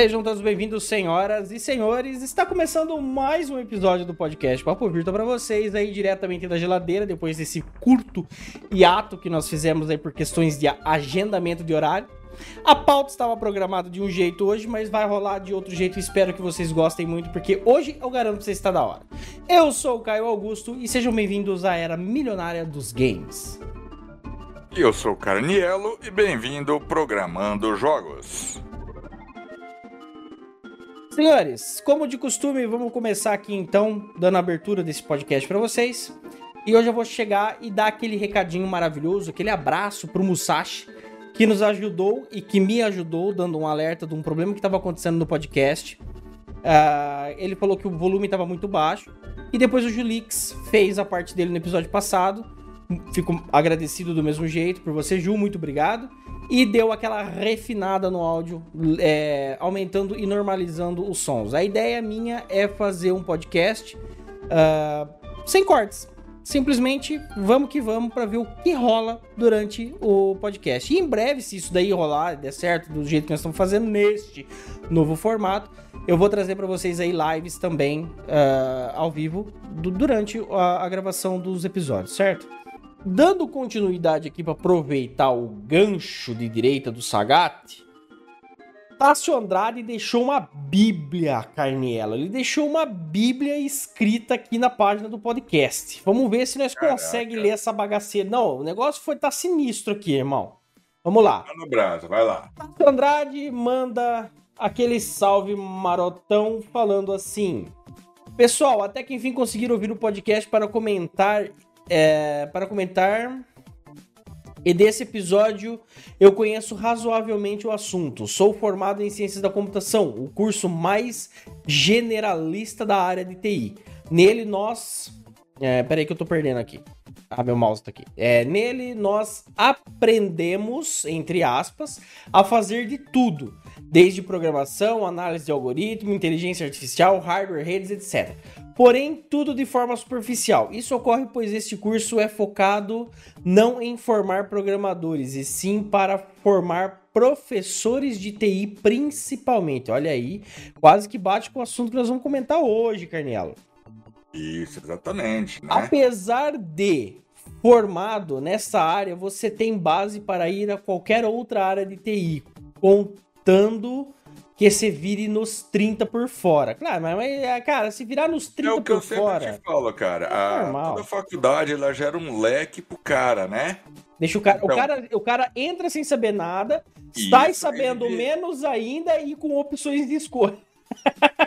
Sejam todos bem-vindos, senhoras e senhores. Está começando mais um episódio do podcast Papo Virtual para vocês aí diretamente da geladeira, depois desse curto hiato que nós fizemos aí por questões de agendamento de horário. A pauta estava programada de um jeito hoje, mas vai rolar de outro jeito. Espero que vocês gostem muito, porque hoje eu garanto que você está da hora. Eu sou o Caio Augusto e sejam bem-vindos à era milionária dos games. Eu sou o Carnielo e bem-vindo ao Programando Jogos. Senhores, como de costume, vamos começar aqui então, dando a abertura desse podcast para vocês. E hoje eu vou chegar e dar aquele recadinho maravilhoso, aquele abraço pro Musashi, que nos ajudou e que me ajudou, dando um alerta de um problema que estava acontecendo no podcast. Uh, ele falou que o volume estava muito baixo. E depois o Julix fez a parte dele no episódio passado. Fico agradecido do mesmo jeito por você, Ju, muito obrigado e deu aquela refinada no áudio, é, aumentando e normalizando os sons. A ideia minha é fazer um podcast uh, sem cortes. Simplesmente vamos que vamos para ver o que rola durante o podcast. E em breve, se isso daí rolar, der certo do jeito que nós estamos fazendo neste novo formato, eu vou trazer para vocês aí lives também uh, ao vivo do, durante a, a gravação dos episódios, certo? Dando continuidade aqui para aproveitar o gancho de direita do Sagat, Tássio Andrade deixou uma bíblia, Carniela. Ele deixou uma bíblia escrita aqui na página do podcast. Vamos ver se nós conseguimos ler essa bagaceira. Não, o negócio foi tá sinistro aqui, irmão. Vamos lá. Tá no braço, vai lá. Tássio Andrade manda aquele salve marotão falando assim... Pessoal, até que enfim conseguiram ouvir o podcast para comentar é, para comentar. E desse episódio eu conheço razoavelmente o assunto. Sou formado em Ciências da Computação, o curso mais generalista da área de TI. Nele nós. É, peraí que eu tô perdendo aqui. Ah, meu mouse tá aqui. É, nele nós aprendemos, entre aspas, a fazer de tudo. Desde programação, análise de algoritmo, inteligência artificial, hardware, redes, etc porém tudo de forma superficial. Isso ocorre pois este curso é focado não em formar programadores, e sim para formar professores de TI principalmente. Olha aí, quase que bate com o assunto que nós vamos comentar hoje, Carnielo. Isso, exatamente. Né? Apesar de formado nessa área, você tem base para ir a qualquer outra área de TI, contando que você vire nos 30 por fora. Claro, mas, mas cara, se virar nos 30 por fora... É o que eu fora, sempre te falo, cara. É a, toda faculdade, ela gera um leque pro cara, né? Deixa o cara, então, o cara, o cara entra sem saber nada, sai sabendo ele... menos ainda e com opções de escolha.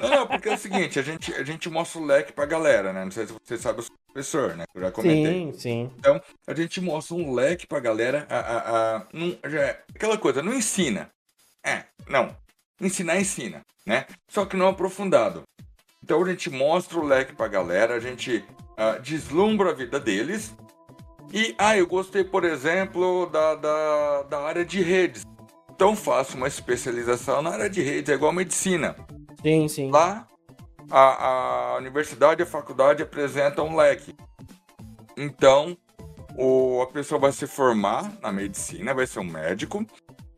Não, porque é o seguinte, a gente, a gente mostra o leque pra galera, né? Não sei se você sabe, eu sou professor, né? Eu já comentei. Sim, sim. Então, a gente mostra um leque pra galera. A, a, a, não, já, é aquela coisa, não ensina. É, não ensinar ensina, né? Só que não aprofundado. Então a gente mostra o leque para a galera, a gente uh, deslumbra a vida deles. E, ah, eu gostei, por exemplo, da, da, da área de redes. Então faço uma especialização na área de redes, é igual a medicina. Sim, sim. Lá, a, a universidade e a faculdade apresentam um leque. Então, o, a pessoa vai se formar na medicina, vai ser um médico,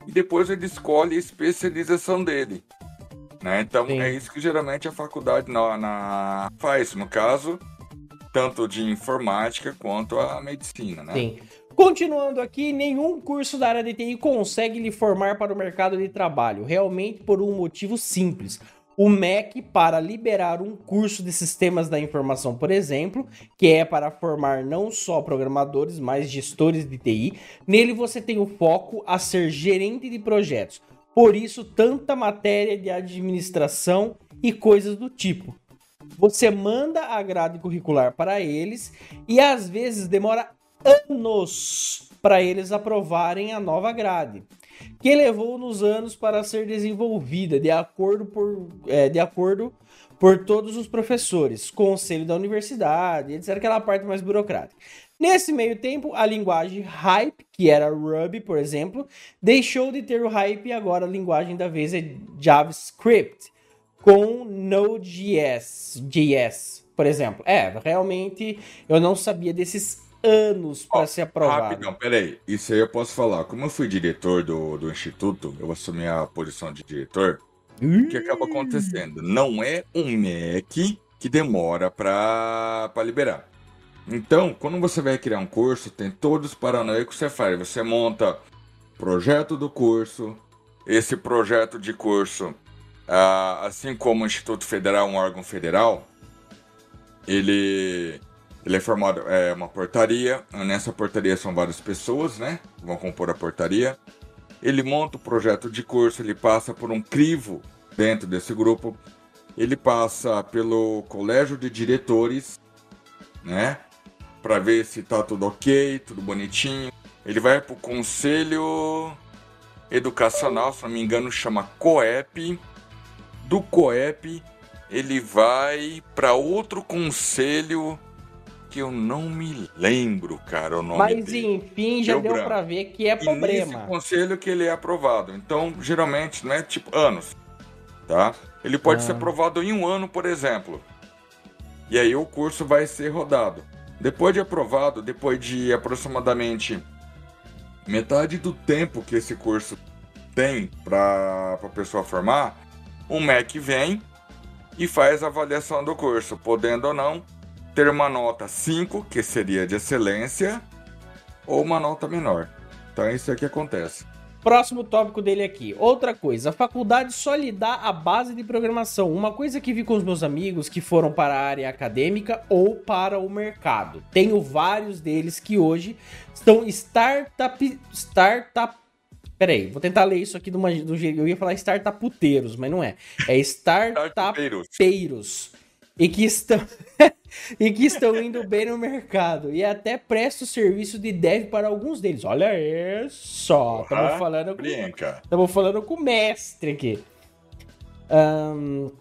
e depois ele escolhe a especialização dele. Né? Então Sim. é isso que geralmente a faculdade na, na, faz, no caso, tanto de informática quanto a medicina. Né? Sim. Continuando aqui, nenhum curso da área de TI consegue lhe formar para o mercado de trabalho, realmente por um motivo simples o MEC para liberar um curso de sistemas da informação, por exemplo, que é para formar não só programadores, mas gestores de TI. Nele você tem o foco a ser gerente de projetos. Por isso, tanta matéria de administração e coisas do tipo. Você manda a grade curricular para eles e às vezes demora anos para eles aprovarem a nova grade que levou nos anos para ser desenvolvida de acordo, por, é, de acordo por todos os professores, conselho da universidade, etc. Aquela parte mais burocrática. Nesse meio tempo, a linguagem Hype, que era Ruby, por exemplo, deixou de ter o Hype e agora a linguagem da vez é JavaScript, com Node.js, JS, por exemplo. É, realmente eu não sabia desses anos para ser aprovado. Rapidão, peraí. Isso aí eu posso falar. Como eu fui diretor do, do instituto, eu assumi a posição de diretor. o que acaba acontecendo? Não é um MEC que demora para liberar. Então, quando você vai criar um curso, tem todos os paranoia que você faz. Você monta projeto do curso, esse projeto de curso, assim como o Instituto Federal, um órgão federal, ele, ele é formado, é uma portaria, nessa portaria são várias pessoas, né, vão compor a portaria. Ele monta o projeto de curso, ele passa por um crivo dentro desse grupo, ele passa pelo colégio de diretores, né, para ver se tá tudo ok, tudo bonitinho. Ele vai pro conselho educacional, se não me engano, chama COEP. Do COEP, ele vai para outro conselho que eu não me lembro, cara, o nome Mas dele. enfim, já deu, deu para ver que é problema. E nesse conselho que ele é aprovado. Então, geralmente, não é tipo anos, tá? Ele pode ah. ser aprovado em um ano, por exemplo. E aí o curso vai ser rodado. Depois de aprovado, depois de aproximadamente metade do tempo que esse curso tem para a pessoa formar, o MEC vem e faz a avaliação do curso, podendo ou não ter uma nota 5, que seria de excelência, ou uma nota menor. Então é isso que acontece. Próximo tópico dele aqui. Outra coisa, a faculdade só lhe dá a base de programação. Uma coisa que vi com os meus amigos que foram para a área acadêmica ou para o mercado. Tenho vários deles que hoje estão startup. Startup. Peraí, vou tentar ler isso aqui do, do jeito. Eu ia falar startuputeiros, mas não é. É startupeiros e que estão e que estão indo bem no mercado e até presta o serviço de dev para alguns deles. Olha só, estamos falando estamos falando com o mestre aqui. Um,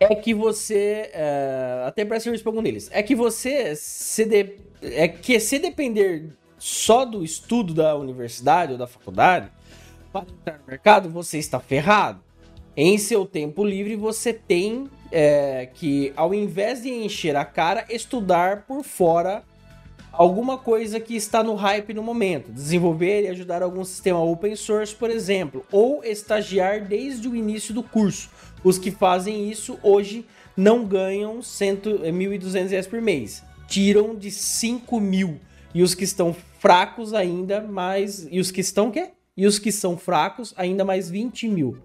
é que você uh, até presta serviço para algum deles. É que você se de, é que se depender só do estudo da universidade ou da faculdade para entrar no mercado, você está ferrado. Em seu tempo livre, você tem é, que, ao invés de encher a cara, estudar por fora alguma coisa que está no hype no momento. Desenvolver e ajudar algum sistema open source, por exemplo, ou estagiar desde o início do curso. Os que fazem isso hoje não ganham 1.200 reais por mês, tiram de 5 mil. E os que estão fracos ainda mais. E os que estão quê? E os que são fracos ainda mais 20 mil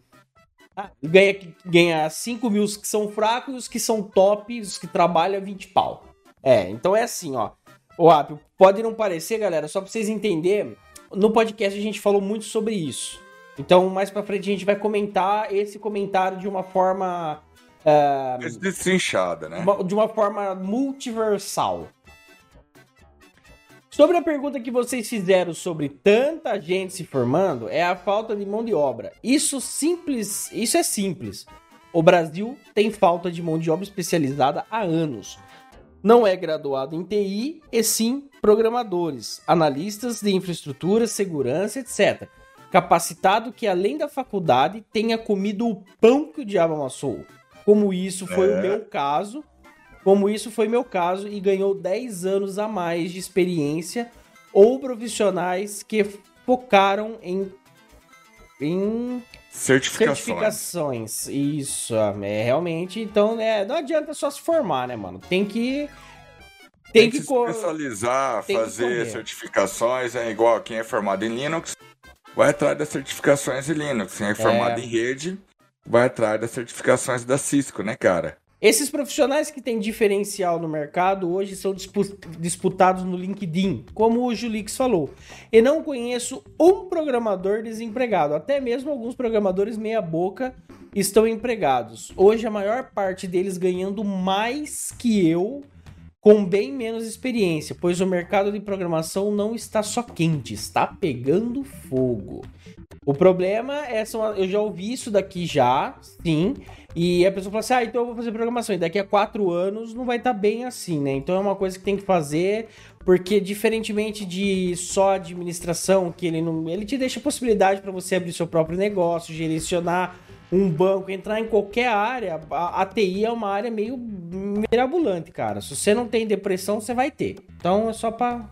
ganha, ganha 5 mil os que são fracos e os que são top, os que trabalham 20 pau. É, então é assim, ó. O Apio, pode não parecer, galera, só pra vocês entenderem, no podcast a gente falou muito sobre isso. Então, mais pra frente a gente vai comentar esse comentário de uma forma. Uh, Destrinchada, né? De uma forma multiversal. Sobre a pergunta que vocês fizeram sobre tanta gente se formando, é a falta de mão de obra. Isso simples, isso é simples. O Brasil tem falta de mão de obra especializada há anos. Não é graduado em TI, e sim programadores, analistas de infraestrutura, segurança, etc. Capacitado que, além da faculdade, tenha comido o pão que o diabo amassou. Como isso foi é. o meu caso, como isso foi meu caso e ganhou 10 anos a mais de experiência ou profissionais que focaram em, em certificações. certificações. Isso, é realmente. Então, é, não adianta só se formar, né, mano? Tem que. Tem, tem que, que se especializar, tem fazer certificações. É igual quem é formado em Linux, vai atrás das certificações em Linux. Quem é formado é. em rede, vai atrás das certificações da Cisco, né, cara? Esses profissionais que têm diferencial no mercado hoje são disputados no LinkedIn, como o Julix falou. E não conheço um programador desempregado, até mesmo alguns programadores meia-boca estão empregados. Hoje a maior parte deles ganhando mais que eu, com bem menos experiência, pois o mercado de programação não está só quente, está pegando fogo. O problema é, são, eu já ouvi isso daqui já, sim, e a pessoa fala assim, ah, então eu vou fazer programação, e daqui a quatro anos não vai estar tá bem assim, né? Então é uma coisa que tem que fazer, porque diferentemente de só administração, que ele não. Ele te deixa a possibilidade para você abrir seu próprio negócio, gerenciar um banco, entrar em qualquer área. A, a TI é uma área meio mirabolante, cara. Se você não tem depressão, você vai ter. Então é só para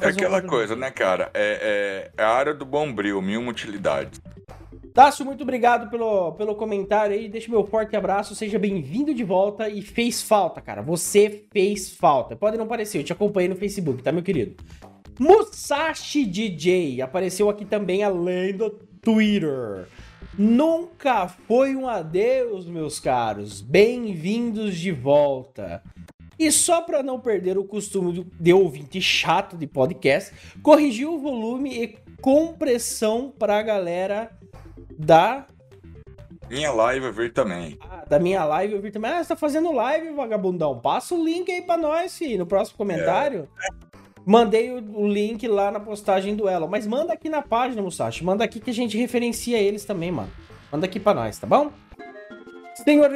é aquela um coisa, né, cara? É, é, é, a área do bombril, mil utilidades. Tássio, muito obrigado pelo, pelo comentário aí. Deixa meu forte abraço. Seja bem-vindo de volta. E fez falta, cara. Você fez falta. Pode não parecer, eu te acompanhei no Facebook, tá, meu querido? Musashi DJ apareceu aqui também, além do Twitter. Nunca foi um adeus, meus caros. Bem-vindos de volta. E só para não perder o costume de ouvinte chato de podcast, corrigiu o volume e compressão para a galera da. Minha live eu vi também. Ah, da minha live eu vi também. Ah, você tá fazendo live, vagabundão. Passa o link aí pra nós, filho, no próximo comentário. É. Mandei o, link lá na postagem do Elo. Mas manda aqui na página, Musashi. Manda aqui que a gente referencia eles também, mano. Manda aqui pra nós, tá bom? Senhor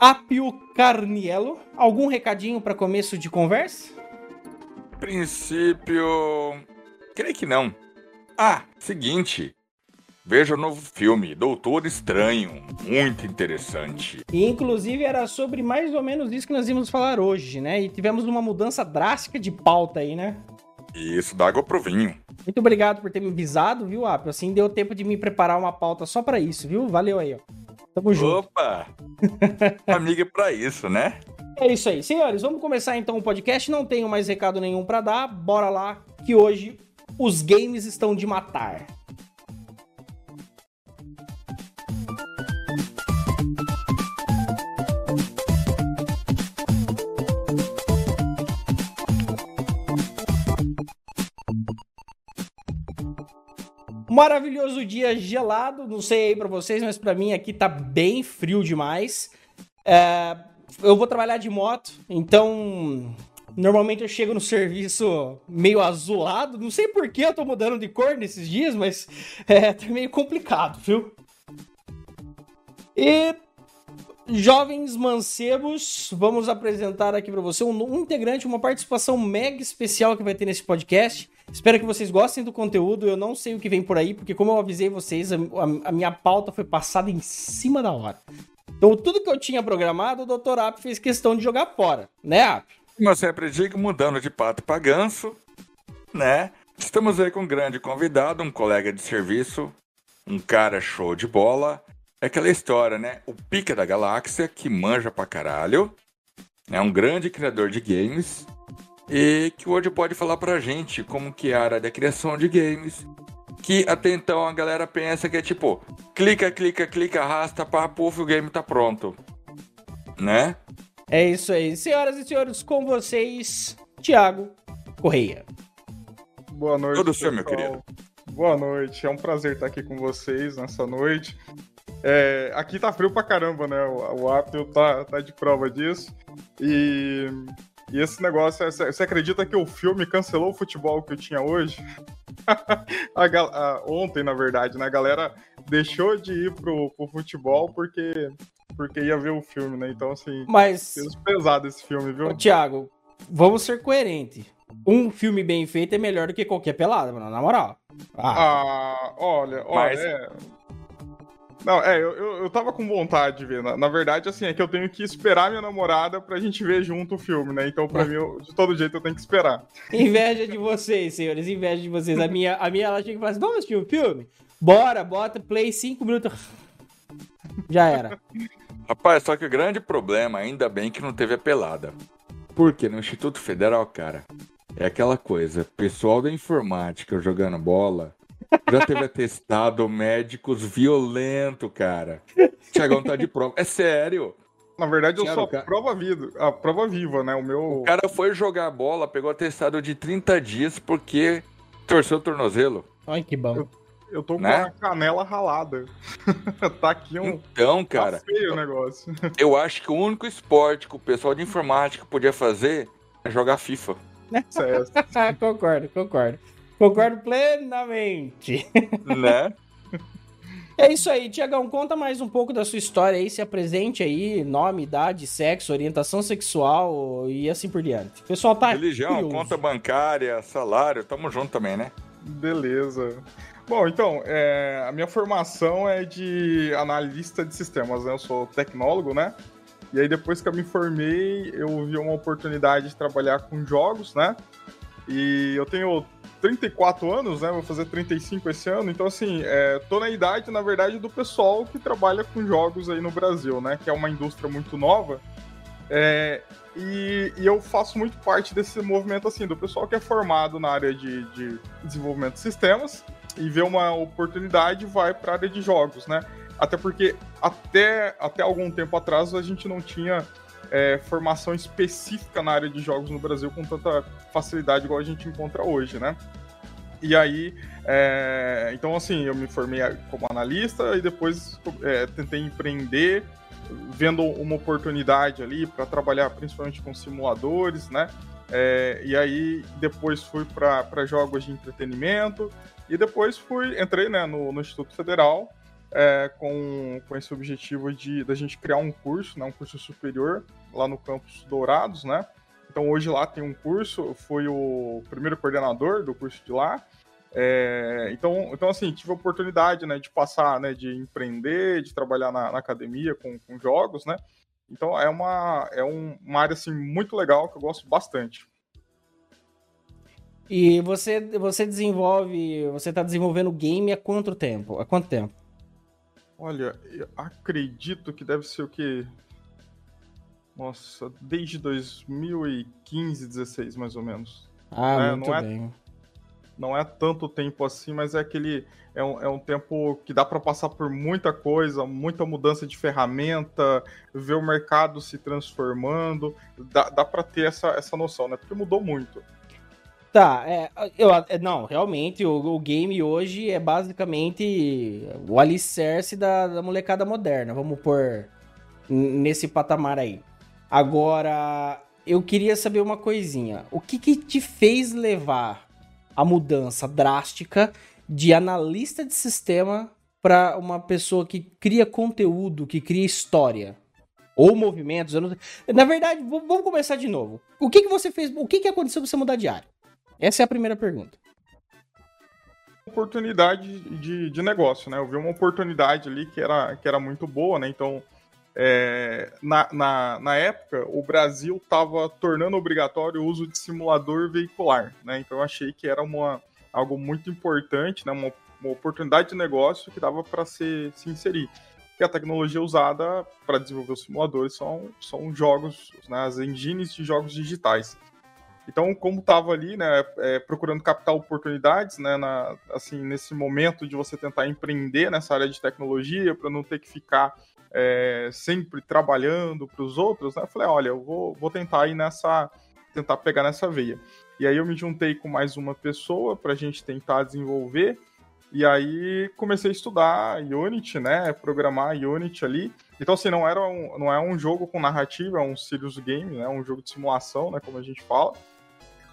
Apio Carniello, algum recadinho para começo de conversa? Princípio. Creio que não. Ah, seguinte. Veja o novo filme, Doutor Estranho. Muito interessante. E, inclusive, era sobre mais ou menos isso que nós íamos falar hoje, né? E tivemos uma mudança drástica de pauta aí, né? Isso, dá água pro vinho. Muito obrigado por ter me avisado, viu, Apio? Assim deu tempo de me preparar uma pauta só para isso, viu? Valeu aí, ó. Tamo junto. Opa! Amiga é pra isso, né? É isso aí. Senhores, vamos começar então o podcast. Não tenho mais recado nenhum para dar. Bora lá, que hoje os games estão de matar. Maravilhoso dia gelado, não sei aí pra vocês, mas pra mim aqui tá bem frio demais. É, eu vou trabalhar de moto, então normalmente eu chego no serviço meio azulado. Não sei por que eu tô mudando de cor nesses dias, mas é tá meio complicado, viu? E jovens mancebos, vamos apresentar aqui para você um, um integrante, uma participação mega especial que vai ter nesse podcast. Espero que vocês gostem do conteúdo. Eu não sei o que vem por aí, porque como eu avisei vocês, a, a, minha pauta foi passada em cima da hora. Então, tudo que eu tinha programado, o Dr. App fez questão de jogar fora, né, App? Como sempre digo, mudando de pato para ganso, né? Estamos aí com um grande convidado, um colega de serviço, um cara show de bola. É aquela história, né? O pica da galáxia, que manja pra caralho, é um grande criador de games, e que hoje pode falar pra gente como que é a área da criação de games, que até então a galera pensa que é tipo, clica, clica, clica, arrasta, pá, puf, o game tá pronto. Né? É isso aí. Senhoras e senhores, com vocês, Thiago Correia. Boa noite. Tudo seu, meu querido. Boa noite. É um prazer estar aqui com vocês nessa noite. É, aqui tá frio pra caramba, né? O, o Apple tá, tá de prova disso. E e esse negócio, você acredita que o filme cancelou o futebol que eu tinha hoje? a, a, ontem, na verdade, né? A galera deixou de ir pro, pro futebol porque, porque ia ver o filme, né? Então, assim, Mas... pesado esse filme, viu? Ô, Thiago, vamos ser coerentes. Um filme bem feito é melhor do que qualquer pelada, mano, na moral. Ah, ah olha, olha, Mas... é... Não, é, eu, eu, eu tava com vontade de ver. Na, na, verdade, assim, é que eu tenho que esperar minha namorada pra gente ver junto o filme, né? Então, pra é. mim, eu, de todo jeito, eu tenho que esperar. Inveja de vocês, senhores, inveja de vocês. A minha, a minha ela chega e fala assim: vamos assistir o um filme? Bora, bota play 5 minutos. Já era. Rapaz, só que o grande problema, ainda bem que não teve a pelada. Porque no Instituto Federal, cara, é aquela coisa, pessoal da informática jogando bola já teve atestado médicos violento, cara. Tiagão tá de prova. É sério. Na verdade, eu sou a prova, viva, a prova viva, né? O meu. O cara foi jogar bola, pegou atestado de 30 dias porque torceu o tornozelo. Ai, que bom. Eu, eu tô né? com a canela ralada. tá aqui um. Então, cara. Tá feio o negócio. eu acho que o único esporte que o pessoal de informática podia fazer é jogar FIFA. concordo, concordo. Concordo plenamente. Né? É isso aí, Tiagão, conta mais um pouco da sua história aí, se apresente aí, nome, idade, sexo, orientação sexual e assim por diante. O pessoal tá Religião, curioso. conta bancária, salário, tamo junto também, né? Beleza. Bom, então, é, a minha formação é de analista de sistemas, né? Eu sou tecnólogo, né? E aí depois que eu me formei, eu vi uma oportunidade de trabalhar com jogos, né? E eu tenho 34 anos, né? Vou fazer 35 esse ano. Então, assim, é, tô na idade, na verdade, do pessoal que trabalha com jogos aí no Brasil, né? Que é uma indústria muito nova. É, e, e, eu faço muito parte desse movimento, assim, do pessoal que é formado na área de, de desenvolvimento de sistemas e vê uma oportunidade vai para a área de jogos, né? Até porque até, até algum tempo atrás a gente não tinha é, formação específica na área de jogos no Brasil com tanta facilidade igual a gente encontra hoje, né? E aí, é, então assim, eu me formei como analista e depois é, tentei empreender, vendo uma oportunidade ali para trabalhar principalmente com simuladores, né? É, e aí depois fui para jogos de entretenimento e depois fui entrei né, no, no Instituto Federal é, com, com esse objetivo de da gente criar um curso, né, um curso superior lá no campus Dourados, né? Então hoje lá tem um curso, fui o primeiro coordenador do curso de lá. É, então, então, assim, tive a oportunidade né, de passar, né, de empreender, de trabalhar na, na academia com, com, jogos, né? Então é uma, é um, uma área assim, muito legal que eu gosto bastante. E você, você desenvolve, você está desenvolvendo game há quanto tempo? Há quanto tempo? Olha, acredito que deve ser o que? Nossa, desde 2015, 16 mais ou menos. Ah, é, muito não é, bem. Não é tanto tempo assim, mas é aquele. É um, é um tempo que dá para passar por muita coisa, muita mudança de ferramenta, ver o mercado se transformando. Dá, dá para ter essa, essa noção, né? Porque mudou muito. Tá, é, eu, é, não, realmente, o, o, game hoje é basicamente o alicerce da, da molecada moderna, vamos pôr nesse patamar aí. Agora, eu queria saber uma coisinha. O que, que te fez levar a mudança drástica de analista de sistema para uma pessoa que cria conteúdo, que cria história? Ou movimentos, não Na verdade, vamos começar de novo. O que, que você fez? O que, que aconteceu pra você mudar de área? Essa é a primeira pergunta. Oportunidade de, de negócio, né? Eu vi uma oportunidade ali que era, que era muito boa, né? Então, é, na, na, na, época, o Brasil estava tornando obrigatório o uso de simulador veicular, né? Então, eu achei que era uma, algo muito importante, né? Uma, uma oportunidade de negócio que dava para se, se inserir. Porque a tecnologia usada para desenvolver os simuladores são, são jogos, né? as engines de jogos digitais. Então, como estava ali, né, é, procurando captar oportunidades, né, na, assim, nesse momento de você tentar empreender nessa área de tecnologia, para não ter que ficar é, sempre trabalhando para os outros, né, eu falei, olha, eu vou, vou tentar ir nessa, tentar pegar nessa veia. E aí eu me juntei com mais uma pessoa para a gente tentar desenvolver, e aí comecei a estudar Unity, né, programar Unity ali. Então, assim, não, era um, não é um jogo com narrativa, é um serious game, né, um jogo de simulação, né, como a gente fala.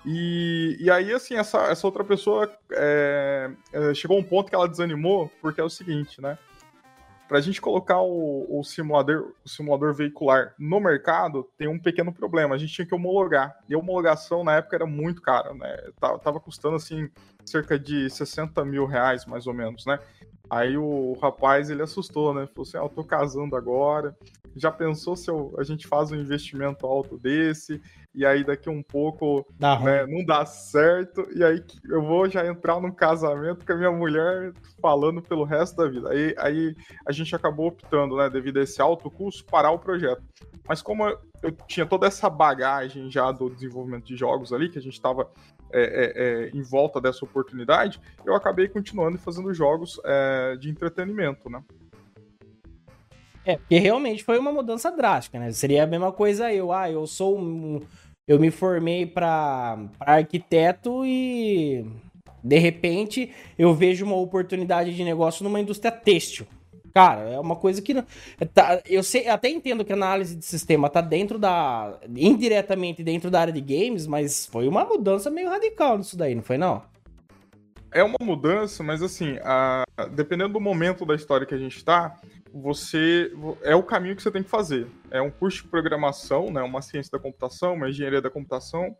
E, e aí, assim, essa, essa outra pessoa é, é, chegou a um ponto que ela desanimou, porque é o seguinte, né? Para a gente colocar o, o, simulador, o simulador veicular no mercado, tem um pequeno problema. A gente tinha que homologar. E a homologação na época era muito cara, né? Tava, tava custando, assim, cerca de 60 mil reais, mais ou menos, né? Aí o rapaz, ele assustou, né? Falou assim, ah, tô casando agora. Já pensou se eu, a gente faz um investimento alto desse? E aí daqui um pouco dá né, não dá certo, e aí eu vou já entrar num casamento com a minha mulher falando pelo resto da vida. Aí, aí a gente acabou optando, né, devido a esse alto custo, parar o projeto. Mas como eu tinha toda essa bagagem já do desenvolvimento de jogos ali, que a gente estava é, é, é, em volta dessa oportunidade, eu acabei continuando fazendo jogos é, de entretenimento, né? É, porque realmente foi uma mudança drástica, né? Seria a mesma coisa eu, ah, eu sou um. Eu me formei para arquiteto e de repente eu vejo uma oportunidade de negócio numa indústria têxtil. Cara, é uma coisa que. Tá, eu sei, até entendo que a análise de sistema tá dentro da. indiretamente dentro da área de games, mas foi uma mudança meio radical nisso daí, não foi não? É uma mudança, mas assim, a, dependendo do momento da história que a gente tá, você é o caminho que você tem que fazer. É um curso de programação, né, uma ciência da computação, uma engenharia da computação,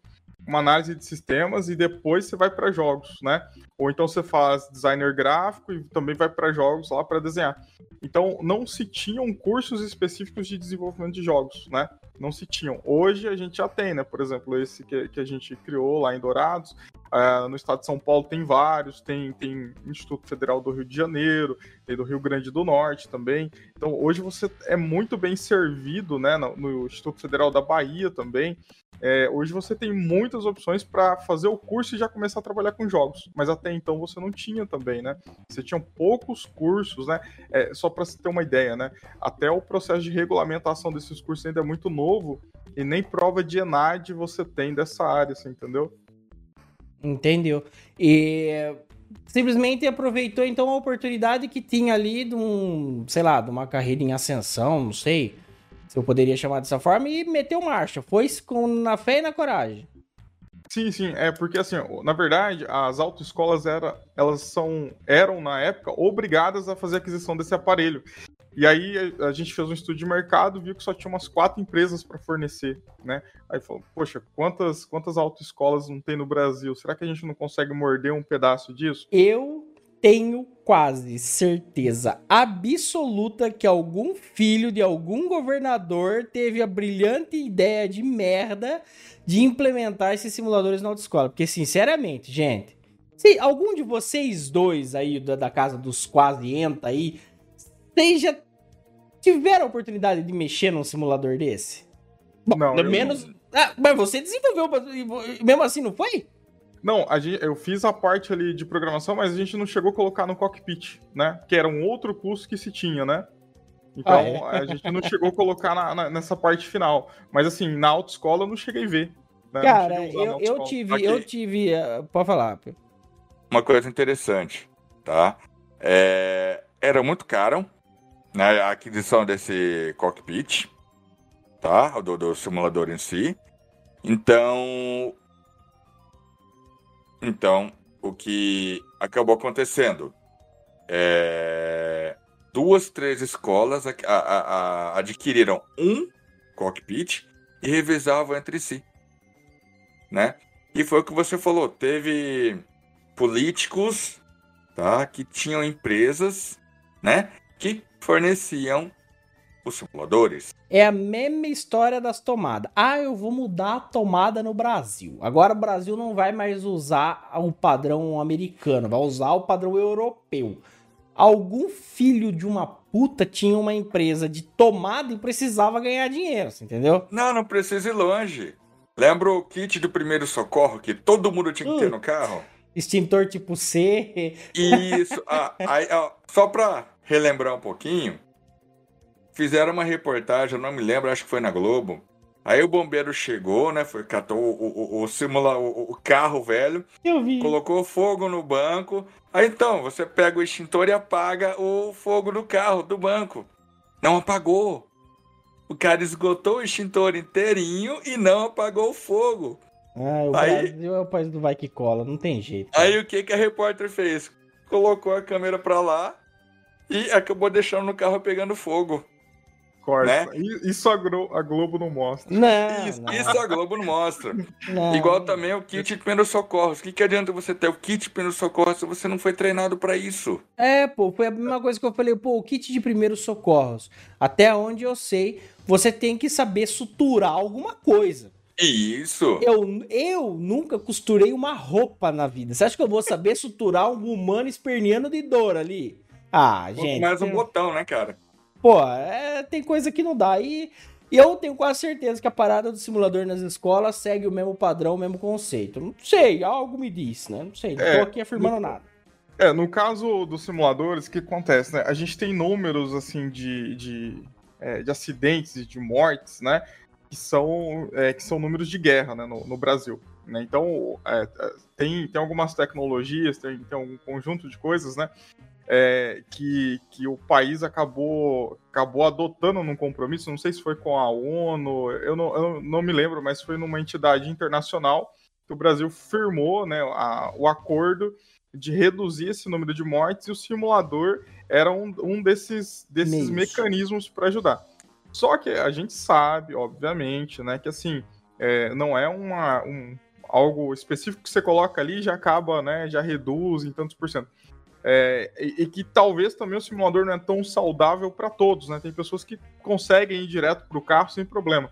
uma análise de sistemas e depois você vai para jogos, né? Ou então você faz designer gráfico e também vai para jogos lá para desenhar. Então não se tinham cursos específicos de desenvolvimento de jogos, né? Não se tinham. Hoje a gente já tem, né? Por exemplo, esse que, que a gente criou lá em Dourados. Uh, no estado de São Paulo tem vários, tem, tem Instituto Federal do Rio de Janeiro, tem do Rio Grande do Norte também. Então hoje você é muito bem servido né, no, no Instituto Federal da Bahia também. É, hoje você tem muitas opções para fazer o curso e já começar a trabalhar com jogos, mas até então você não tinha também, né? Você tinha poucos cursos, né? É, só para você ter uma ideia, né? Até o processo de regulamentação desses cursos ainda é muito novo e nem prova de ENAD você tem dessa área, você entendeu? Entendeu? E simplesmente aproveitou então a oportunidade que tinha ali de um, sei lá, de uma carreira em ascensão, não sei se eu poderia chamar dessa forma, e meteu marcha. Foi com, na fé e na coragem. Sim, sim, é porque assim, na verdade, as autoescolas era, elas são, eram na época obrigadas a fazer a aquisição desse aparelho. E aí a gente fez um estudo de mercado, viu que só tinha umas quatro empresas para fornecer, né? Aí falou, poxa, quantas quantas autoescolas não tem no Brasil? Será que a gente não consegue morder um pedaço disso? Eu tenho quase certeza absoluta que algum filho de algum governador teve a brilhante ideia de merda de implementar esses simuladores na autoescola. Porque, sinceramente, gente, se algum de vocês dois aí da, da casa dos quase enta aí, já tiveram a oportunidade de mexer num simulador desse? Bom, não, menos. Não. Ah, mas você desenvolveu, mesmo assim, não foi? Não, gente, eu fiz a parte ali de programação, mas a gente não chegou a colocar no cockpit, né? Que era um outro curso que se tinha, né? Então, ah, é? a gente não chegou a colocar na, na, nessa parte final. Mas, assim, na autoescola eu não cheguei a ver. Né? Cara, eu, eu tive, Aqui. eu tive... Uh, pode falar. Uma coisa interessante, tá? É, era muito caro, né? A aquisição desse cockpit, tá? Do, do simulador em si. Então, então, o que acabou acontecendo? É... Duas, três escolas a, a, a, adquiriram um cockpit e revezavam entre si. Né? E foi o que você falou, teve políticos tá, que tinham empresas né, que forneciam os simuladores. É a mesma história das tomadas. Ah, eu vou mudar a tomada no Brasil. Agora o Brasil não vai mais usar o padrão americano, vai usar o padrão europeu. Algum filho de uma puta tinha uma empresa de tomada e precisava ganhar dinheiro, entendeu? Não, não precisa ir longe. Lembra o kit do primeiro socorro que todo mundo tinha que ter no carro? Extintor tipo C. Isso. Ah, aí, ah, só pra relembrar um pouquinho, fizeram uma reportagem, eu não me lembro, acho que foi na Globo. Aí o bombeiro chegou, né? Foi, catou o, o, o, simula, o, o carro velho, colocou fogo no banco. Aí então, você pega o extintor e apaga o fogo do carro, do banco. Não apagou. O cara esgotou o extintor inteirinho e não apagou o fogo. Ah, o aí, Brasil é o país do vai que cola, não tem jeito. Aí o que, que a repórter fez? Colocou a câmera pra lá e acabou deixando no carro pegando fogo. Corta. Né? Isso a, a, Globo não mostra. Não, isso, não. isso, a Globo não mostra. Não. Igual também o kit de primeiros socorros. O que, que adianta você ter o kit de primeiros socorros se você não foi treinado para isso? É, pô, foi a mesma coisa que eu falei, pô, o kit de primeiros socorros. Até onde eu sei, você tem que saber suturar alguma coisa. Isso. Eu, eu nunca costurei uma roupa na vida. Você acha que eu vou saber suturar um humano esperneando de dor ali? Ah, gente. Mais um botão, né, cara? Pô, é, tem coisa que não dá. E, e eu tenho quase certeza que a parada do simulador nas escolas segue o mesmo padrão, o mesmo conceito. Não sei, algo me diz, né? Não sei, não é, tô aqui afirmando no, nada. É, no caso dos simuladores, o que acontece, né? A gente tem números, assim, de, de, é, de acidentes e de mortes, né? Que são, é, que são números de guerra, né? No, no Brasil. Né? Então, é, é, tem, tem algumas tecnologias, tem, tem um conjunto de coisas, né? É, que, que o país acabou, acabou adotando num compromisso, não sei se foi com a ONU, eu não, eu não me lembro, mas foi numa entidade internacional que o Brasil firmou né, a, o acordo de reduzir esse número de mortes e o simulador era um, um desses, desses mecanismos para ajudar. Só que a gente sabe, obviamente, né, que assim, é, não é uma, um, algo específico que você coloca ali e já acaba, né, já reduz em tantos por cento. É, e, e, que talvez também o simulador não é tão saudável para todos, né? Tem pessoas que conseguem ir direto para o carro sem problema.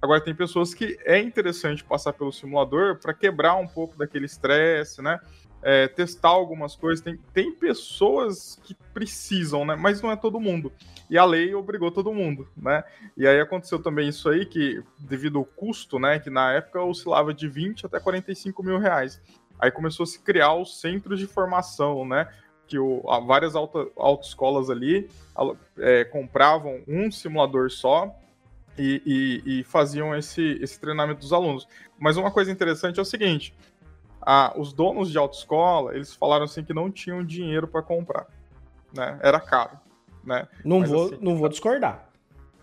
Agora, tem pessoas que é interessante passar pelo simulador para quebrar um pouco daquele estresse, né? É, testar algumas coisas. Tem, tem pessoas que precisam, né? Mas não é todo mundo. E a lei obrigou todo mundo, né? E aí aconteceu também isso aí, que devido ao custo, né? Que na época oscilava de 20 até 45 mil reais. Aí começou a se criar os centros de formação, né? Que o, várias auto, autoescolas ali é, compravam um simulador só e, e, e, faziam esse, esse treinamento dos alunos. Mas uma coisa interessante é o seguinte: a, os donos de autoescola eles falaram assim que não tinham dinheiro para comprar, né? Era caro, né? Não mas, vou, assim, não vou discordar.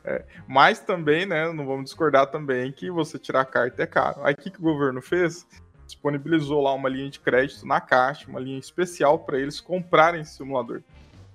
É, mas também, né? Não vamos discordar também que você tirar a carta é caro. Aí o que, que o governo fez? Disponibilizou lá uma linha de crédito na caixa, uma linha especial para eles comprarem esse simulador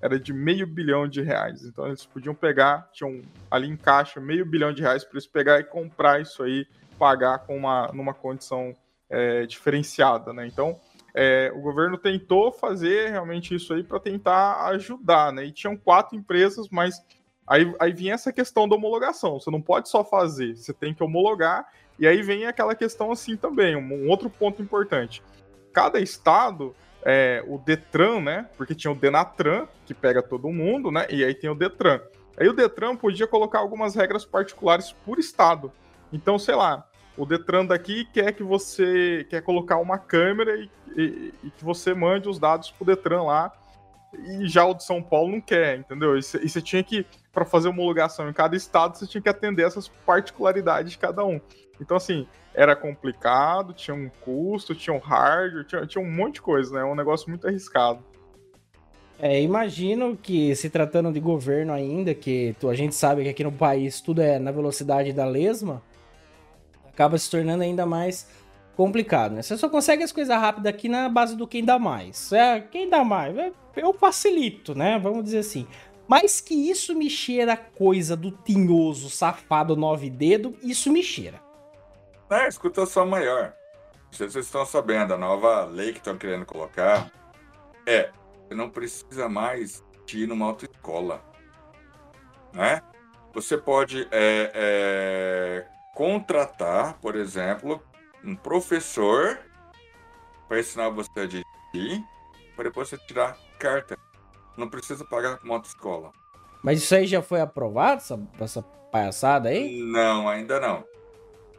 era de meio bilhão de reais. Então eles podiam pegar, tinham ali em caixa meio bilhão de reais para eles pegar e comprar isso aí, pagar com uma numa condição é, diferenciada, né? Então é, o governo tentou fazer realmente isso aí para tentar ajudar, né? E tinham quatro empresas, mas aí, aí vinha essa questão da homologação. Você não pode só fazer, você tem que homologar. E aí vem aquela questão assim também, um, outro ponto importante. Cada estado é, o Detran, né? Porque tinha o Denatran, que pega todo mundo, né? E aí tem o Detran. Aí o Detran podia colocar algumas regras particulares por estado. Então, sei lá, o Detran daqui quer que você quer colocar uma câmera e, e, e que você mande os dados pro Detran lá. E já o de São Paulo não quer, entendeu? E você tinha que, para fazer homologação em cada estado, você tinha que atender essas particularidades de cada um. Então, assim, era complicado, tinha um custo, tinha um hardware, tinha, tinha um monte de coisa, né? É um negócio muito arriscado. É, imagino que se tratando de governo ainda, que a gente sabe que aqui no país tudo é na velocidade da lesma, acaba se tornando ainda mais complicado, né? Você só consegue as coisas rápidas aqui na base do quem dá mais. É, quem dá mais? É, eu facilito, né? Vamos dizer assim. Mas que isso me cheira coisa do tinhoso, safado, nove dedo, isso me cheira. É, escuta só maior. Vocês estão sabendo, a nova lei que estão querendo colocar é você não precisa mais ir numa autoescola. Né? Você pode é, é, contratar, por exemplo, um professor para ensinar você a dirigir, para depois você tirar carta. Não precisa pagar uma autoescola. Mas isso aí já foi aprovado, essa, essa palhaçada aí? Não, ainda não.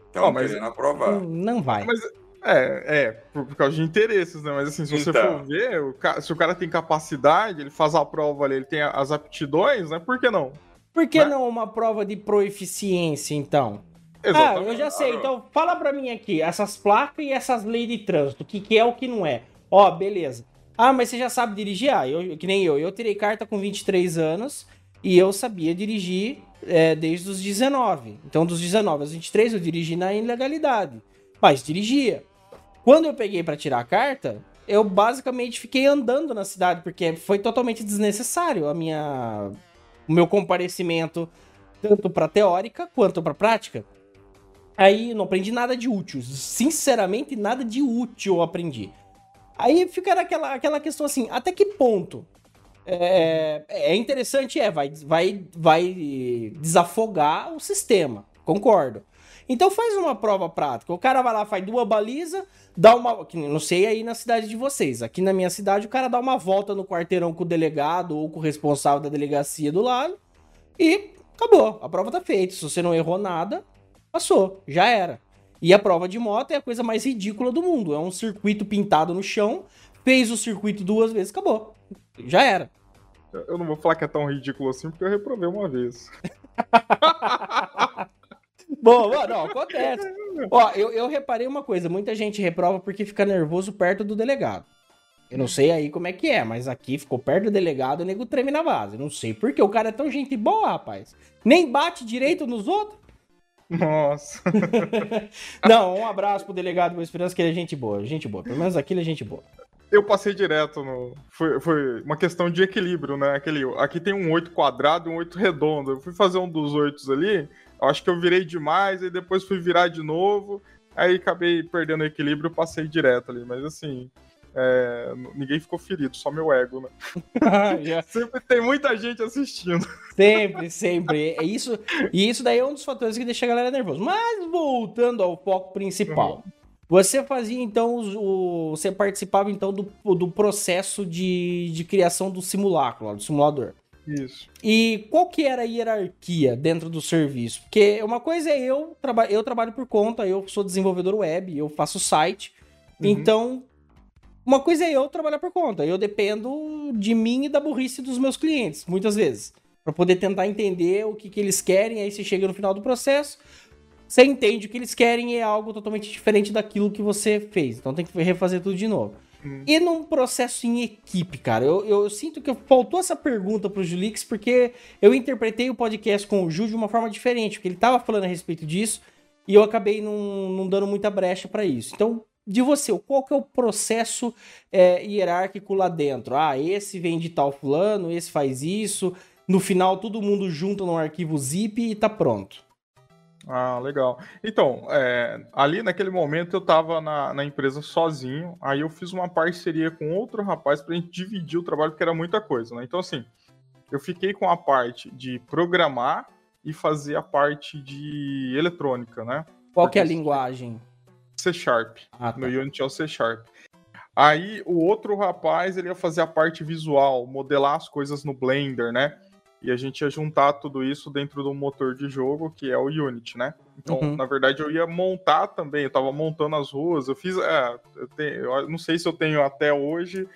Estão mas... querendo aprovar. Não, não vai. Mas, é, é, por, por, causa de interesses, né? Mas assim, se você então. for ver, o ca... se o cara tem capacidade, ele faz a prova ali, ele tem as aptidões, né? Por que não? Por que né? não uma prova de proeficiência, então? Exatamente. Ah, eu já sei. Então, fala pra mim aqui, essas placas e essas leis de trânsito, o que, que é o que não é. Ó, beleza. Ah, mas você já sabe dirigir? Ah, eu, que nem eu. Eu tirei carta com 23 anos e eu sabia dirigir é, desde os 19. Então, dos 19 aos 23, eu dirigi na ilegalidade. Mas dirigia. Quando eu peguei para tirar a carta, eu basicamente fiquei andando na cidade, porque foi totalmente desnecessário a minha, o meu comparecimento, tanto para teórica quanto para prática. Aí não aprendi nada de útil. Sinceramente, nada de útil eu aprendi. Aí fica aquela, aquela questão assim, até que ponto é, é interessante, é, vai, vai, vai desafogar o sistema, concordo. Então faz uma prova prática. O cara vai lá, faz duas balizas, dá uma. Não sei aí na cidade de vocês. Aqui na minha cidade, o cara dá uma volta no quarteirão com o delegado ou com o responsável da delegacia do lado e acabou. A prova tá feita. Se você não errou nada, passou. Já era. E a prova de moto é a coisa mais ridícula do mundo. É um circuito pintado no chão, fez o circuito duas vezes, acabou. Já era. Eu não vou falar que é tão ridículo assim, porque eu reprovei uma vez. Bom, não, acontece. Ó, eu, eu reparei uma coisa: muita gente reprova porque fica nervoso perto do delegado. Eu não sei aí como é que é, mas aqui ficou perto do delegado, o nego treme na base. Não sei por que o cara é tão gente boa, rapaz. Nem bate direito nos outros. Nossa. não, um abraço pro delegado Boa Esperança, que ele é gente boa. Gente boa. Pelo menos aqui ele é gente boa eu passei direto no. Foi, foi uma questão de equilíbrio, né? Aquele, aqui tem um 8 quadrado e um 8 redondo. Eu fui fazer um dos 8 ali, acho que eu virei demais, e depois fui virar de novo. Aí acabei perdendo o equilíbrio passei direto ali. Mas assim, é, ninguém ficou ferido, só meu ego, né? sempre tem muita gente assistindo. Sempre, sempre. É isso, e isso daí é um dos fatores que deixa a galera nervosa. Mas voltando ao foco principal. Uhum. Você fazia então o, você participava então do, do processo de, de criação do simulacro, do simulador. Isso. E qual que era a hierarquia dentro do serviço? Porque uma coisa é eu, traba eu trabalho por conta, eu sou desenvolvedor web, eu faço site. Uhum. Então, uma coisa é eu trabalhar por conta. Eu dependo de mim e da burrice dos meus clientes, muitas vezes. para poder tentar entender o que, que eles querem, aí você chega no final do processo, você entende o que eles querem e é algo totalmente diferente daquilo que você fez. Então tem que refazer tudo de novo. Uhum. E num processo em equipe, cara, eu, eu, sinto que faltou essa pergunta pro Julix, porque eu interpretei o podcast com o Ju de uma forma diferente, porque ele tava falando a respeito disso, e eu acabei não, não dando muita brecha para isso. Então, de você, qual que é o processo é, hierárquico lá dentro? Ah, esse vem de tal fulano, esse faz isso, no final todo mundo junta num arquivo zip e tá pronto. Ah, legal. Então, é, ali naquele momento eu estava na, na, empresa sozinho, aí eu fiz uma parceria com outro rapaz para a gente dividir o trabalho, porque era muita coisa, né? Então, assim, eu fiquei com a parte de programar e fazer a parte de eletrônica, né? Qual porque que é a linguagem? C Sharp. Ah, tá. No Unity é o C Sharp. Aí o outro rapaz, ele ia fazer a parte visual, modelar as coisas no Blender, né? e a gente ia juntar tudo isso dentro do motor de jogo, que é o Unity, né? Então, uhum. na verdade, eu ia montar também, eu tava montando as ruas, eu fiz, é, eu, tenho, eu não sei se eu tenho até hoje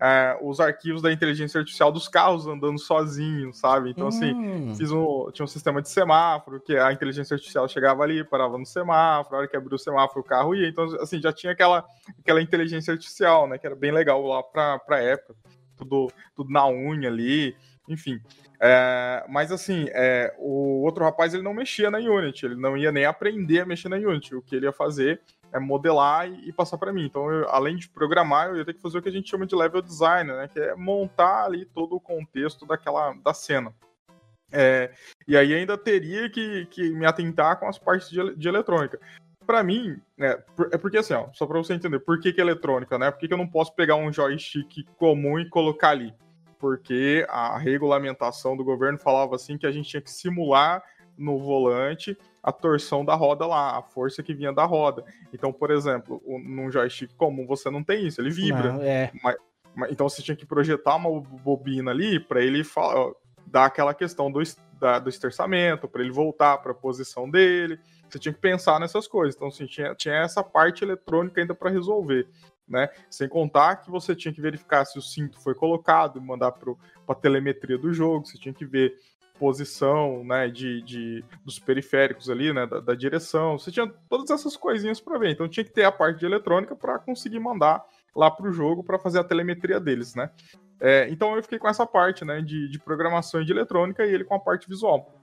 é, os arquivos da inteligência artificial dos carros andando sozinhos, sabe? Então, assim, hum. fiz um, tinha um sistema de semáforo, que a inteligência artificial chegava ali, parava no semáforo, a hora que abriu o semáforo, o carro ia. Então, assim, já tinha aquela, aquela inteligência artificial, né? Que era bem legal lá pra, pra época. Tudo, tudo na unha ali, enfim. É, mas assim, é, o outro rapaz ele não mexia na Unity, ele não ia nem aprender a mexer na Unity. O que ele ia fazer é modelar e, passar para mim. Então, eu, além de programar, eu ia ter que fazer o que a gente chama de level design, né? Que é montar ali todo o contexto daquela da cena. É, e aí ainda teria que, que me atentar com as partes de, de eletrônica. Para mim, é, é porque assim, ó, só para você entender, por que, que é eletrônica, né? Por que, que eu não posso pegar um joystick comum e colocar ali? porque a regulamentação do governo falava assim que a gente tinha que simular no volante a torção da roda lá, a força que vinha da roda. Então, por exemplo, num joystick comum você não tem isso, ele vibra. Não, é. mas, mas, então você tinha que projetar uma bobina ali para ele falar, dar aquela questão do, da, do esterçamento, para ele voltar para a posição dele. Você tinha que pensar nessas coisas. Então, assim, tinha, tinha essa parte eletrônica ainda para resolver né? Sem contar que você tinha que verificar se o cinto foi colocado, mandar para a telemetria do jogo, você tinha que ver posição, né, de, de dos periféricos ali, né, da, da direção. Você tinha todas essas coisinhas para ver. Então tinha que ter a parte de eletrônica para conseguir mandar lá para o jogo para fazer a telemetria deles, né? É, então eu fiquei com essa parte, né, de, de programação e de eletrônica e ele com a parte visual.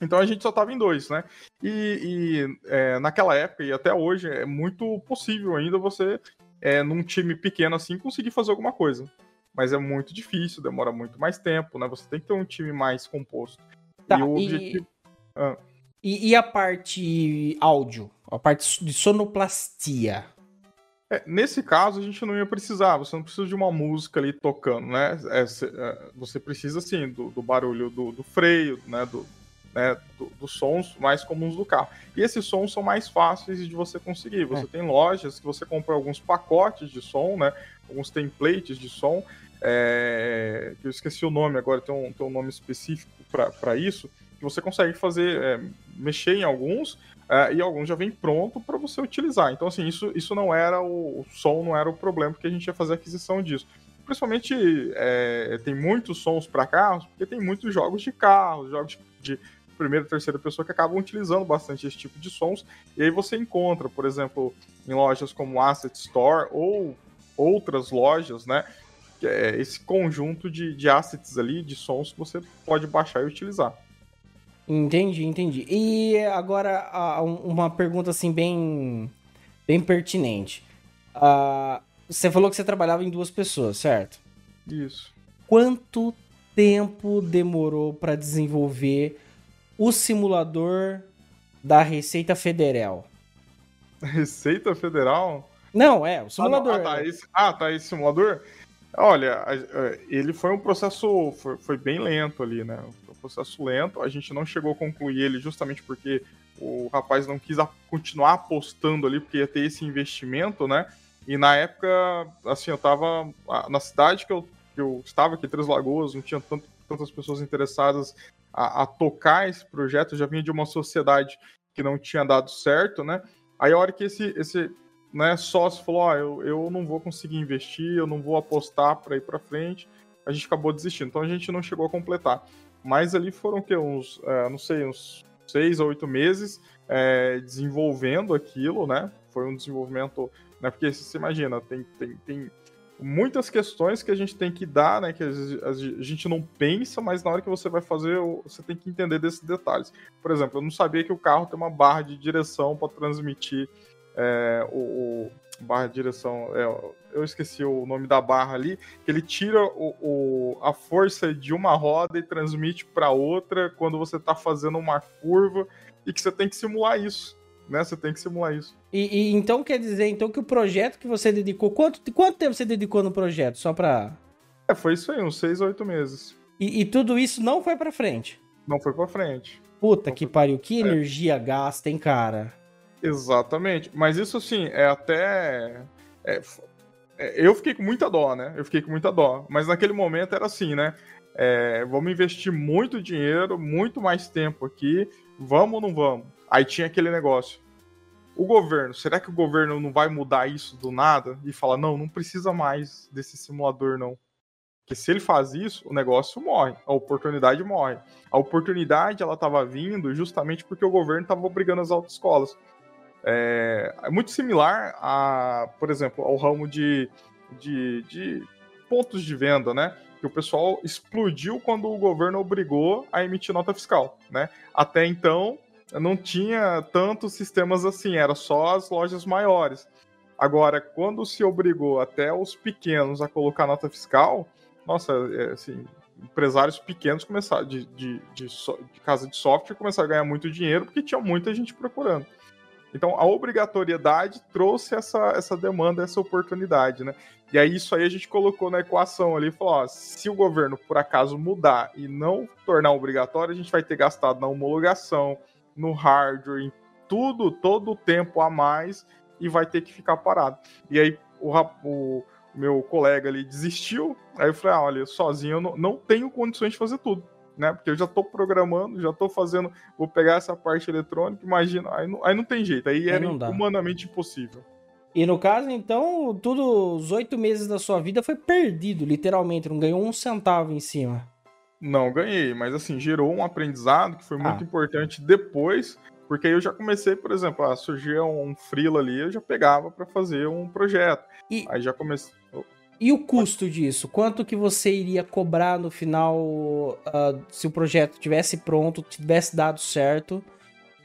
Então a gente só estava em dois, né? E, e é, naquela época e até hoje é muito possível ainda você é, num time pequeno assim, conseguir fazer alguma coisa. Mas é muito difícil, demora muito mais tempo, né? Você tem que ter um time mais composto. Tá, e o objetivo. E, ah. e, e a parte áudio? A parte de sonoplastia? É, nesse caso, a gente não ia precisar, você não precisa de uma música ali tocando, né? É, é você precisa, sim, do, do barulho do, do, freio, né? Do, né, do, dos sons mais comuns do carro. E esses sons são mais fáceis de você conseguir. Você é. tem lojas que você compra alguns pacotes de som, né, alguns templates de som, é, que eu esqueci o nome agora, tem um, tem um nome específico para isso, que você consegue fazer, é, mexer em alguns, é, e alguns já vem pronto para você utilizar. Então, assim, isso, isso não era o, o som, não era o problema, porque a gente ia fazer aquisição disso principalmente é, tem muitos sons para carros, porque tem muitos jogos de carros, jogos de primeira e terceira pessoa que acabam utilizando bastante esse tipo de sons. E aí você encontra, por exemplo, em lojas como Asset Store ou outras lojas, né? É esse conjunto de, de assets ali, de sons que você pode baixar e utilizar. Entendi, entendi. E agora uma pergunta assim bem, bem pertinente. Uh, você falou que você trabalhava em duas pessoas, certo? Isso. Quanto tempo demorou para desenvolver o simulador da Receita Federal. Receita Federal? Não, é, o simulador. Ah, tá, esse, ah, tá, esse simulador. Olha, ele foi um processo, foi, foi bem lento ali, né? Foi um processo lento, a gente não chegou a concluir ele justamente porque o rapaz não quis continuar apostando ali, porque ia ter esse investimento, né? E na época, assim, eu tava na cidade que eu, que eu estava aqui, Três Lagoas, não tinha tanto, tantas pessoas interessadas a, a, tocar esse projeto, eu já vinha de uma sociedade que não tinha dado certo, né? Aí a hora que esse, esse né, sócio falou, oh, eu, eu não vou conseguir investir, eu não vou apostar para ir para frente, a gente acabou desistindo. Então a gente não chegou a completar. Mas ali foram que uns, é, não sei, uns seis a oito meses é, desenvolvendo aquilo, né? Foi um desenvolvimento, né? Porque você imagina, tem, tem, tem muitas questões que a gente tem que dar, né? Que a gente não pensa, mas na hora que você vai fazer, você tem que entender desses detalhes. Por exemplo, eu não sabia que o carro tem uma barra de direção para transmitir é, o, o, barra de direção. É, eu esqueci o nome da barra ali, que ele tira o, o a força de uma roda e transmite para outra quando você está fazendo uma curva e que você tem que simular isso. Né? Você tem que simular isso. E, e, então quer dizer então que o projeto que você dedicou, quanto, quanto tempo você dedicou no projeto? Só para É, foi isso aí, uns seis, oito meses. E, e tudo isso não foi para frente? Não foi para frente. Puta não que pariu, que energia gasta, hein, cara? Exatamente. Mas isso, assim, é até. É, é, eu fiquei com muita dó, né? Eu fiquei com muita dó. Mas naquele momento era assim, né? É, vamos investir muito dinheiro, muito mais tempo aqui. Vamos ou não vamos? Aí tinha aquele negócio. O governo, será que o governo não vai mudar isso do nada e falar, não, não precisa mais desse simulador, não? Porque se ele faz isso, o negócio morre, a oportunidade morre. A oportunidade ela estava vindo justamente porque o governo estava obrigando as autoescolas. É, é, muito similar a, por exemplo, ao ramo de, de, de pontos de venda, né? Que o pessoal explodiu quando o governo obrigou a emitir nota fiscal, né? Até então não tinha tantos sistemas assim, era só as lojas maiores. Agora, quando se obrigou até os pequenos a colocar nota fiscal, nossa, é, assim, empresários pequenos começaram de, de, de, de, casa de software começaram a ganhar muito dinheiro porque tinha muita gente procurando. Então, a obrigatoriedade trouxe essa, essa demanda, essa oportunidade, né? E aí, isso aí a gente colocou na equação ali falou: ó, se o governo por acaso mudar e não tornar obrigatório, a gente vai ter gastado na homologação, no hardware, em tudo, todo o tempo a mais e vai ter que ficar parado. E aí, o, o meu colega ali desistiu. Aí eu falei: ah, olha, sozinho eu não, não tenho condições de fazer tudo né? Porque eu já estou programando, já estou fazendo, vou pegar essa parte eletrônica, imagina, aí não, aí não tem jeito, aí, aí era humanamente impossível. E no caso, então, tudo, os oito meses da sua vida foi perdido, literalmente, não ganhou um centavo em cima. Não ganhei, mas assim, gerou um aprendizado que foi muito ah. importante depois, porque aí eu já comecei, por exemplo, a surgir um freela ali, eu já pegava para fazer um projeto. E... Aí já comecei. E o custo disso? Quanto que você iria cobrar no final uh, se o projeto tivesse pronto, tivesse dado certo?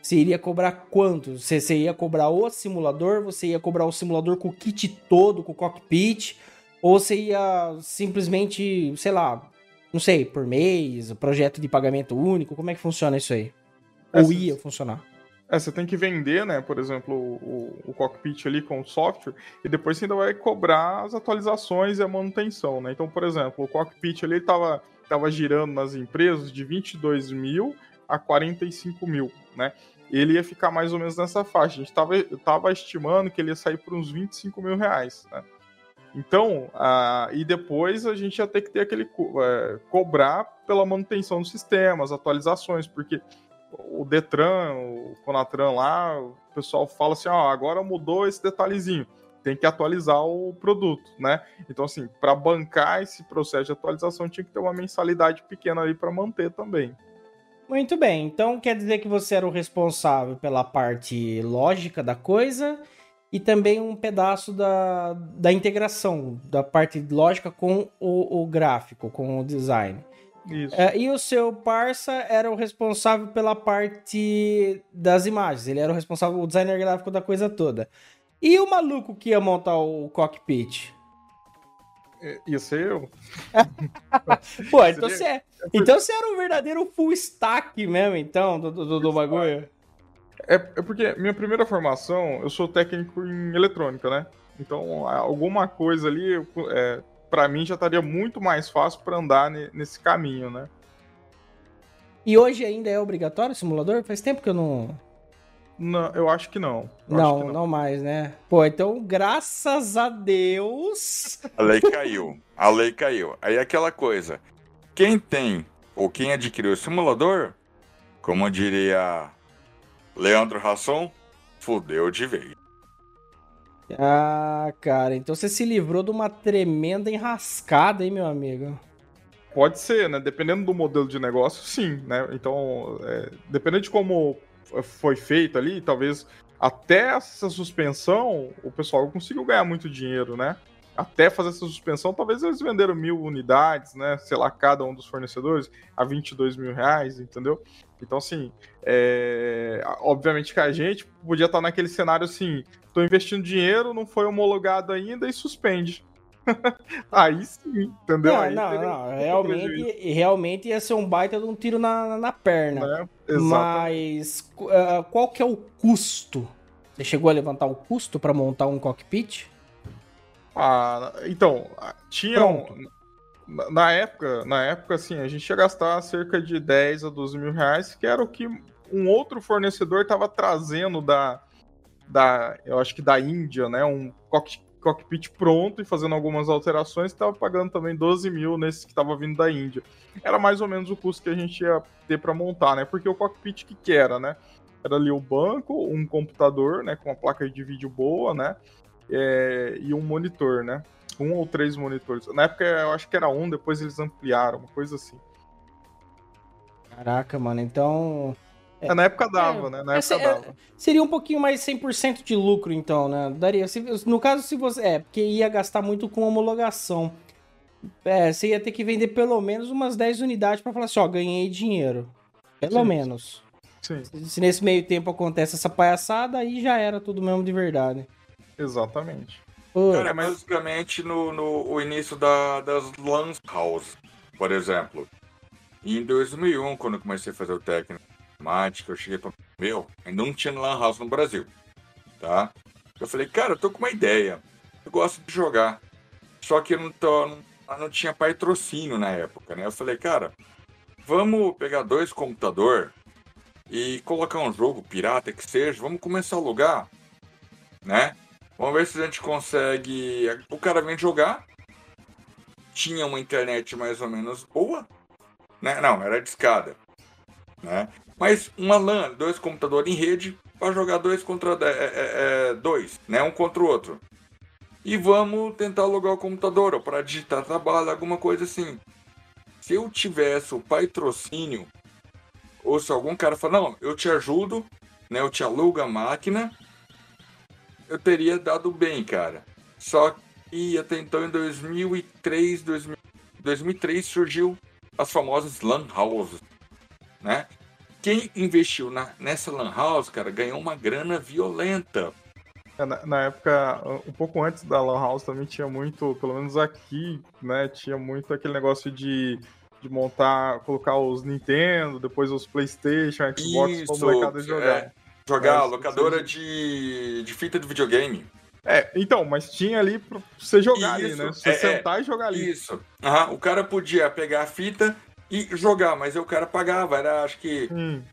Você iria cobrar quanto? Você, você, ia cobrar o simulador? Você ia cobrar o simulador com o kit todo, com o cockpit? Ou você ia simplesmente, sei lá, não sei, por mês, projeto de pagamento único? Como é que funciona isso aí? Ou ia funcionar? É, você tem que vender, né, por exemplo, o, o, cockpit ali com o software, e depois você ainda vai cobrar as atualizações e a manutenção, né? Então, por exemplo, o cockpit ali estava tava girando nas empresas de 22 mil a 45 mil, né? Ele ia ficar mais ou menos nessa faixa. A gente estava tava estimando que ele ia sair por uns 25 mil reais, né? Então, uh, e depois a gente ia ter que ter aquele uh, cobrar pela manutenção dos sistemas, atualizações, porque o Detran, o Conatran lá, o pessoal fala assim, ó, agora mudou esse detalhezinho, tem que atualizar o produto, né? Então assim, para bancar esse processo de atualização tinha que ter uma mensalidade pequena aí para manter também. Muito bem, então quer dizer que você era o responsável pela parte lógica da coisa e também um pedaço da, da integração, da parte lógica com o, o gráfico, com o design. É, e o seu parça era o responsável pela parte das imagens. Ele era o responsável, o designer gráfico da coisa toda. E o maluco que ia montar o cockpit? É, ia ser eu. Pô, então você, é, então você era um verdadeiro full stack mesmo, então, do, do, do bagulho? É, é porque minha primeira formação, eu sou técnico em eletrônica, né? Então, alguma coisa ali, é, para mim, já estaria muito mais fácil para andar nesse caminho, né? E hoje ainda é obrigatório o simulador? Faz tempo que eu não. Não, eu acho que não. Não, que não, não, mais, né? Pô, então, graças a Deus. A lei caiu. A lei caiu. Aí aquela coisa. Quem tem ou quem adquiriu o simulador, como diria Leandro Rasson, fudeu de vez. Ah, cara, então você se livrou de uma tremenda enrascada, hein, meu amigo? Pode ser, né? Dependendo do modelo de negócio, sim, né? Então, é, dependendo de como foi feito ali, talvez até essa suspensão o pessoal conseguiu ganhar muito dinheiro, né? Até fazer essa suspensão, talvez eles venderam mil unidades, né? Sei lá, cada um dos fornecedores a 22 mil reais, entendeu? Então, assim, é... obviamente que a gente podia estar naquele cenário assim: tô investindo dinheiro, não foi homologado ainda e suspende. Aí sim, entendeu? Não, Aí não, não. Realmente, realmente ia ser um baita de um tiro na, na perna. É, Mas uh, qual que é o custo? Você chegou a levantar o custo para montar um cockpit? Ah, então, tinha um, na época, na época, assim, a gente ia gastar cerca de 10 a 12 mil reais, que era o que um outro fornecedor estava trazendo da, da, eu acho que da Índia, né? Um cockpit cockpit pronto e fazendo algumas alterações, estava pagando também 12 mil nesse que estava vindo da Índia. Era mais ou menos o custo que a gente ia ter para montar, né? Porque o cockpit que, que era, né? Era ali o banco, um computador, né? Com uma placa de vídeo boa, né? É, e um monitor, né? Um ou três monitores. Na época eu acho que era um, depois eles ampliaram, uma coisa assim. Caraca, mano, então é, na época dava, é, né? Na época dava. seria um pouquinho mais 100% de lucro, então, né? Daria. Se, no caso, se você. É, porque ia gastar muito com homologação. É, você ia ter que vender pelo menos umas 10 unidades para falar assim: ó, ganhei dinheiro. Pelo Sim. menos. Sim. Se, se, nesse meio tempo acontece essa palhaçada, aí já era tudo mesmo de verdade. Exatamente. Cara, mas basicamente no, no o início da, das Lan House, por exemplo. Em 2001, quando eu comecei a fazer o técnico matemática, eu cheguei para meu, ainda não tinha Lan House no Brasil, tá? Eu falei, cara, eu tô com uma ideia, eu gosto de jogar, só que eu não, tô, não, não tinha patrocínio na época, né? Eu falei, cara, vamos pegar dois computador e colocar um jogo pirata que seja, vamos começar a alugar, né? Vamos ver se a gente consegue. O cara vem jogar, tinha uma internet mais ou menos boa, né? Não, era de escada, né? Mas uma LAN, dois computadores em rede, para jogar dois contra é, é, é, dois, né? Um contra o outro. E vamos tentar alugar o computador, para digitar trabalho, alguma coisa assim. Se eu tivesse o patrocínio, ou se algum cara falar, não, eu te ajudo, né? Eu te alugo a máquina, eu teria dado bem, cara. Só que até então, em 2003, 2000, 2003 surgiu as famosas LAN houses, né? quem investiu na, nessa Lan House, cara, ganhou uma grana violenta. É, na, na, época, um pouco antes da Lan House também tinha muito, pelo menos aqui, né? Tinha muito aquele negócio de, de montar, colocar os Nintendo, depois os PlayStation, Xbox para o mercado jogar. É, jogar, é, locadora de, de fita de videogame. É, então, mas tinha ali pra você jogar isso, ali, né? Você é, sentar e jogar ali. Isso. Uhum. O cara podia pegar a fita, e jogar, mas eu o cara pagava, era acho que hum.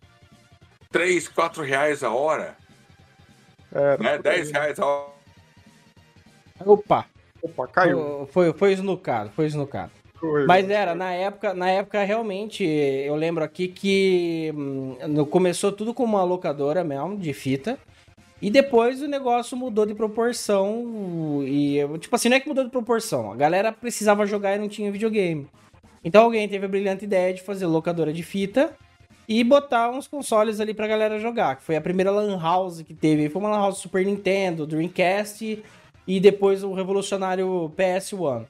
3, 4 reais a hora. Era, né? 10 reais a hora. Opa! Opa, caiu. Foi, foi esnucado, foi esnucado. Mas era, na época, na época realmente, eu lembro aqui que hum, começou tudo com uma locadora mesmo, de fita. E depois o negócio mudou de proporção. E, tipo assim, não é que mudou de proporção. A galera precisava jogar e não tinha videogame. Então alguém teve a brilhante ideia de fazer locadora de fita e botar uns consoles ali pra galera jogar. Que foi a primeira Lan House que teve. Foi uma Lan House Super Nintendo, Dreamcast e depois o revolucionário PS1.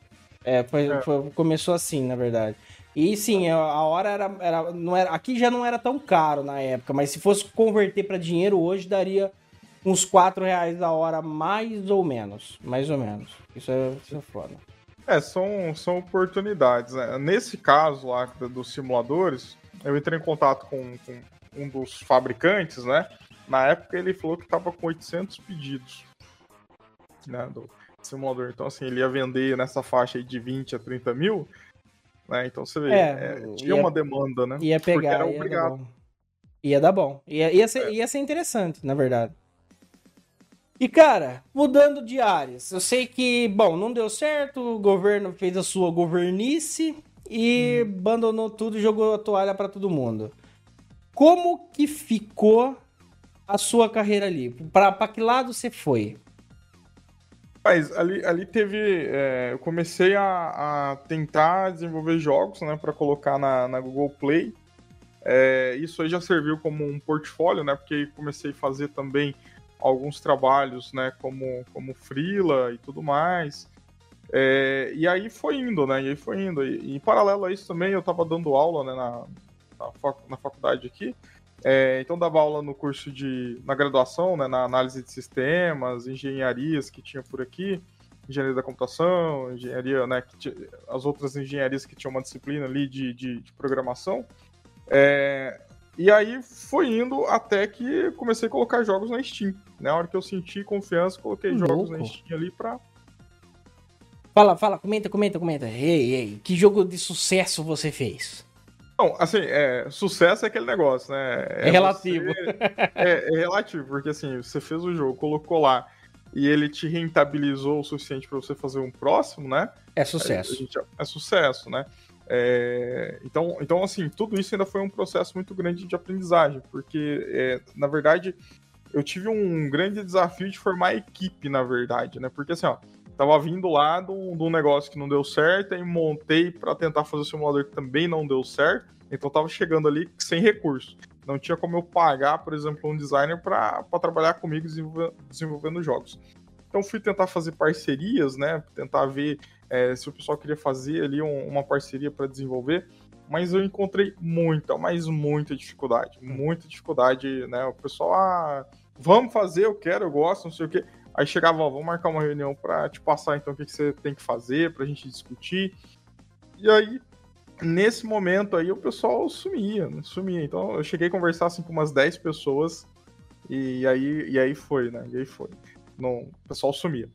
É, foi, é. Foi, começou assim, na verdade. E sim, a hora era, era, não era. Aqui já não era tão caro na época, mas se fosse converter para dinheiro hoje, daria uns 4 reais a hora, mais ou menos. Mais ou menos. Isso é, isso é foda. É, são, são oportunidades. Né? Nesse caso lá dos simuladores, eu entrei em contato com, com um dos fabricantes, né? Na época ele falou que estava com 800 pedidos né, do simulador. Então, assim, ele ia vender nessa faixa aí de 20 a 30 mil, né? Então você vê, É, é, tinha ia- uma demanda, né? Ia Porque pegar, era ia dar obrigado. bom. Ia dar bom. Ia, ia, É. ser, ia ser interessante, na verdade. E, cara, mudando de áreas. Eu sei que, bom, não deu certo, o governo fez a sua governice e Hum. abandonou tudo e jogou a toalha pra todo mundo. Como que ficou a sua carreira ali? Pra que lado você foi? Mas ali, ali teve. é, eu comecei a, a tentar desenvolver jogos, né, para colocar na, na Google Play. É, isso aí já serviu como um portfólio, né, porque comecei a fazer também alguns trabalhos, né, como, como freela e tudo mais. É, e aí foi indo, né, e aí foi indo. E, e em paralelo a isso também eu estava dando aula, né, na, na, na faculdade aqui. É, então dava aula no curso de. na graduação, né, na análise de sistemas, engenharias que tinha por aqui, engenharia da computação, engenharia, né, que ti- as outras engenharias que tinham uma disciplina ali de, de, de programação. É, e aí foi indo até que comecei a colocar jogos na Steam. Né? A hora que eu senti confiança, coloquei Que jogos louco. na Steam ali pra. Fala, fala, comenta, comenta, comenta. Ei, ei, que jogo de sucesso você fez? Não, assim, é, sucesso é aquele negócio, né? É relativo. você- é, é relativo, porque assim, você fez o jogo, colocou lá e ele te rentabilizou o suficiente para você fazer um próximo, né? É A sucesso. gente- é sucesso, né? É, então, então, assim, tudo isso ainda foi um processo muito grande de aprendizagem, porque, é, na verdade, eu tive um grande desafio de formar equipe, na verdade, né? Porque, assim, ó, tava vindo lá de um negócio que não deu certo, aí montei para tentar fazer o simulador que também não deu certo, então tava chegando ali sem recurso. Não tinha como eu pagar, por exemplo, um designer para trabalhar comigo desenvolve- desenvolvendo jogos. Então fui tentar fazer parcerias, né? Tentar ver é, se o pessoal queria fazer ali um- uma parceria para desenvolver, mas eu encontrei muita, mas muita dificuldade, muita dificuldade, né? O pessoal, ah, vamos fazer, eu quero, eu gosto, não sei o quê. Aí chegava, ó, vamos marcar uma reunião para te passar então o que, que você tem que fazer, pra gente discutir. E aí, nesse momento aí, o pessoal sumia, né? sumia. Então eu cheguei a conversar assim com umas 10 pessoas e aí, e aí foi, né? E aí foi. Não, o pessoal sumia.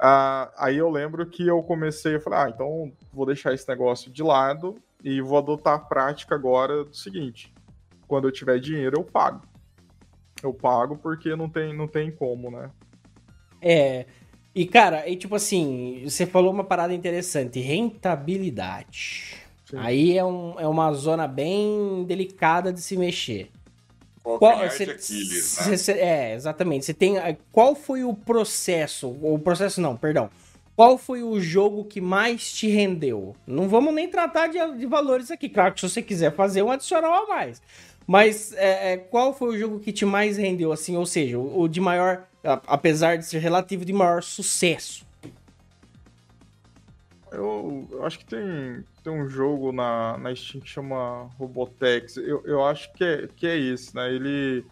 Ah, aí eu lembro que eu comecei a falar, ah, então vou deixar esse negócio de lado e vou adotar a prática agora do seguinte: quando eu tiver dinheiro, eu pago. Eu pago porque não tem, não tem como, né? É. E, cara, e tipo assim, você falou uma parada interessante: rentabilidade. Sim. Aí é, um, é uma zona bem delicada de se mexer. Calcanhar cê- de Aquiles, cê- né? cê- é, exatamente. Você tem. Qual foi o processo? O processo não, perdão. Qual foi o jogo que mais te rendeu? Não vamos nem tratar de, de valores aqui. Claro que se você quiser fazer um adicional a mais. Mas é, é, qual foi o jogo que te mais rendeu, assim? Ou seja, o, o de maior. Apesar de ser relativo, de maior sucesso. Eu, eu acho que tem, tem um jogo na, na Steam que chama Robotex. Eu, eu acho que é, que é esse, né? Ele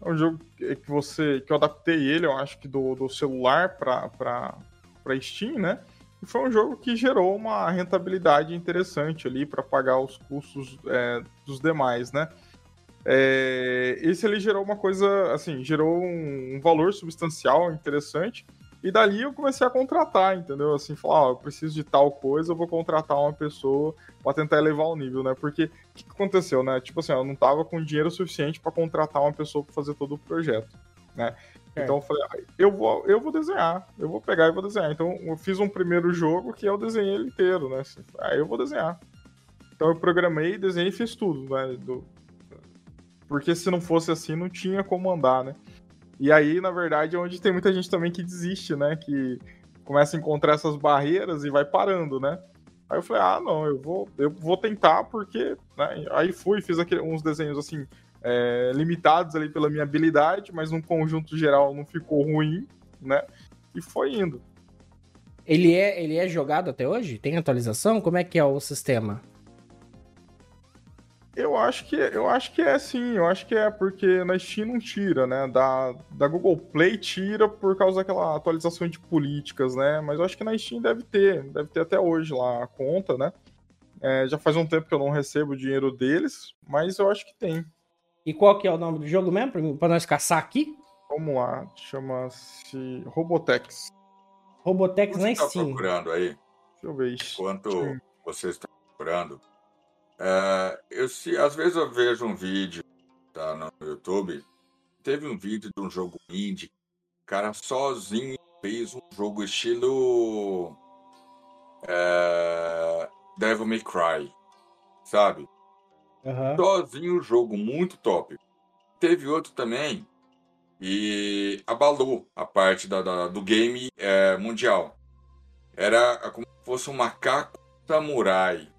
é um jogo que você. que eu adaptei ele, eu acho que do, do celular pra Steam, né? E foi um jogo que gerou uma rentabilidade interessante ali para pagar os custos é, dos demais, né? É, esse ali gerou uma coisa, assim, gerou um, um valor substancial interessante. E dali eu comecei a contratar, entendeu? Assim, falar, ó, eu preciso de tal coisa, eu vou contratar uma pessoa pra tentar elevar o nível, né? Porque o que, que aconteceu, né? Tipo assim, eu não tava com dinheiro suficiente pra contratar uma pessoa pra fazer todo o projeto, né? É. Então eu falei, ah, eu vou, eu vou desenhar, eu vou pegar e vou desenhar. Então eu fiz um primeiro jogo que eu desenhei ele inteiro, né? Assim, ah, eu vou desenhar. Então eu programei, desenhei e fiz tudo, né? Do- Porque se não fosse assim, não tinha como andar, né? E aí, na verdade, é onde tem muita gente também que desiste, né? Que começa a encontrar essas barreiras e vai parando, né? Aí eu falei, ah, não, eu vou, eu vou tentar, porque. Né? Aí fui, fiz aquele, uns desenhos assim, é, limitados ali pela minha habilidade, mas num conjunto geral não ficou ruim, né? E foi indo. Ele é, ele é jogado até hoje? Tem atualização? Como é que é o sistema? Eu acho que eu acho que é sim, eu acho que é porque na Steam não tira, né? Da, da Google Play tira por causa daquela atualização de políticas, né? Mas eu acho que na Steam deve ter, deve ter até hoje lá a conta, né? É, já faz um tempo que eu não recebo o dinheiro deles, mas eu acho que tem. E qual que é o nome do jogo mesmo? Pra nós caçar aqui? Vamos lá, chama-se Robotex. Robotex Você na está Steam. procurando aí, Deixa eu ver. enquanto Sim. você está procurando, é, eu, se, às vezes eu vejo um vídeo tá, no YouTube, teve um vídeo de um jogo indie, o cara sozinho fez um jogo estilo é, Devil May Cry, sabe? Aham. Sozinho o jogo, muito top. Teve outro também e abalou a parte da, da- do game é, mundial. Era como se fosse um macaco samurai.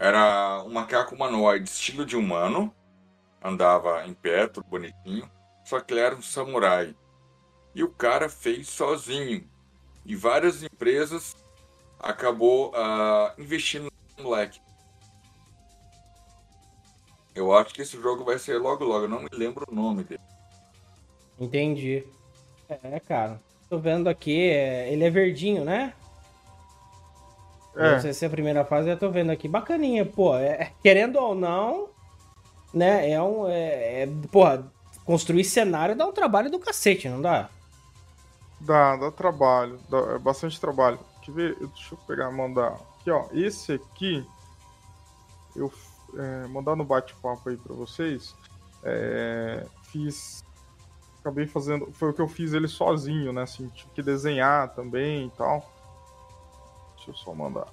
Era um macaco humanoide, estilo de humano. Andava em pé, bonitinho. Só que ele era um samurai. E o cara fez sozinho. E várias empresas acabou ah, investindo no moleque. Eu acho que esse jogo vai ser logo logo. Não me lembro o nome dele. Entendi. É, cara. Tô vendo aqui, é, ele é verdinho, né? É. Não sei se é a primeira fase, eu tô vendo aqui. Bacaninha, pô. é- querendo ou não, né? É um. É, é, porra, construir cenário dá um trabalho do cacete, não dá? Dá, dá trabalho, dá é bastante trabalho. Ver? Eu- Deixa eu pegar mandar. Aqui, ó. Esse aqui, eu é, mandar no bate-papo aí pra vocês. É, fiz. Acabei fazendo. Foi o que eu fiz ele sozinho, né? Assim, tive que desenhar também e tal. Deixa eu só mandar.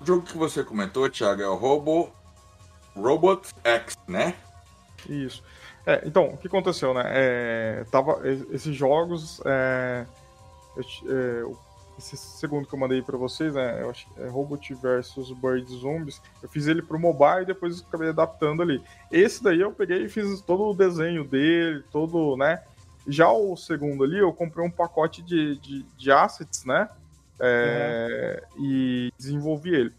O jogo que você comentou, Thiago, é o Robo Robot X, né? Isso. É, então, o que aconteceu, né? É, tava, esses jogos. É, eu é, esse segundo que eu mandei pra vocês, né? Eu acho é Robot versus Bird Zombies. Eu fiz ele pro mobile e depois acabei adaptando ali. Esse daí eu peguei e fiz todo o desenho dele, todo, né? Já o segundo ali, eu comprei um pacote de, de, de assets, né? É, E desenvolvi ele.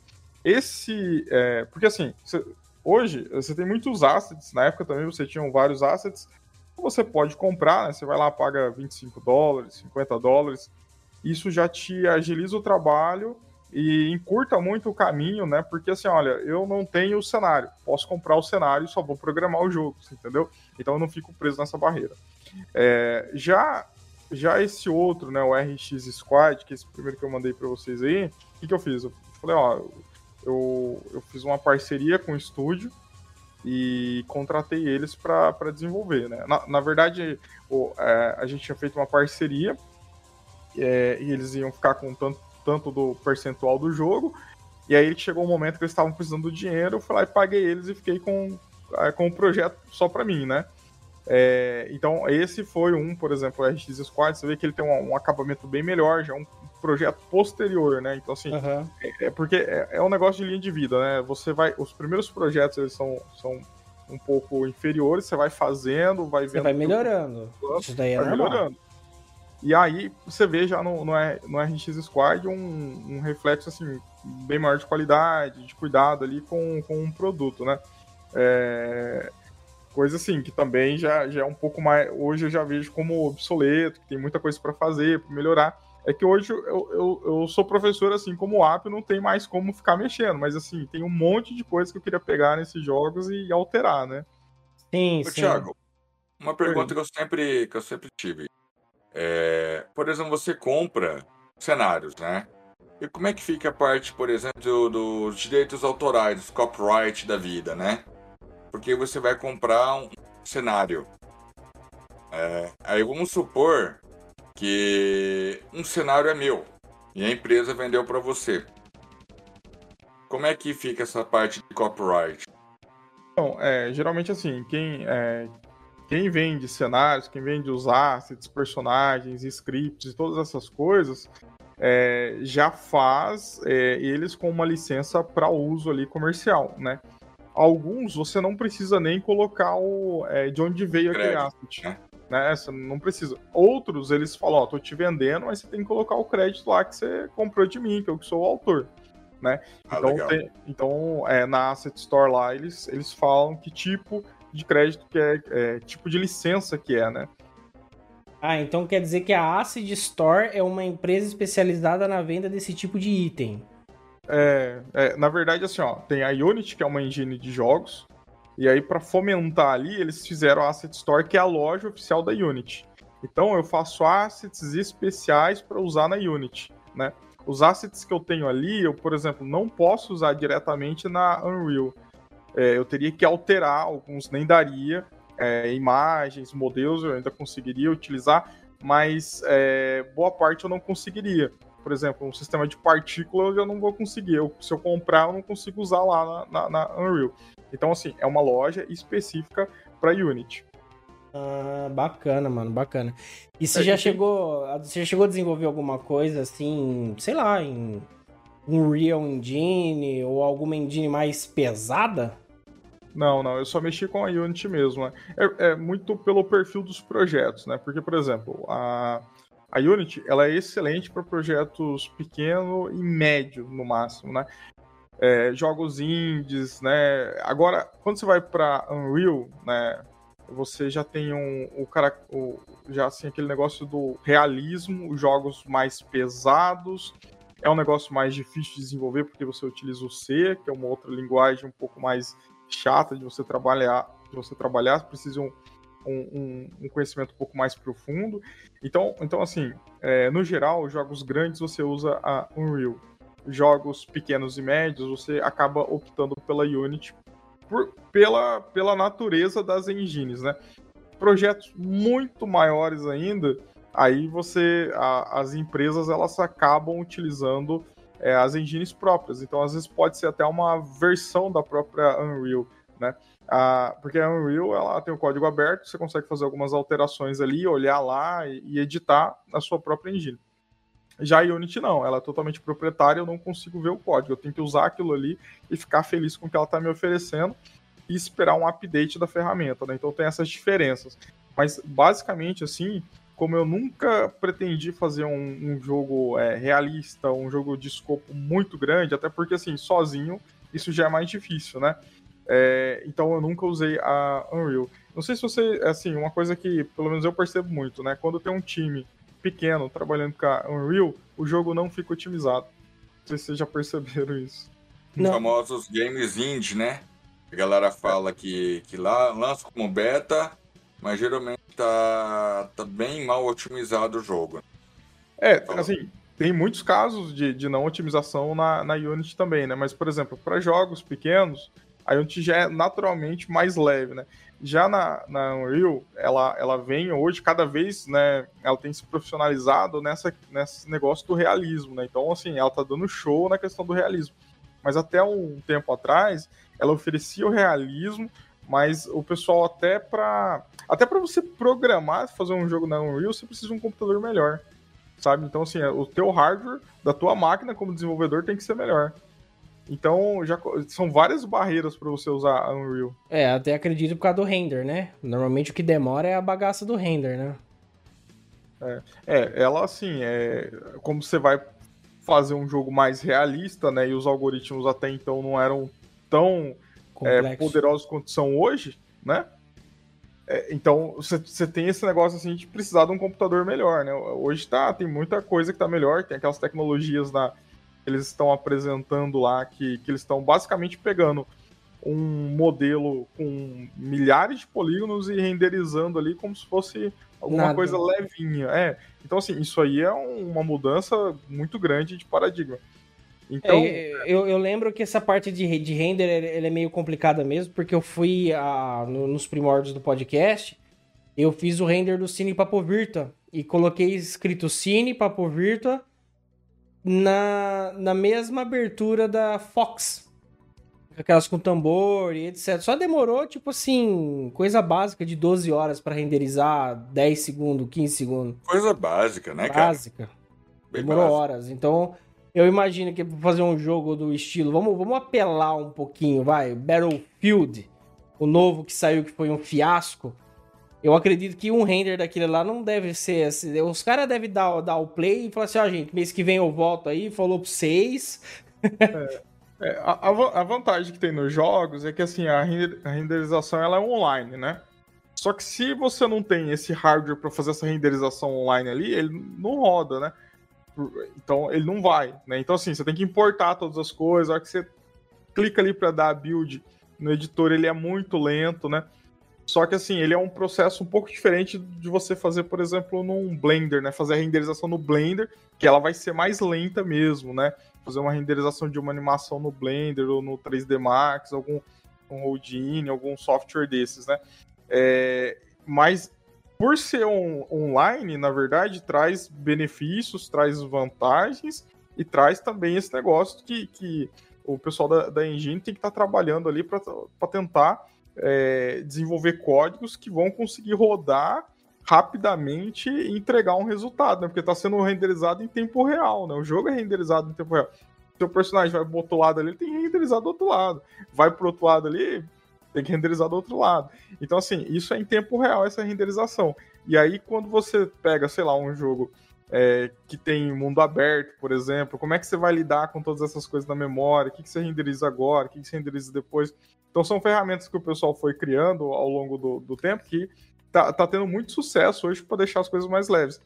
Esse. é, porque assim, você- hoje você tem muitos assets, na época também você tinha vários assets. Você pode comprar, né? Você vai lá, paga 25 dólares, 50 dólares. Isso já te agiliza o trabalho e encurta muito o caminho, né? Porque assim, olha, eu não tenho o cenário. Posso comprar o cenário e só vou programar o jogo, entendeu? Então eu não fico preso nessa barreira. É, já já esse outro, né, o RX Squad, que é esse primeiro que eu mandei para vocês aí, o que, que eu fiz? Eu falei, ó, eu, eu fiz uma parceria com o estúdio e contratei eles para desenvolver, né? Na, na verdade, o, é, a gente tinha feito uma parceria é, e eles iam ficar com tanto, tanto do percentual do jogo, e aí chegou um momento que eles estavam precisando do dinheiro, eu fui lá e paguei eles e fiquei com, é, com o projeto só para mim, né? É, então, esse foi um, por exemplo, o RX Squad, você vê que ele tem um, um acabamento bem melhor, já é um projeto posterior, né? Então, assim, Aham. é, é porque é, é um negócio de linha de vida, né? Você vai. Os primeiros projetos eles são, são um pouco inferiores, você vai fazendo, vai Você vendo. vai que o- melhorando. Isso daí é vai normal. melhorando. E aí você vê já no, no, no RX Squad um, um reflexo assim, bem maior de qualidade, de cuidado ali com, com um produto, né? É, coisa assim, que também já, já é um pouco mais. Hoje eu já vejo como obsoleto, que tem muita coisa para fazer, para melhorar. É que hoje eu, eu, eu sou professor, assim, como o app, não tem mais como ficar mexendo, mas assim, tem um monte de coisa que eu queria pegar nesses jogos e alterar, né? Sim, Ô, sim. Thiago, uma pergunta que eu sempre, que eu sempre tive. É, por exemplo, você compra cenários, né? E como é que fica a parte, por exemplo, do- dos direitos autorais, dos copyright da vida, né? Porque você vai comprar um cenário. É, aí vamos supor que um cenário é meu e a empresa vendeu para você. Como é que fica essa parte de copyright? Então, é, geralmente assim, quem, é, quem vende cenários, quem vende os assets, personagens, scripts todas essas coisas, é, já faz é, eles com uma licença para uso ali comercial, né? Alguns você não precisa nem colocar o, é, de onde veio aquele asset. né? Né? Você não precisa. Outros, eles falam, ó, tô te vendendo, mas você tem que colocar o crédito lá que você comprou de mim, que eu que sou o autor. Né? Ah, Então, tem- então é, na Asset Store lá, eles, eles falam que tipo de crédito que é, é, tipo de licença que é, né? Ah, então quer dizer que a Acid Store é uma empresa especializada na venda desse tipo de item. É, é, na verdade, assim, ó, tem a Unity, que é uma engine de jogos, e aí para fomentar ali, eles fizeram a Asset Store, que é a loja oficial da Unity. Então eu faço assets especiais para usar na Unity, né? Os assets que eu tenho ali, eu, por exemplo, não posso usar diretamente na Unreal. É, eu teria que alterar, alguns nem daria, é, imagens, modelos eu ainda conseguiria utilizar, mas é, boa parte eu não conseguiria. Por exemplo, um sistema de partícula eu não vou conseguir. Eu, se eu comprar, eu não consigo usar lá na, na, na Unreal. Então, assim, é uma loja específica para Unity. Ah, bacana, mano, bacana. E você é, já chegou. Você já chegou a desenvolver alguma coisa assim, sei lá, em um Real Engine ou alguma engine mais pesada? Não, não, eu só mexi com a Unity mesmo. Né? É, é, muito pelo perfil dos projetos, né? Porque, por exemplo, a, a Unity ela é excelente para projetos pequeno e médio, no máximo, né? É, jogos indies, né? Agora, quando você vai para Unreal, né? Você já tem um, o cara, o, já assim aquele negócio do realismo, os jogos mais pesados. É um negócio mais difícil de desenvolver porque você utiliza o C, que é uma outra linguagem um pouco mais chata de você trabalhar, de você trabalhar, precisa um, um, um conhecimento um pouco mais profundo. Então, então assim, é, no geral, jogos grandes você usa a Unreal. Jogos pequenos e médios você acaba optando pela Unity por, pela, pela natureza das engines, né? Projetos muito maiores ainda, aí você, a, as empresas elas acabam utilizando é, as engines próprias. Então, às vezes pode ser até uma versão da própria Unreal, né? Porque a Unreal ela tem o código aberto, você consegue fazer algumas alterações ali, olhar lá e, e editar na sua própria engine. Já a Unity não, ela é totalmente proprietária, eu não consigo ver o código. Eu tenho que usar aquilo ali e ficar feliz com o que ela está me oferecendo e esperar um update da ferramenta, né? Então tem essas diferenças. Mas basicamente, assim, como eu nunca pretendi fazer um, um jogo é, realista, um jogo de escopo muito grande, até porque assim, sozinho isso já é mais difícil, né? É, então eu nunca usei a Unreal. Não sei se você, assim, uma coisa que pelo menos eu percebo muito, né? Quando tem um time pequeno trabalhando com a Unreal, o jogo não fica otimizado. Não sei se vocês já perceberam isso. Os famosos games indie, né? A galera fala que, que lá lança como beta, mas geralmente tá, tá bem mal otimizado o jogo. É, assim, tem muitos casos de, de não otimização na, na Unity também, né? Mas, por exemplo, para jogos pequenos, a Unity já é naturalmente mais leve, né? Já na, na Unreal, ela, ela vem hoje, cada vez, né, ela tem se profissionalizado nessa, nesse negócio do realismo, né? Então, assim, ela tá dando show na questão do realismo. Mas até um tempo atrás, ela oferecia o realismo, mas o pessoal até para até para você programar, fazer um jogo na Unreal, você precisa de um computador melhor, sabe? Então, assim, o teu hardware da tua máquina como desenvolvedor tem que ser melhor. Então, já são várias barreiras para você usar a Unreal. É, até acredito por causa do render, né? Normalmente o que demora é a bagaça do render, né? É, é ela assim, é como você vai fazer um jogo mais realista, né? E os algoritmos até então não eram tão é, poderosos quanto são hoje, né? É, então, você tem esse negócio assim de precisar de um computador melhor, né? Hoje tá, tem muita coisa que tá melhor, tem aquelas tecnologias na, eles estão apresentando lá que, que eles estão basicamente pegando um modelo com milhares de polígonos e renderizando ali como se fosse alguma Nada. coisa levinha. É. Então, assim, isso aí é uma mudança muito grande de paradigma. Então, é, eu, eu, lembro que essa parte de, de render é meio complicada mesmo, porque eu fui a, no, nos primórdios do podcast, eu fiz o render do Cine Papo Virtua e coloquei escrito Cine Papo Virtua na, na mesma abertura da Fox. Aquelas com tambor e etc. Só demorou, tipo assim, coisa básica de 12 horas para renderizar 10 segundos, 15 segundos. Coisa básica, né, cara? Básica. Demorou básico. horas. Então, eu imagino que pra fazer um jogo do estilo, vamos, vamos apelar um pouquinho, vai. Battlefield, o novo que saiu que foi um fiasco. Eu acredito que um render daquele lá não deve ser assim. Os caras devem dar, dar o play e falar assim: ó, oh, gente, mês que vem eu volto aí, falou pra vocês. É, é, a, a, vantagem que tem nos jogos é que assim, a, a renderização ela é online, né? Só que se você não tem esse hardware para fazer essa renderização online ali, ele não roda, né? Então ele não vai, né? Então assim, você tem que importar todas as coisas, a hora que você clica ali para dar a build no editor, ele é muito lento, né? Só que assim, ele é um processo um pouco diferente de você fazer, por exemplo, num Blender, né? Fazer a renderização no Blender, que ela vai ser mais lenta mesmo, né? Fazer uma renderização de uma animação no Blender ou no 3D Max, algum um Houdini, algum software desses, né? É, mas por ser on, online, na verdade, traz benefícios, traz vantagens e traz também esse negócio que, que o pessoal da, da Engine tem que estar tá trabalhando ali para tentar é, desenvolver códigos que vão conseguir rodar rapidamente e entregar um resultado, né? Porque está sendo renderizado em tempo real, né? O jogo é renderizado em tempo real. Seu personagem vai pro outro lado ali, ele tem que renderizar do outro lado. Vai pro outro lado ali, tem que renderizar do outro lado. Então, assim, isso é em tempo real, essa renderização. E aí, quando você pega, sei lá, um jogo é, que tem mundo aberto, por exemplo, como é que você vai lidar com todas essas coisas na memória? O que, que você renderiza agora? O que, que você renderiza depois? Então, são ferramentas que o pessoal foi criando ao longo do, do tempo que tá, tá tendo muito sucesso hoje para deixar as coisas mais leves.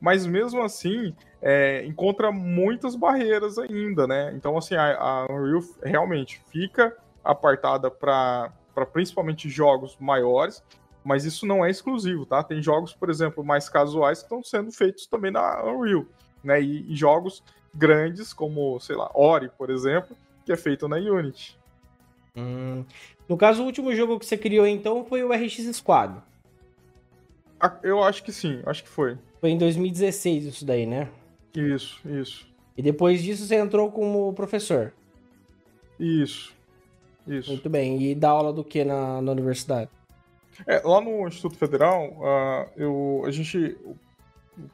Mas mesmo assim, é, encontra muitas barreiras ainda, né? Então, assim, a, a Unreal realmente fica apartada para principalmente jogos maiores, mas isso não é exclusivo, tá? Tem jogos, por exemplo, mais casuais que estão sendo feitos também na Unreal, né? E, e, jogos grandes, como, sei lá, Ori, por exemplo, que é feito na Unity. Hum. No caso, o último jogo que você criou, então, foi o RX Squad. Eu acho que sim, acho que foi. Foi em 2016 isso daí, né? Isso, isso. E depois disso você entrou como professor? Isso, isso. Muito bem. E dá aula do que na, na universidade? É, lá no Instituto Federal, uh, eu, a gente, o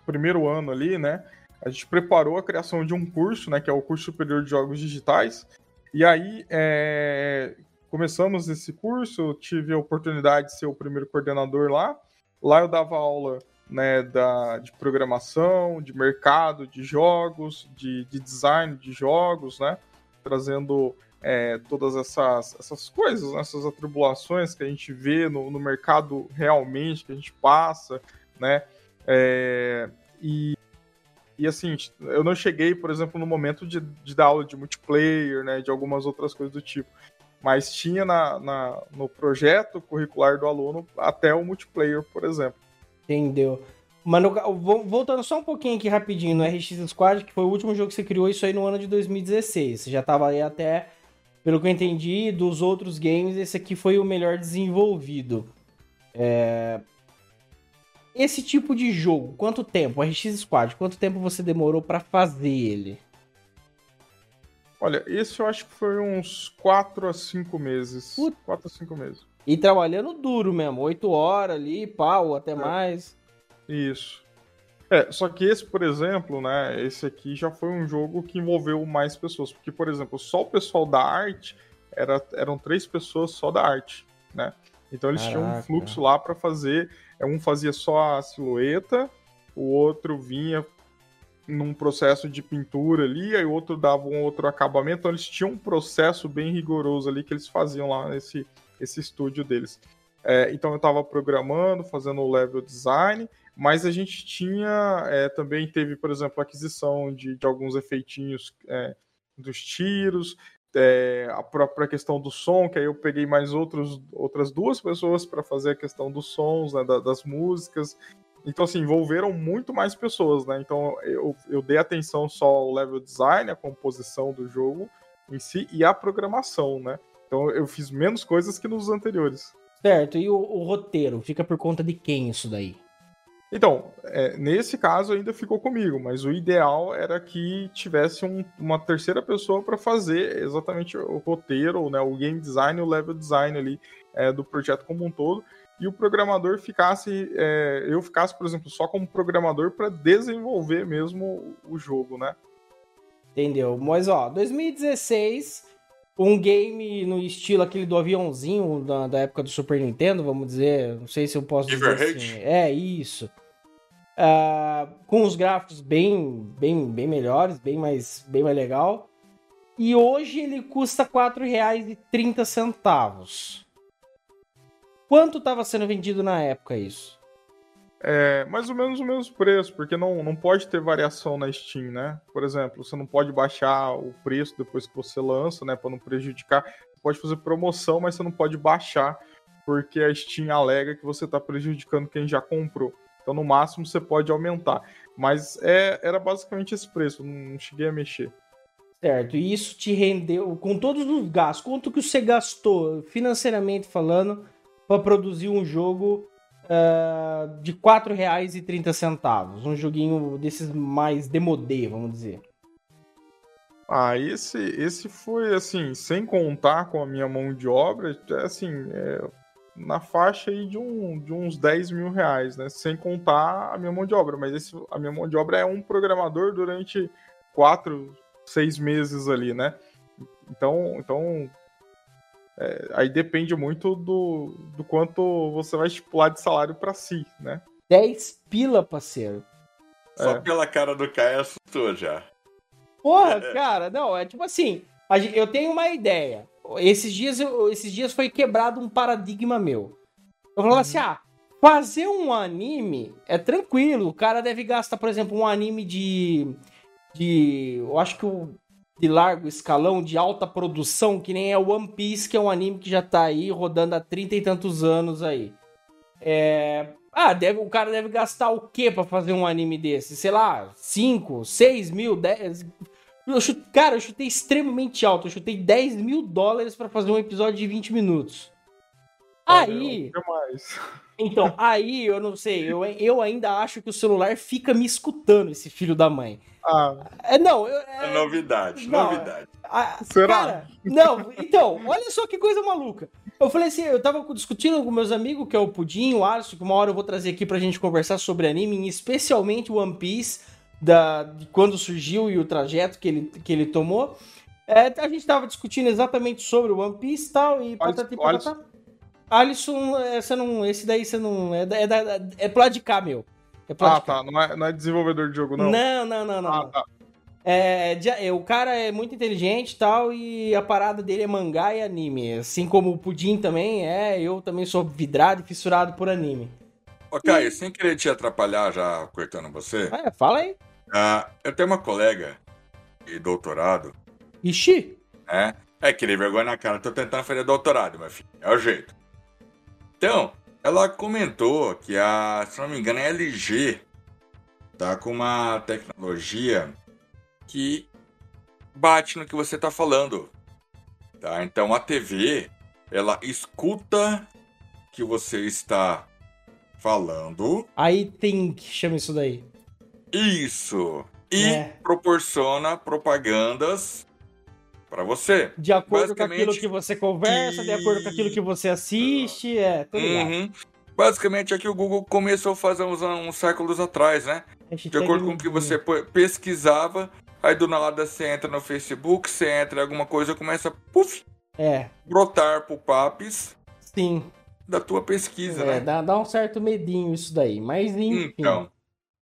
primeiro ano ali, né, a gente preparou a criação de um curso, né, que é o curso superior de jogos digitais. E aí, é, começamos esse curso, eu tive a oportunidade de ser o primeiro coordenador lá. Lá eu dava aula né, da, de programação, de mercado de jogos, de, de design de jogos, né, trazendo é, todas essas, essas coisas, né, essas atribulações que a gente vê no, no mercado realmente, que a gente passa, né, é, e, e assim, eu não cheguei, por exemplo, no momento de, de dar aula de multiplayer, né, de algumas outras coisas do tipo, mas tinha na, na, no projeto curricular do aluno até o multiplayer, por exemplo. Entendeu. Mano, voltando só um pouquinho aqui rapidinho no RX Squad, que foi o último jogo que você criou isso aí no ano de 2016. Você já tava aí até, pelo que eu entendi, dos outros games, esse aqui foi o melhor desenvolvido. É... Esse tipo de jogo, quanto tempo? RX Squad, quanto tempo você demorou para fazer ele? Olha, esse eu acho que foi uns 4 a 5 meses. 4 a 5 meses. E trabalhando duro mesmo, 8 horas ali, pau, até é. mais. Isso. É, só que esse, por exemplo, né, esse aqui já foi um jogo que envolveu mais pessoas, porque, por exemplo, só o pessoal da arte era, eram três pessoas só da arte, né? Então eles Caraca. tinham um fluxo lá para fazer, é, um fazia só a silhueta, o outro vinha num processo de pintura ali, aí o outro dava um outro acabamento, então eles tinham um processo bem rigoroso ali que eles faziam lá nesse esse estúdio deles. É, então eu estava programando, fazendo o level design, mas a gente tinha é, também teve, por exemplo, aquisição de, de alguns efeitinhos é, dos tiros, é, a própria questão do som, que aí eu peguei mais outros, outras duas pessoas para fazer a questão dos sons, né, da, das músicas. Então, assim, envolveram muito mais pessoas, né? Então, eu, eu dei atenção só ao level design, a composição do jogo em si e a programação, né? Então eu fiz menos coisas que nos anteriores. Certo, e o, o roteiro? Fica por conta de quem isso daí? Então, é, nesse caso ainda ficou comigo, mas o ideal era que tivesse um, uma terceira pessoa para fazer exatamente o roteiro, né, o game design, o level design ali é, do projeto como um todo, e o programador ficasse, é, eu ficasse, por exemplo, só como programador para desenvolver mesmo o jogo, né? Entendeu? Mas ó, 2016 um game no estilo aquele do aviãozinho da, da época do Super Nintendo, vamos dizer. Não sei se eu posso dizer assim. É, isso. Uh, com os gráficos bem, bem, bem melhores, bem mais, bem mais legal. E hoje ele custa R$ 4,30. Quanto estava sendo vendido na época isso? É mais ou menos o mesmo preço, porque não, não pode ter variação na Steam, né? Por exemplo, você não pode baixar o preço depois que você lança, né? Para não prejudicar. Você pode fazer promoção, mas você não pode baixar porque a Steam alega que você está prejudicando quem já comprou. Então, no máximo, você pode aumentar. Mas é, era basicamente esse preço, não cheguei a mexer. Certo, e isso te rendeu, com todos os gastos, quanto que você gastou, financeiramente falando, para produzir um jogo uh, de R$ 4,30? Um joguinho desses mais demodê, vamos dizer. Ah, esse, esse foi, assim, sem contar com a minha mão de obra, é, assim, é, na faixa aí de, um, de uns 10 mil reais, né? Sem contar a minha mão de obra. Mas esse, a minha mão de obra é um programador durante quatro, seis meses ali, né? Então, então é, aí depende muito do, do quanto você vai estipular de salário para si, né? 10 pila, parceiro. Só é. pela cara do Caio assustou já. Porra, cara, não, é tipo assim, eu tenho uma ideia. Esses dias, esses dias foi quebrado um paradigma meu. Eu falava assim, uhum. assim, ah, fazer um anime é tranquilo. O cara deve gastar, por exemplo, um anime de. de eu acho que o de largo escalão, de alta produção, que nem é One Piece, que é um anime que já tá aí rodando há trinta e tantos anos aí. É... Ah, deve, o cara deve gastar o quê para fazer um anime desse? Sei lá, 5, 6 mil, 10. Eu cara, eu chutei extremamente alto. Eu chutei 10 mil dólares para fazer um episódio de 20 minutos. Aí. Então, aí eu não sei. Eu, eu ainda acho que o celular fica me escutando, esse filho da mãe. Ah. É, não, eu, é, é novidade, não, novidade. A, Será? Cara, não, então, olha só que coisa maluca. Eu falei assim, eu tava discutindo com meus amigos, que é o Pudim, o Alisson, que uma hora eu vou trazer aqui pra gente conversar sobre anime, especialmente One Piece da, de quando surgiu e o trajeto que ele, que ele tomou. É, a gente estava discutindo exatamente sobre o One Piece e tal, e patati patata. Alisson, você não, esse daí você não. É, é, é pro lado de cá, meu. É ah, tá. Não é, não é desenvolvedor de jogo, não? Não, não, não, não. Ah, tá. É, é, o cara é muito inteligente e tal, e a parada dele é mangá e anime. Assim como o Pudim também é, eu também sou vidrado e fissurado por anime. Ô, Caio, e... sem querer te atrapalhar já cortando você. É, fala aí. Ah, eu tenho uma colega de doutorado. Ixi! É, é que vergonha na cara. Tô tentando fazer doutorado, meu filho. É o jeito. Então, ela comentou que a, se não me engano, a LG tá com uma tecnologia que bate no que você tá falando. Tá? Então a TV, ela escuta que você está falando. Aí tem que chama isso daí. Isso! E é. proporciona propagandas para você. De acordo com aquilo que você conversa, de acordo com aquilo que você assiste, é, tudo uhum. Basicamente é que o Google começou a fazer uns, uns séculos atrás, né? De acordo com o que você pesquisava, aí do nada você entra no Facebook, você entra em alguma coisa, começa a puff, é. brotar pop-ups. Sim. Da tua pesquisa, é, né? Dá, dá um certo medinho isso daí, mas enfim. Então,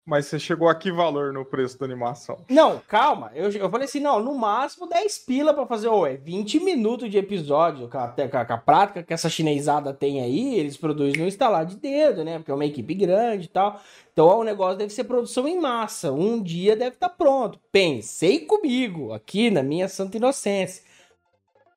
mas você chegou a que valor no preço da animação? Não, calma. Eu, eu falei assim, não, no máximo 10 pila pra fazer, ué, 20 minutos de episódio. Com a, com, a, prática que essa chinesada tem aí, eles produzem no instalar de dedo, né? Porque é uma equipe grande e tal. Então o negócio deve ser produção em massa. Um dia deve estar tá pronto. Pensei comigo, aqui na minha santa inocência.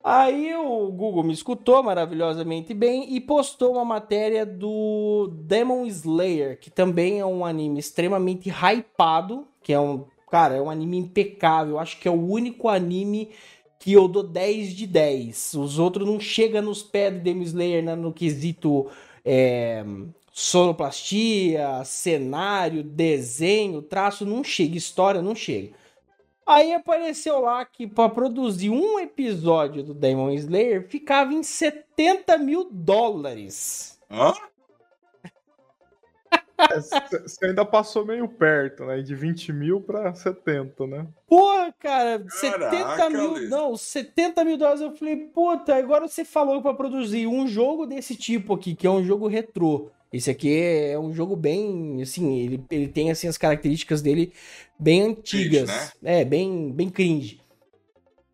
Aí o Google me escutou maravilhosamente bem e postou uma matéria do Demon Slayer, que também é um anime extremamente hypado, que é um, cara, é um anime impecável. Acho que é o único anime que eu dou 10 de 10. Os outros não chegam nos pés do Demon Slayer né, no quesito é, sonoplastia, cenário, desenho, traço, não chega, história não chega. Aí apareceu lá que para produzir um episódio do Demon Slayer ficava em 70 mil dólares. Hã? Você ainda passou meio perto, né? De 20 mil pra 70, né? Porra, cara, Caraca, 70 mil. Liz. Não, 70 mil dólares. Eu falei, puta, agora você falou para produzir um jogo desse tipo aqui, que é um jogo retrô. Esse aqui é um jogo bem, assim, ele, ele tem assim as características dele bem antigas. Cringe, né? É, bem, bem cringe.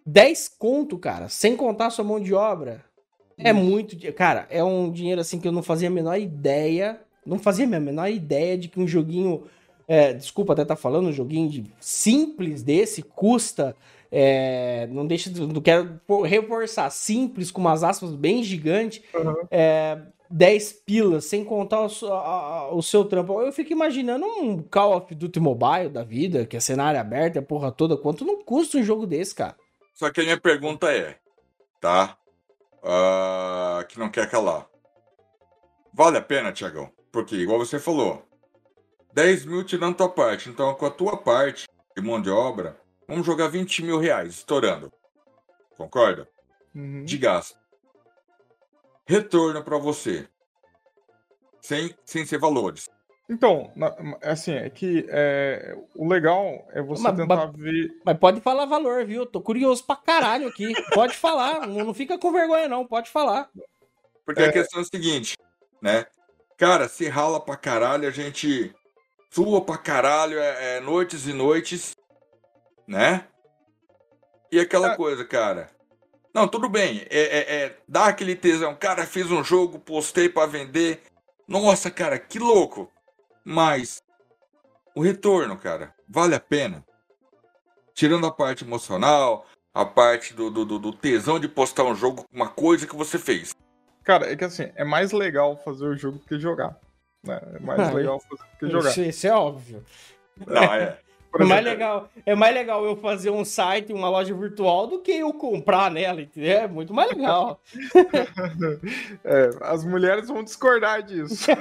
10 conto, cara, sem contar sua mão de obra. É muito, cara, é um dinheiro assim que eu não fazia a menor ideia, não fazia a menor ideia de que um joguinho é, desculpa até estar tá falando, um joguinho de simples desse custa. É, não deixa, não quero reforçar, simples, com umas aspas bem gigantes, uhum. é, 10 pilas, sem contar o, a, o, seu trampo. Eu fico imaginando um Call of Duty Mobile da vida, que é cenário aberto, a porra toda, quanto não custa um jogo desse, cara? Só que a minha pergunta é, tá? Uh, que não quer calar. Vale a pena, Tiagão? Porque, igual você falou, 10 mil tirando tua parte. Então, com a tua parte de mão de obra, vamos jogar 20 mil reais, estourando. Concorda? Uhum. De gasto. Retorno para você. Sem, sem ser valores. Então, assim, é que é, o legal é você mas, tentar mas, ver. Mas pode falar valor, viu? Tô curioso pra caralho aqui. Pode falar, não, não fica com vergonha, não, pode falar. Porque é... a questão é a seguinte, né? Cara, se rala pra caralho, a gente sua pra caralho, é, é noites e noites, né? E aquela é. coisa, cara. Não, tudo bem, é, é, é, dá aquele tesão. Cara, fiz um jogo, postei para vender. Nossa, cara, que louco. Mas o retorno, cara, vale a pena. Tirando a parte emocional, a parte do, do, do tesão de postar um jogo, uma coisa que você fez. Cara, é que assim, é mais legal fazer o jogo do que jogar. Né? É mais ah, legal fazer do que jogar. Isso, isso é óbvio. Não, é. É mais, legal, é mais legal eu fazer um site, uma loja virtual, do que eu comprar nela, entendeu? É muito mais legal. é, as mulheres vão discordar disso.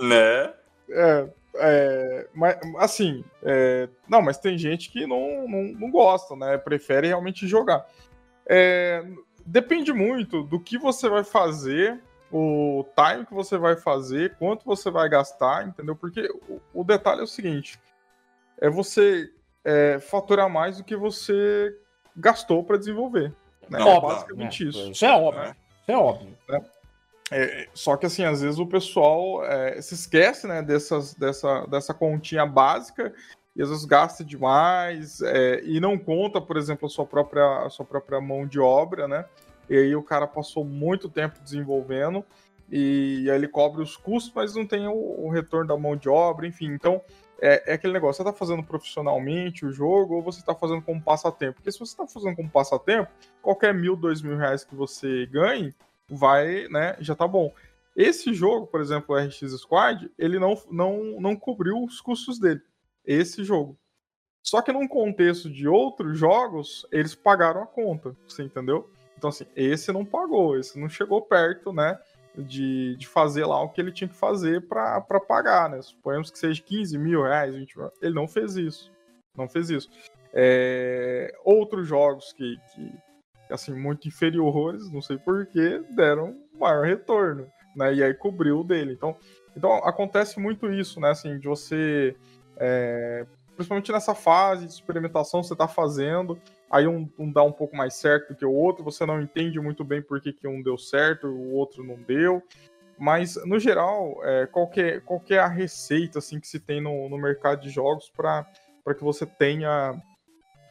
né? É, é, mas, assim, é, não, mas tem gente que não, não, não gosta, né? Prefere realmente jogar. É, depende muito do que você vai fazer, o time que você vai fazer, quanto você vai gastar, entendeu? Porque o, o detalhe é o seguinte: é você é, faturar mais do que você gastou para desenvolver. Né? É, basicamente é, isso. Isso é óbvio. Né? Isso é óbvio. Né? É, só que assim, às vezes o pessoal é, se esquece né, dessas, dessa, dessa continha básica e às vezes gasta demais é, e não conta, por exemplo, a sua própria, a sua própria mão de obra, né? E aí o cara passou muito tempo desenvolvendo e aí ele cobre os custos, mas não tem o, o retorno da mão de obra, enfim. Então é, é, aquele negócio, você está fazendo profissionalmente o jogo ou você está fazendo como passatempo? Porque se você está fazendo como passatempo, qualquer mil, dois mil reais que você ganhe, vai, né, já tá bom. Esse jogo, por exemplo, o RX Squad, ele não, não, não cobriu os custos dele esse jogo. Só que num contexto de outros jogos, eles pagaram a conta, você entendeu? Então, assim, esse não pagou, esse não chegou perto, né, de, de fazer lá o que ele tinha que fazer para pagar, né? Suponhamos que seja 15 mil reais, 20 mil. Ele não fez isso. Não fez isso. É, outros jogos que, que, assim, muito inferiores, não sei porquê, deram maior retorno, né? E aí cobriu o dele. Então, então acontece muito isso, né? Assim, de você é, principalmente nessa fase de experimentação você está fazendo, aí um, um, dá um pouco mais certo do que o outro, você não entende muito bem por que, que um deu certo, o outro não deu. Mas, no geral, é, qual, é, qual é a receita assim, que se tem no, no mercado de jogos para que você tenha,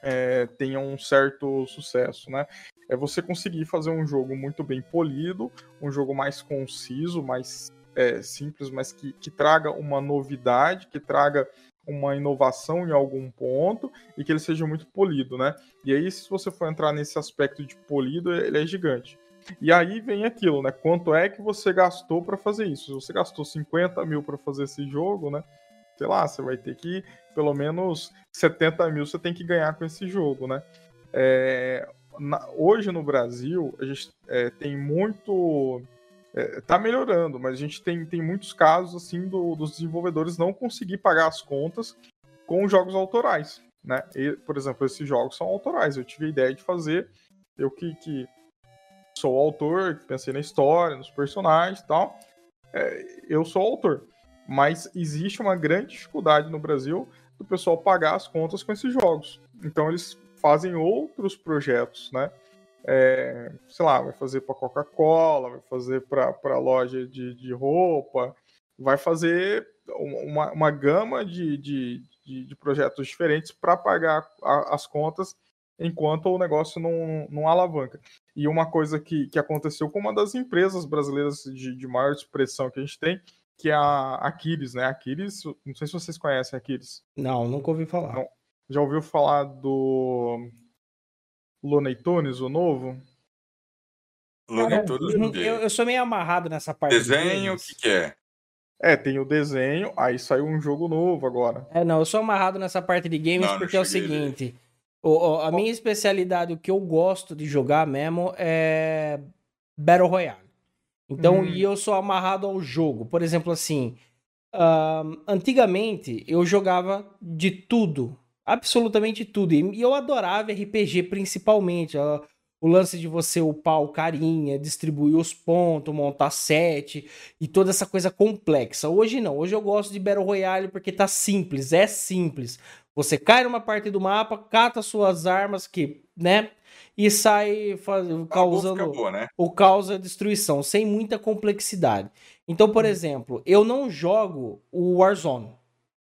é, tenha um certo sucesso, né? É você conseguir fazer um jogo muito bem polido, um jogo mais conciso, mais é, simples, mas que, que traga uma novidade, que traga uma inovação em algum ponto e que ele seja muito polido, né? E aí, se você for entrar nesse aspecto de polido, ele é gigante. E aí vem aquilo, né? Quanto é que você gastou para fazer isso? Se você gastou 50 mil para fazer esse jogo, né? Sei lá, você vai ter que, pelo menos 70 mil você tem que ganhar com esse jogo, né? É, na, hoje no Brasil, a gente é, tem muito é, tá melhorando, mas a gente tem, tem muitos casos assim do, dos desenvolvedores não conseguir pagar as contas com jogos autorais, né? E, por exemplo, esses jogos são autorais. Eu tive a ideia de fazer, eu que, que sou autor, que pensei na história, nos personagens e tal, é, eu sou autor. Mas existe uma grande dificuldade no Brasil do pessoal pagar as contas com esses jogos. Então eles fazem outros projetos, né? É, sei lá, vai fazer para Coca-Cola, vai fazer para loja de, de roupa, vai fazer uma, uma gama de, de, de, projetos diferentes para pagar a, as contas enquanto o negócio não, não alavanca. E uma coisa que, que aconteceu com uma das empresas brasileiras de, de maior expressão que a gente tem, que é a Aquiles, né? Aquiles, não sei se vocês conhecem Aquiles. Não, nunca ouvi falar. Não. Já ouviu falar do Looney Tunes, o novo? Looney Tunes, eu, eu sou meio amarrado nessa parte. Desenho, o que, que é? É, tem o desenho, aí saiu um jogo novo agora. É, não, eu sou amarrado nessa parte de games não, porque não é o seguinte: o, a minha especialidade, o que eu gosto de jogar mesmo é Battle Royale. Então, hum. e eu sou amarrado ao jogo. Por exemplo, assim, uh, antigamente eu jogava de tudo, absolutamente tudo. E eu adorava RPG principalmente. O lance de você upar o carinha, distribuir os pontos, montar set e toda essa coisa complexa. Hoje não, hoje eu gosto de Battle Royale porque tá simples, é simples. Você cai numa parte do mapa, cata suas armas que, né, e sai faz, causando acabou, né? o causa destruição, sem muita complexidade. Então, por hum. exemplo, eu não jogo o Warzone.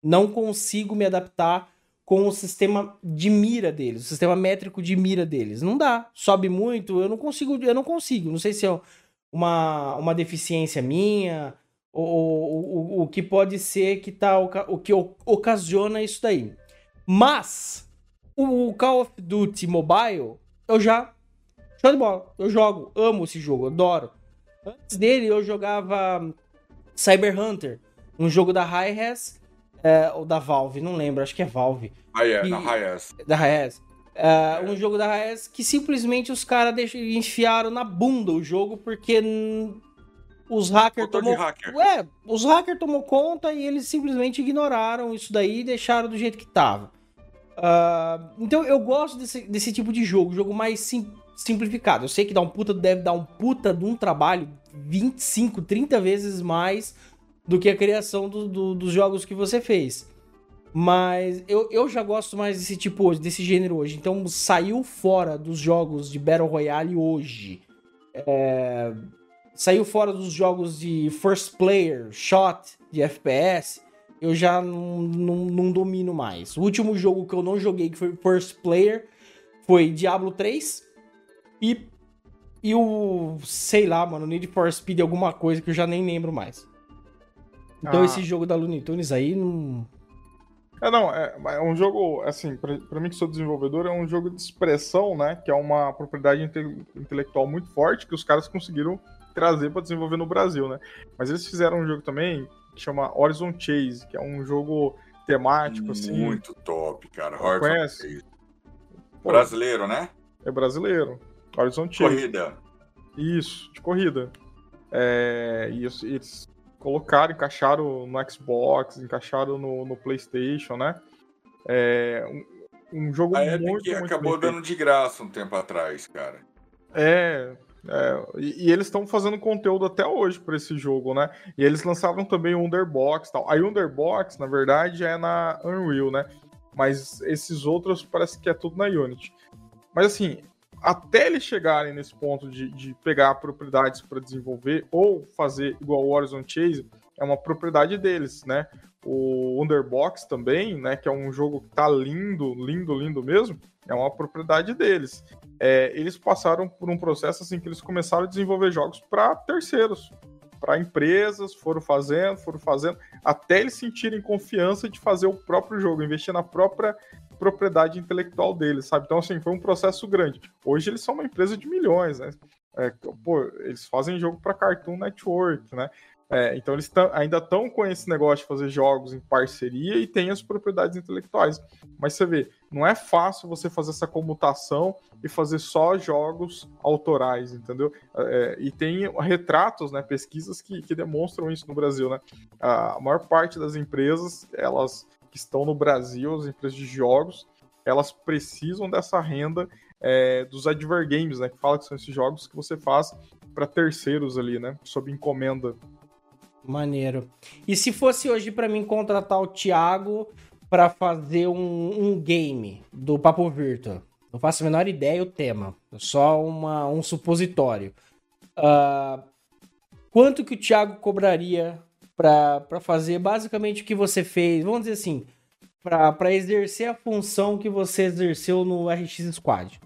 Não consigo me adaptar com o sistema de mira deles, o sistema métrico de mira deles. Não dá. Sobe muito, eu não consigo, eu não consigo. Não sei se é uma, uma deficiência minha, ou, o, o que pode ser que tá o que ocasiona isso daí. Mas o Call of Duty Mobile, eu já show de bola. Eu jogo, amo esse jogo, adoro. Antes dele eu jogava Cyber Hunter, um jogo da Hi-Res é, ou da Valve, não lembro, acho que é Valve. Ah, é, da Hayes. Da Hayes. É, um jogo da Hayes que simplesmente os caras enfiaram na bunda o jogo porque os hackers tomou hacker. é, os hackers tomou conta e eles simplesmente ignoraram isso daí e deixaram do jeito que tava. Uh, então eu gosto desse, desse tipo de jogo, jogo mais sim, simplificado. Eu sei que dá um puta, deve dar um puta de um trabalho 25, 30 vezes mais do que a criação do, do, dos jogos que você fez. Mas eu, eu já gosto mais desse tipo hoje, desse gênero hoje. Então saiu fora dos jogos de Battle Royale hoje. É, saiu fora dos jogos de first player, shot, de FPS. Eu já não, não, não domino mais. O último jogo que eu não joguei, que foi first player, foi Diablo 3. E, e o, sei lá, mano, Need for Speed, alguma coisa que eu já nem lembro mais. Então ah. esse jogo da Looney Tunes aí não. É, não, é, é um jogo, assim, pra, pra, mim que sou desenvolvedor, é um jogo de expressão, né? Que é uma propriedade inte intelectual muito forte que os caras conseguiram trazer para desenvolver no Brasil, né? Mas eles fizeram um jogo também que chama Horizon Chase, que é um jogo temático, muito assim. Muito top, cara. Horizon Conhece? Chase. Pô, brasileiro, né? É brasileiro. Horizon Chase. Corrida. Isso, de corrida. É, e eles colocaram, encaixaram no Xbox, encaixaram no, no PlayStation, né? É um, um jogo a muito, muito, que acabou dando de graça um tempo atrás, cara. É, é e, e, eles estão fazendo conteúdo até hoje para esse jogo, né? E eles lançaram também o Underbox e tal. A Underbox, na verdade, é na Unreal, né? Mas esses outros parece que é tudo na Unity. Mas assim, até eles chegarem nesse ponto de, de pegar propriedades para desenvolver ou fazer igual o Horizon Chase, é uma propriedade deles, né? O Underbox também, né? Que é um jogo que tá lindo, lindo, lindo mesmo, é uma propriedade deles. É, eles passaram por um processo assim que eles começaram a desenvolver jogos para terceiros, para empresas, foram fazendo, foram fazendo, até eles sentirem confiança de fazer o próprio jogo, investir na própria propriedade intelectual deles, sabe? Então, assim, foi um processo grande. Hoje eles são uma empresa de milhões, né? É, pô, eles fazem jogo para Cartoon Network, né? É, então eles ainda estão com esse negócio de fazer jogos em parceria e tem as propriedades intelectuais. Mas você vê, não é fácil você fazer essa comutação e fazer só jogos autorais, entendeu? É, e tem retratos, né, pesquisas que, que demonstram isso no Brasil, né? A maior parte das empresas, elas que estão no Brasil, as empresas de jogos, elas precisam dessa renda é, dos advergames, né? Que fala que são esses jogos que você faz para terceiros ali, né? Sob encomenda. Maneiro. E se fosse hoje para mim contratar o Thiago para fazer um, um, game do Papo Virtual? Não faço a menor ideia o tema. Só uma, um supositório. Uh, quanto que o Thiago cobraria para fazer basicamente o que você fez, vamos dizer assim, para exercer a função que você exerceu no RX Squad.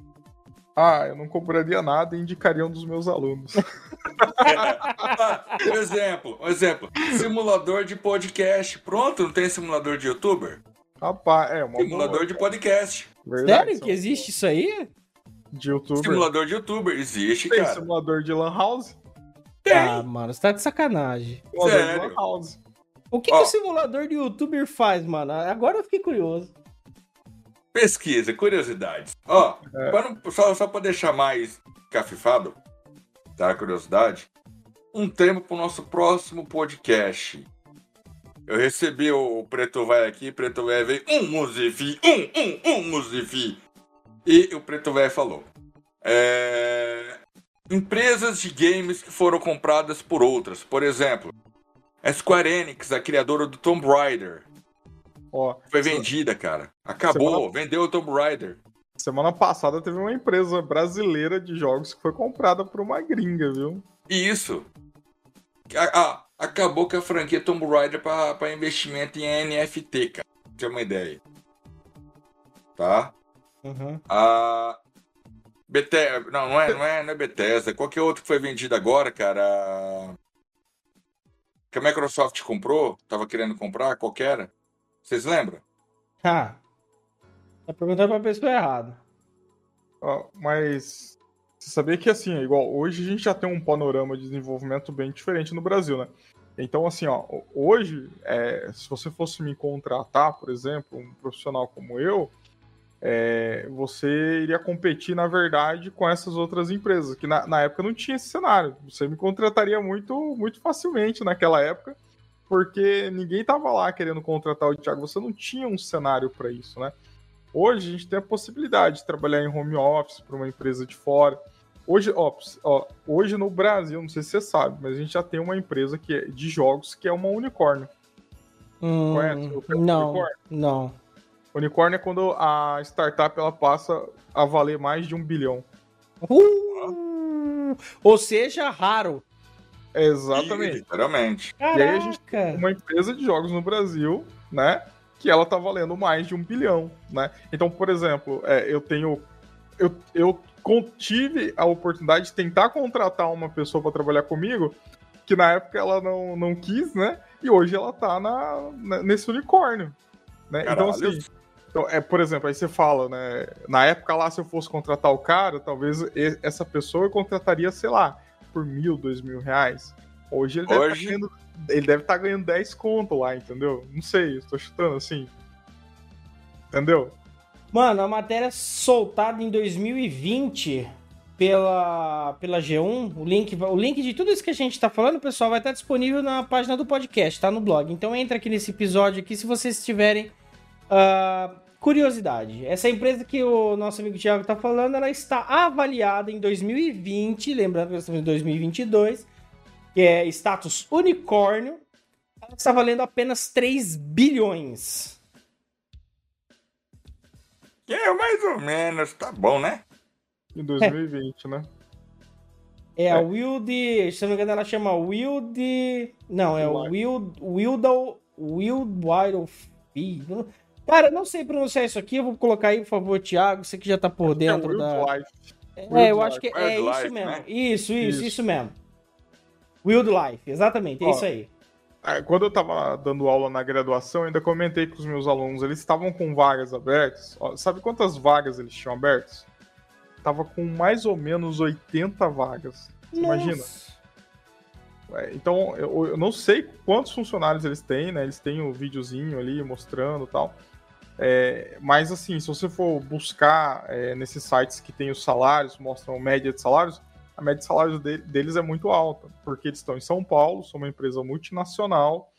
Ah, eu não compraria nada e indicaria um dos meus alunos. Um exemplo, um exemplo. Simulador de podcast. Pronto, não tem simulador de youtuber? Rapaz, é uma Simulador boa, de podcast. Verdade, Sério que existe isso aí? De youtuber. Simulador de youtuber. Existe, Tem cara. simulador de lan house? Tem. Ah, mano, você tá de sacanagem. Simulador de Sério? lan house. O que, Ó. que o simulador de youtuber faz, mano? Agora eu fiquei curioso. Pesquisa, curiosidades. Ó, É. não- só, só pra deixar mais cafifado, tá? Curiosidade. Um tema pro nosso próximo podcast. Eu recebi o, o Preto Vai aqui, Preto Vai veio, um Musifi, um, um, um Musifi. E o Preto Vai falou. É, Empresas de games que foram compradas por outras. Por exemplo, a Square Enix, a criadora do Tomb Raider, Ó, foi vendida, cara. Acabou, Semana- vendeu o Tomb Raider. semana passada teve uma empresa brasileira de jogos que foi comprada por uma gringa, viu? Isso. Acabou com a franquia Tomb Raider para investimento em NFT, cara. Ter uma ideia. Tá? Uhum. A Bethesda, não, não é, não é, não é Bethesda. Qualquer outro que foi vendido agora, cara. Que a Microsoft comprou, tava querendo comprar, qualquer. Vocês lembram? Ah, tá perguntando pra pessoa errada. Ó, mas você sabia que assim, é igual hoje a gente já tem um panorama de desenvolvimento bem diferente no Brasil, né? Então, assim, ó, hoje, é, se você fosse me contratar, por exemplo, um profissional como eu, é, você iria competir, na verdade, com essas outras empresas, que na, na época não tinha esse cenário. Você me contrataria muito, muito facilmente naquela época, porque ninguém tava lá querendo contratar o Thiago, você não tinha um cenário para isso, né? Hoje a gente tem a possibilidade de trabalhar em home office para uma empresa de fora. Hoje, ó, ó, hoje no Brasil, não sei se você sabe, mas a gente já tem uma empresa que é de jogos que é uma unicórnio. Hum, Conhece não, unicórnio? não. Unicórnio é quando a startup ela passa a valer mais de um bilhão. Uh, ou seja, raro. Exatamente. Literalmente. aí a gente Caraca. Uma empresa de jogos no Brasil, né? Que ela tá valendo mais de um bilhão, né? Então, por exemplo, é, eu tenho. Eu, eu tive a oportunidade de tentar contratar uma pessoa para trabalhar comigo, que na época ela não, não quis, né? E hoje ela tá na, na- nesse unicórnio. Né? Então, assim. Então, é, por exemplo, aí você fala, né? Na época lá, se eu fosse contratar o cara, talvez e- essa pessoa eu contrataria, sei lá, por mil, dois mil reais. Hoje ele deve Hoje- estar ganhando, ele deve tá ganhando 10 conto lá, entendeu? Não sei, estou chutando assim. Entendeu? Mano, a matéria soltada em 2020 pela, pela G1, o link, o link de tudo isso que a gente tá falando, pessoal, vai estar disponível na página do podcast, tá no blog. Então entra aqui nesse episódio aqui se vocês tiverem ah, curiosidade. Essa empresa que o nosso amigo Thiago tá falando, ela está avaliada em 2020, lembrando que nós estamos em 2022, que é status unicórnio, ela está valendo apenas 3 bilhões. É, mais ou menos, tá bom, né? Em 2020, né? É a É. Wild. Se não me engano, ela chama Wild. Não, é o Wild. Wildle. Wild Wild Feed. Cara, não sei pronunciar isso aqui. Eu vou colocar aí, por favor, Thiago. Você que já tá por dentro é da. Wildlife. É, eu acho que é Wildlife, isso mesmo. né? Isso, isso, Isso. isso mesmo. Wildlife, exatamente, é Ó, isso aí. Ah, Quando eu tava dando aula na graduação, eu ainda comentei com os meus alunos, eles estavam com vagas abertas. Ó, sabe quantas vagas eles tinham abertas? Tava com mais ou menos 80 vagas. Você imagina? É, Então, eu, eu não sei quantos funcionários eles têm, né? Eles têm o videozinho ali mostrando e tal. É, mas, assim, se você for buscar é, nesses sites que tem os salários, mostram média de salários, a média de salários de- deles é muito alta, porque eles estão em São Paulo, são uma empresa multinacional,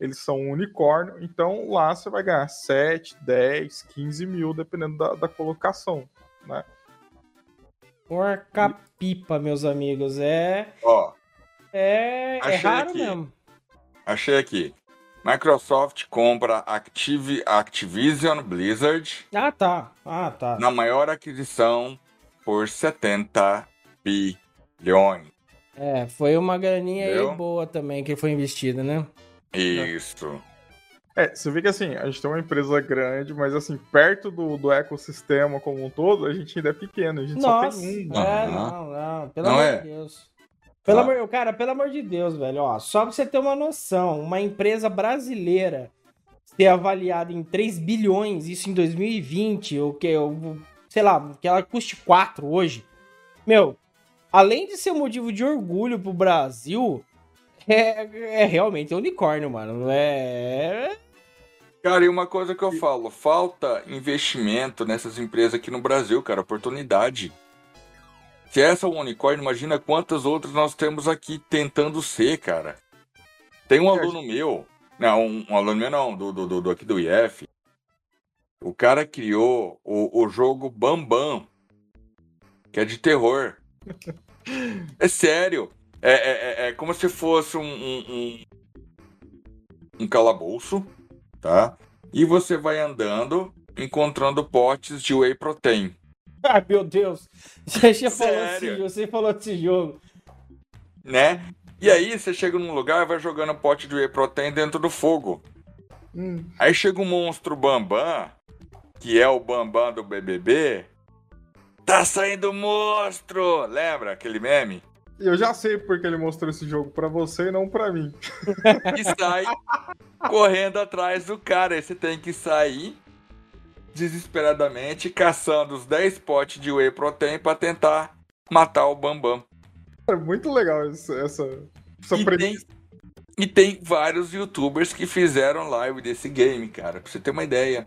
eles são um unicórnio, então lá você vai ganhar 7, 10, 15 mil, dependendo da, da colocação, né? Porca pipa, meus amigos. É. Ó, É, é raro aqui. mesmo. achei aqui. Microsoft compra Activ Activision Blizzard Ah, tá. Ah, tá. na maior aquisição por 70 bilhões. É, foi uma graninha aí boa também que foi investida, né? Isso. É, você vê que assim, a gente tem uma empresa grande, mas assim, perto do, do ecossistema como um todo, a gente ainda é pequeno, a gente Nossa, só tem um. é, Uhum. não, não, pelo Não amor é? de Deus. Pelo Tá. amor, cara, pelo amor de Deus, velho, ó, só pra você ter uma noção, uma empresa brasileira ser avaliada em 3 bilhões, isso em 2020, ou que, ou, sei lá, que ela custe 4 hoje, meu, além de ser um motivo de orgulho pro Brasil, é, é realmente um unicórnio, mano, é... Cara, e uma coisa que eu falo, falta investimento nessas empresas aqui no Brasil, cara, oportunidade. Se essa é um unicórnio, imagina quantas outras nós temos aqui tentando ser, cara. Tem um aluno meu, não, um, um aluno meu não, do, do, do, do aqui do IF. O cara criou o, o jogo Bambam, que é de terror. É sério. É, é, é- é como se fosse um, um, um, um calabouço, tá? E você vai andando, encontrando potes de whey protein. Ai, meu Deus, já, já falou Sério? desse, você falou desse jogo. né? E aí você chega num lugar e vai jogando pote de whey protein dentro do fogo. Hum, Aí chega um monstro Bambam, que é o Bambam do BBB. Tá saindo monstro! Lembra aquele meme? E eu já sei porque ele mostrou esse jogo pra você e não pra mim. E sai correndo atrás do cara. Aí você tem que sair desesperadamente caçando os 10 potes de whey protein pra tentar matar o Bambam. É muito legal essa, essa, essa E tem, e tem vários youtubers que fizeram live desse game, cara, pra você ter uma ideia.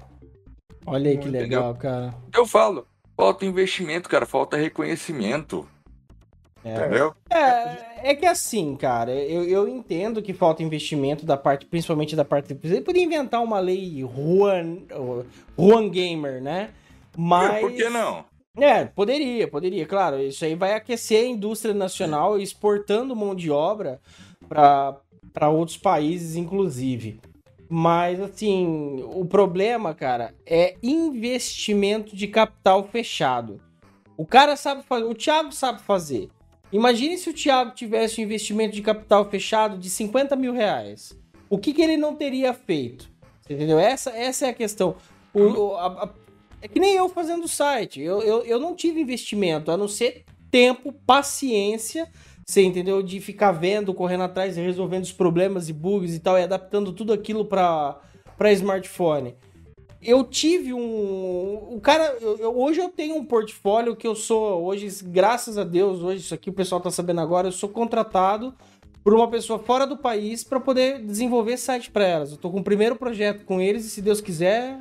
Olha aí que Muito legal, cara. Eu falo, falta investimento, cara, falta reconhecimento. É. Entendeu? É, é que assim, cara, eu, eu entendo que falta investimento da parte, principalmente da parte. Ele podia inventar uma lei Juan, Juan Gamer, né? Mas. Por que não? É, poderia, poderia, claro. Isso aí vai aquecer a indústria nacional exportando mão de obra para outros países, inclusive. Mas, assim, o problema, cara, é investimento de capital fechado. O cara sabe fazer, o Thiago sabe fazer. Imagine se o Thiago tivesse um investimento de capital fechado de 50 mil reais. O que, que ele não teria feito? Entendeu? Essa, essa é a questão. O- a- a- é que nem eu fazendo o site. Eu, eu, eu não tive investimento, a não ser tempo, paciência, você entendeu? De ficar vendo, correndo atrás e resolvendo os problemas e bugs e tal, e adaptando tudo aquilo para smartphone. Eu tive um. O cara. eu- eu- hoje eu tenho um portfólio que eu sou. Hoje, graças a Deus, hoje, isso aqui o pessoal tá sabendo agora, eu sou contratado por uma pessoa fora do país para poder desenvolver site para elas. Eu tô com o primeiro projeto com eles e se Deus quiser.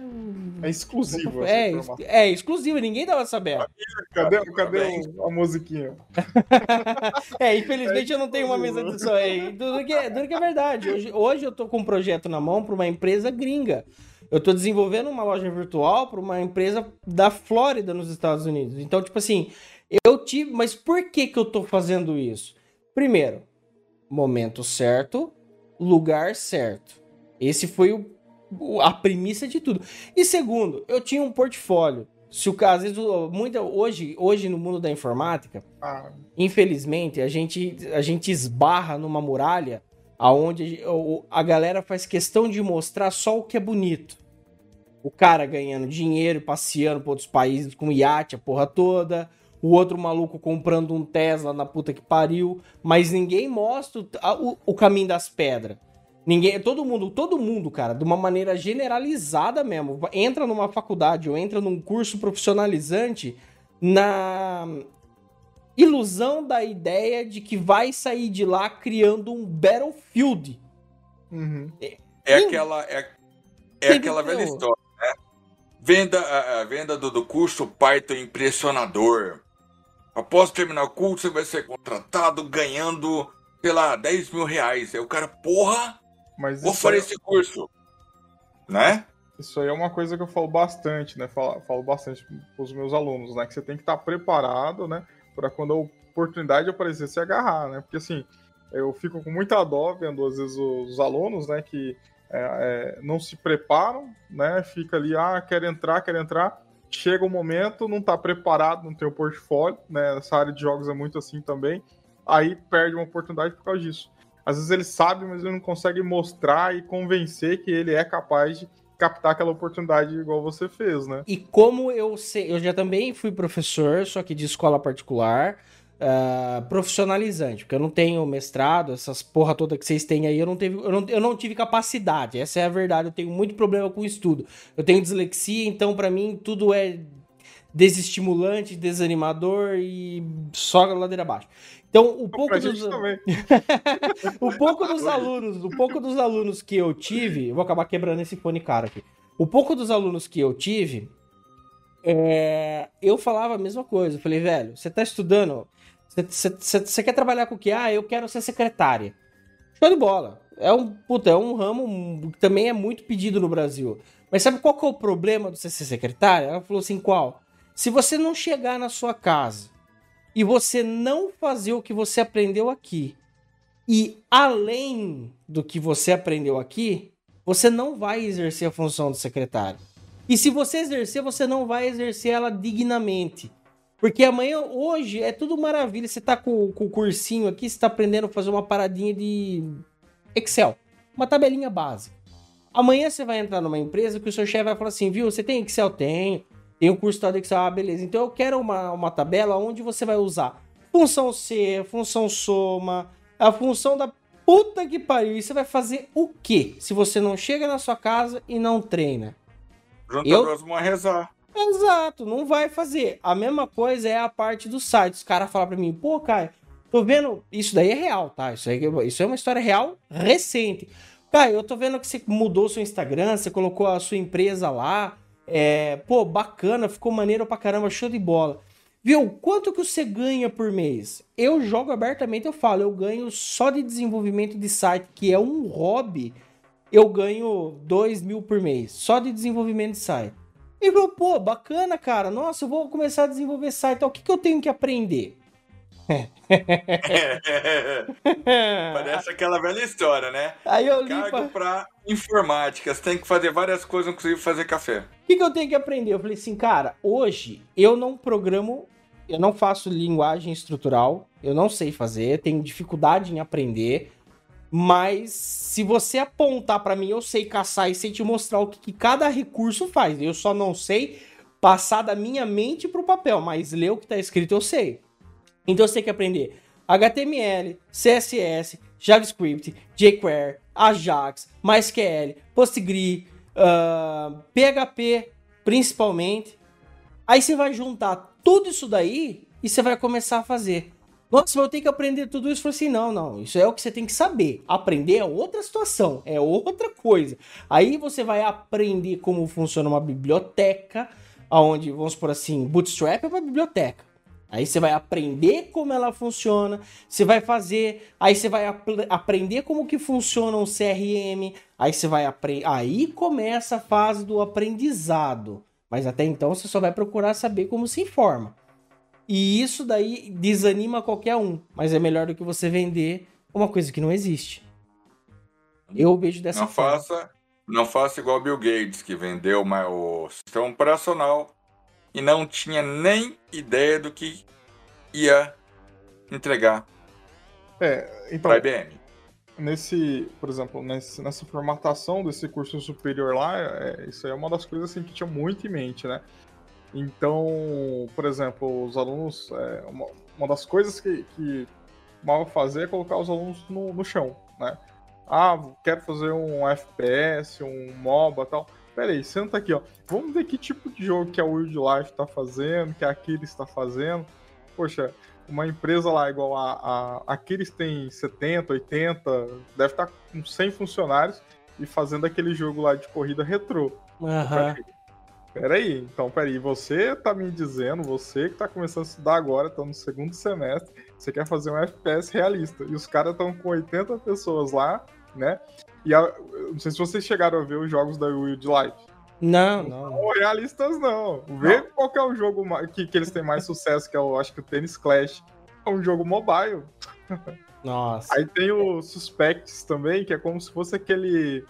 É exclusivo É, é exclusivo, ninguém tava sabendo. Cadê, cadê o- a musiquinha? É, infelizmente eu não tenho uma mesa de som. É, duro que, é- duro que é verdade. Hoje, hoje eu tô com um projeto na mão para uma empresa gringa. Eu tô desenvolvendo uma loja virtual para uma empresa da Flórida, nos Estados Unidos. Então, tipo assim, eu tive. Mas por que que eu tô fazendo isso? Primeiro, momento certo, lugar certo. Esse foi o, a premissa de tudo. E segundo, eu tinha um portfólio. Se o caso, às vezes, o- muita, hoje, hoje no mundo da informática, Ah, infelizmente, a gente, a gente esbarra numa muralha aonde a galera faz questão de mostrar só o que é bonito. O cara ganhando dinheiro, passeando por outros países com iate, a porra toda. O outro maluco comprando um Tesla na puta que pariu. Mas ninguém mostra o, o- o caminho das pedras. Ninguém, todo mundo, todo mundo, cara, de uma maneira generalizada mesmo, entra numa faculdade ou entra num curso profissionalizante na ilusão da ideia de que vai sair de lá criando um Battlefield. uhum. É Sim. aquela, é, é aquela que- velha história, né? Venda, a, a venda do, do curso Python impressionador. Após terminar o curso, você vai ser contratado ganhando, sei lá, 10 mil reais. Aí o cara, porra, Mas vou fazer aí, esse curso. Né? isso aí é uma coisa que eu falo bastante, né? Falo, falo bastante com os meus alunos, né? Que você tem que estar preparado, né? Para quando a oportunidade aparecer, se agarrar, né? Porque assim, eu fico com muita dó vendo às vezes os alunos, né? Que é, é, não se preparam, né? Fica ali, ah, quer entrar, quer entrar. Chega o momento, não está preparado, não tem o portfólio, né? Essa área de jogos é muito assim também. Aí perde uma oportunidade por causa disso. às vezes ele sabe, mas ele não consegue mostrar e convencer que ele é capaz de captar aquela oportunidade igual você fez, né? E como eu sei, eu já também fui professor, só que de escola particular, uh, profissionalizante, porque eu não tenho mestrado, essas porra toda que vocês têm aí, eu não, teve, eu, não, eu não tive capacidade, essa é a verdade, eu tenho muito problema com estudo. Eu tenho dislexia, então para mim tudo é desestimulante, desanimador e só ladeira abaixo. Então, o pouco dos o pouco dos alunos, o pouco dos alunos que eu tive, eu vou acabar quebrando esse fone cara aqui. O pouco dos alunos que eu tive, é... eu falava a mesma coisa. Eu falei, velho, você tá estudando, você quer trabalhar com o que? Ah, eu quero ser secretária. Show de bola. É um, puta, é um ramo que também é muito pedido no Brasil. Mas sabe qual que é o problema de você ser secretária? Ela falou assim, qual? Se você não chegar na sua casa e você não fazer o que você aprendeu aqui, e além do que você aprendeu aqui, você não vai exercer a função de secretário. E se você exercer, você não vai exercer ela dignamente. Porque amanhã, hoje, é tudo maravilha. Você tá com, com o cursinho aqui, você tá aprendendo a fazer uma paradinha de Excel. Uma tabelinha básica. Amanhã você vai entrar numa empresa que o seu chefe vai falar assim, viu, você tem Excel? Tenho. Tem o curso de Excel, ah, beleza. Então eu quero uma, uma tabela onde você vai usar função C, função soma, a função da puta que pariu. E você vai fazer o quê? Se você não chega na sua casa e não treina? Junta eu... a rezar. Exato, não vai fazer. A mesma coisa é a parte do site. Os caras falam pra mim, pô, Caio, tô vendo. Isso daí é real, tá? Isso, aí, isso é uma história real recente. Caio, eu tô vendo que você mudou seu Instagram, você colocou a sua empresa lá. É, pô, bacana, ficou maneiro pra caramba, show de bola. Viu, quanto que você ganha por mês? Eu jogo abertamente, eu falo, eu ganho só de desenvolvimento de site, que é um hobby, eu ganho 2 mil por mês, só de desenvolvimento de site. E falou, pô, bacana, cara, nossa, eu vou começar a desenvolver site, o que, que eu tenho que aprender? Parece aquela velha história, né? Aí eu li Cargo pra... pra informática, você tem que fazer várias coisas, inclusive fazer café. O que, que eu tenho que aprender? Eu falei assim, cara, hoje eu não programo, eu não faço linguagem estrutural, eu não sei fazer, tenho dificuldade em aprender, mas se você apontar para mim, eu sei caçar e sei te mostrar o que, que cada recurso faz. Eu só não sei passar da minha mente pro papel, mas ler o que tá escrito eu sei. Então você tem que aprender HTML, CSS, JavaScript, jQuery, Ajax, MySQL, PostgreSQL, uh, PHP, principalmente. Aí você vai juntar tudo isso daí e você vai começar a fazer. Nossa, eu tenho que aprender tudo isso. Eu falei assim, não, não, isso é o que você tem que saber. Aprender é outra situação, é outra coisa. Aí você vai aprender como funciona uma biblioteca, aonde, vamos por assim, Bootstrap é uma biblioteca. Aí você vai aprender como ela funciona, você vai fazer, aí você vai ap aprender como que funciona um CRM, aí você vai aprender, aí começa a fase do aprendizado. Mas até então você só vai procurar saber como se informa. E isso daí desanima qualquer um, mas é melhor do que você vender uma coisa que não existe. Eu vejo dessa não forma. Faça, não faça igual Bill Gates, que vendeu uma, o sistema operacional e não tinha nem ideia do que ia entregar é, então, para a IBM. Nesse, por exemplo, nesse, nessa formatação desse curso superior lá, é, isso aí é uma das coisas assim, que tinha muito em mente, né? Então, por exemplo, os alunos, é, uma, uma, das coisas que, que mal fazer é colocar os alunos no, no chão, né? Ah, quero fazer um FPS, um MOBA tal. Pera aí, senta aqui, ó. Vamos ver que tipo de jogo que a Wildlife tá fazendo, que a Aquiles está fazendo. Poxa, uma empresa lá igual a, a Aquiles tem 70, 80, deve estar tá com 100 funcionários e fazendo aquele jogo lá de corrida retrô. Uhum. Peraí, então peraí, você tá me dizendo, você que tá começando a estudar agora, tá no segundo semestre, você quer fazer um FPS realista, e os caras estão com 80 pessoas lá, né? E a, não sei se vocês chegaram a ver os jogos da Wildlife. Não, não. Não realistas, não. Vê não. qual que é o jogo que, que eles têm mais sucesso, que é o, acho que o Tennis Clash. É um jogo mobile. Nossa. Aí tem o Suspects também, que é como se fosse aquele.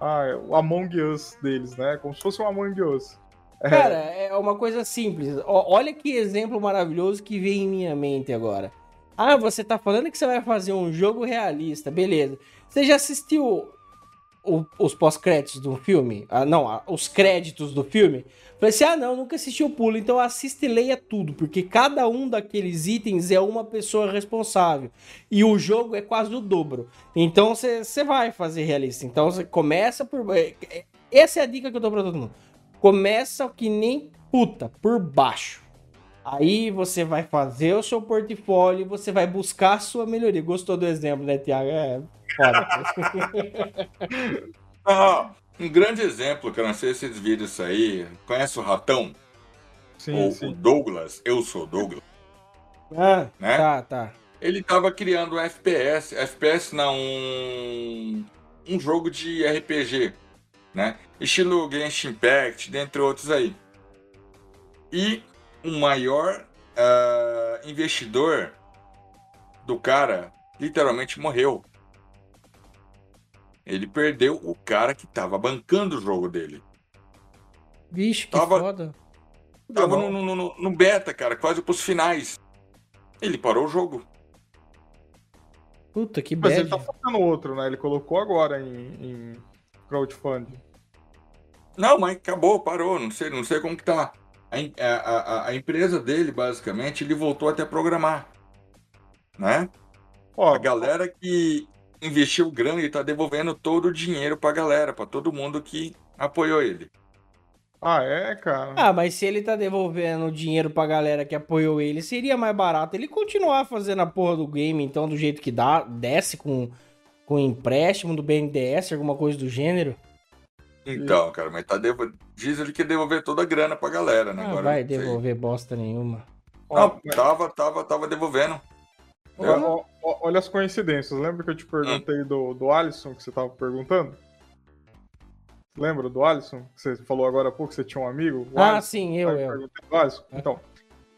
Ah, o Among Us deles, né? Como se fosse um Among Us. É. Cara, é uma coisa simples. Olha que exemplo maravilhoso que veio em minha mente agora. Ah, você tá falando que você vai fazer um jogo realista, beleza. Você já assistiu o, os pós-créditos do filme? Ah, não, os créditos do filme? Falei assim, ah não, nunca assisti o pulo, então assista e leia tudo, porque cada um daqueles itens é uma pessoa responsável. E o jogo é quase o dobro. Então você vai fazer realista. Então você começa por... É, é, essa é a dica que eu dou pra todo mundo. Começa que nem puta, por baixo. Aí você vai fazer o seu portfólio você vai buscar a sua melhoria. Gostou do exemplo, né, Tiago? É foda. ah, um grande exemplo, que eu não sei se esses vídeos aí. Conhece o Ratão? Sim, Ou sim. o Douglas? Eu sou Douglas. Ah, Né? tá, tá. Ele tava criando um FPS. FPS não, um, um jogo de RPG, né? Estilo Genshin Impact, dentre outros aí. E o maior ah, investidor do cara literalmente morreu. Ele perdeu o cara que tava bancando o jogo dele. Vixe, que Tava- foda. Tava no, no, no- no beta, cara, quase pros finais. Ele parou o jogo. Puta, que Mas bad. ele tá fazendo outro, né? Ele colocou agora em, em crowdfunding. Não, mas acabou, parou. Não sei, não sei como que tá. A, a, a, a empresa dele, basicamente, ele voltou até a programar. Né? Ó, A galera que investiu grana e tá devolvendo todo o dinheiro pra galera, pra todo mundo que apoiou ele. ah, é, cara? Ah, mas se ele tá devolvendo dinheiro pra galera que apoiou ele, seria mais barato ele continuar fazendo a porra do game, então, do jeito que dá, desce com, com empréstimo do BNDES, alguma coisa do gênero. Então, cara, mas tá devo... diz ele que ia devolver toda a grana pra galera, né? Não Agora, vai devolver bosta nenhuma. Não, tava, tava, tava devolvendo. ó, olha as coincidências. Lembra que eu te perguntei do, do Alisson, que você tava perguntando? Lembra do Alisson? Que você falou agora há pouco que você tinha um amigo? O Ah, Alisson? sim, eu, eu. perguntei do Alisson. É. Então,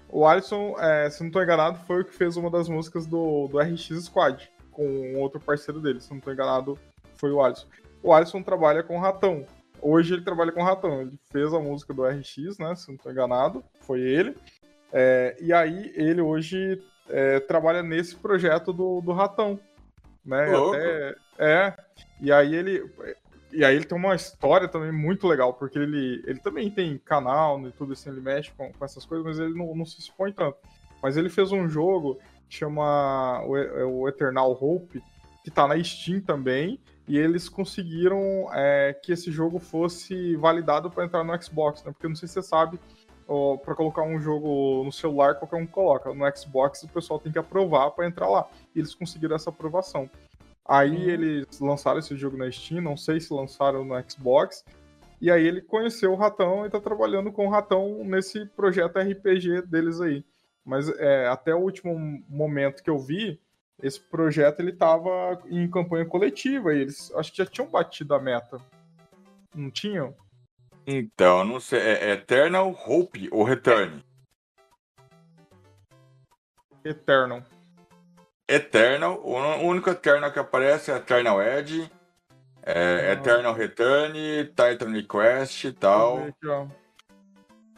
o Alisson, é, se não tô enganado, foi o que fez uma das músicas do, do RX Squad, com um outro parceiro dele. Se não tô enganado, foi o Alisson. O Alisson trabalha com Ratão. Hoje ele trabalha com Ratão. Ele fez a música do RX, né? Se não tô enganado, foi ele. É, e aí ele hoje é, trabalha nesse projeto do, do Ratão. Né? Até- é. E aí ele. E aí ele tem uma história também muito legal, porque ele, ele também tem canal no YouTube, assim, ele mexe com, com essas coisas, mas ele não, não se expõe tanto. Mas ele fez um jogo que chama o, é o Eternal Hope, que tá na Steam também, e eles conseguiram é, que esse jogo fosse validado para entrar no Xbox, né? Porque eu não sei se você sabe, para colocar um jogo no celular, qualquer um coloca. No Xbox o pessoal tem que aprovar para entrar lá. E eles conseguiram essa aprovação. Aí Uhum. eles lançaram esse jogo na Steam, não sei se lançaram no Xbox. E aí ele conheceu o Ratão e tá trabalhando com o Ratão nesse projeto RPG deles aí. Mas é, até o último momento que eu vi, esse projeto ele tava em campanha coletiva e eles acho que já tinham batido a meta. Não tinham? Então, não sei. É Eternal Hope ou Return? Eternal. Eternal. O único Eternal que aparece é Eternal Edge, é. Eternal Return, Titan Request e Deixa eu tal. ver.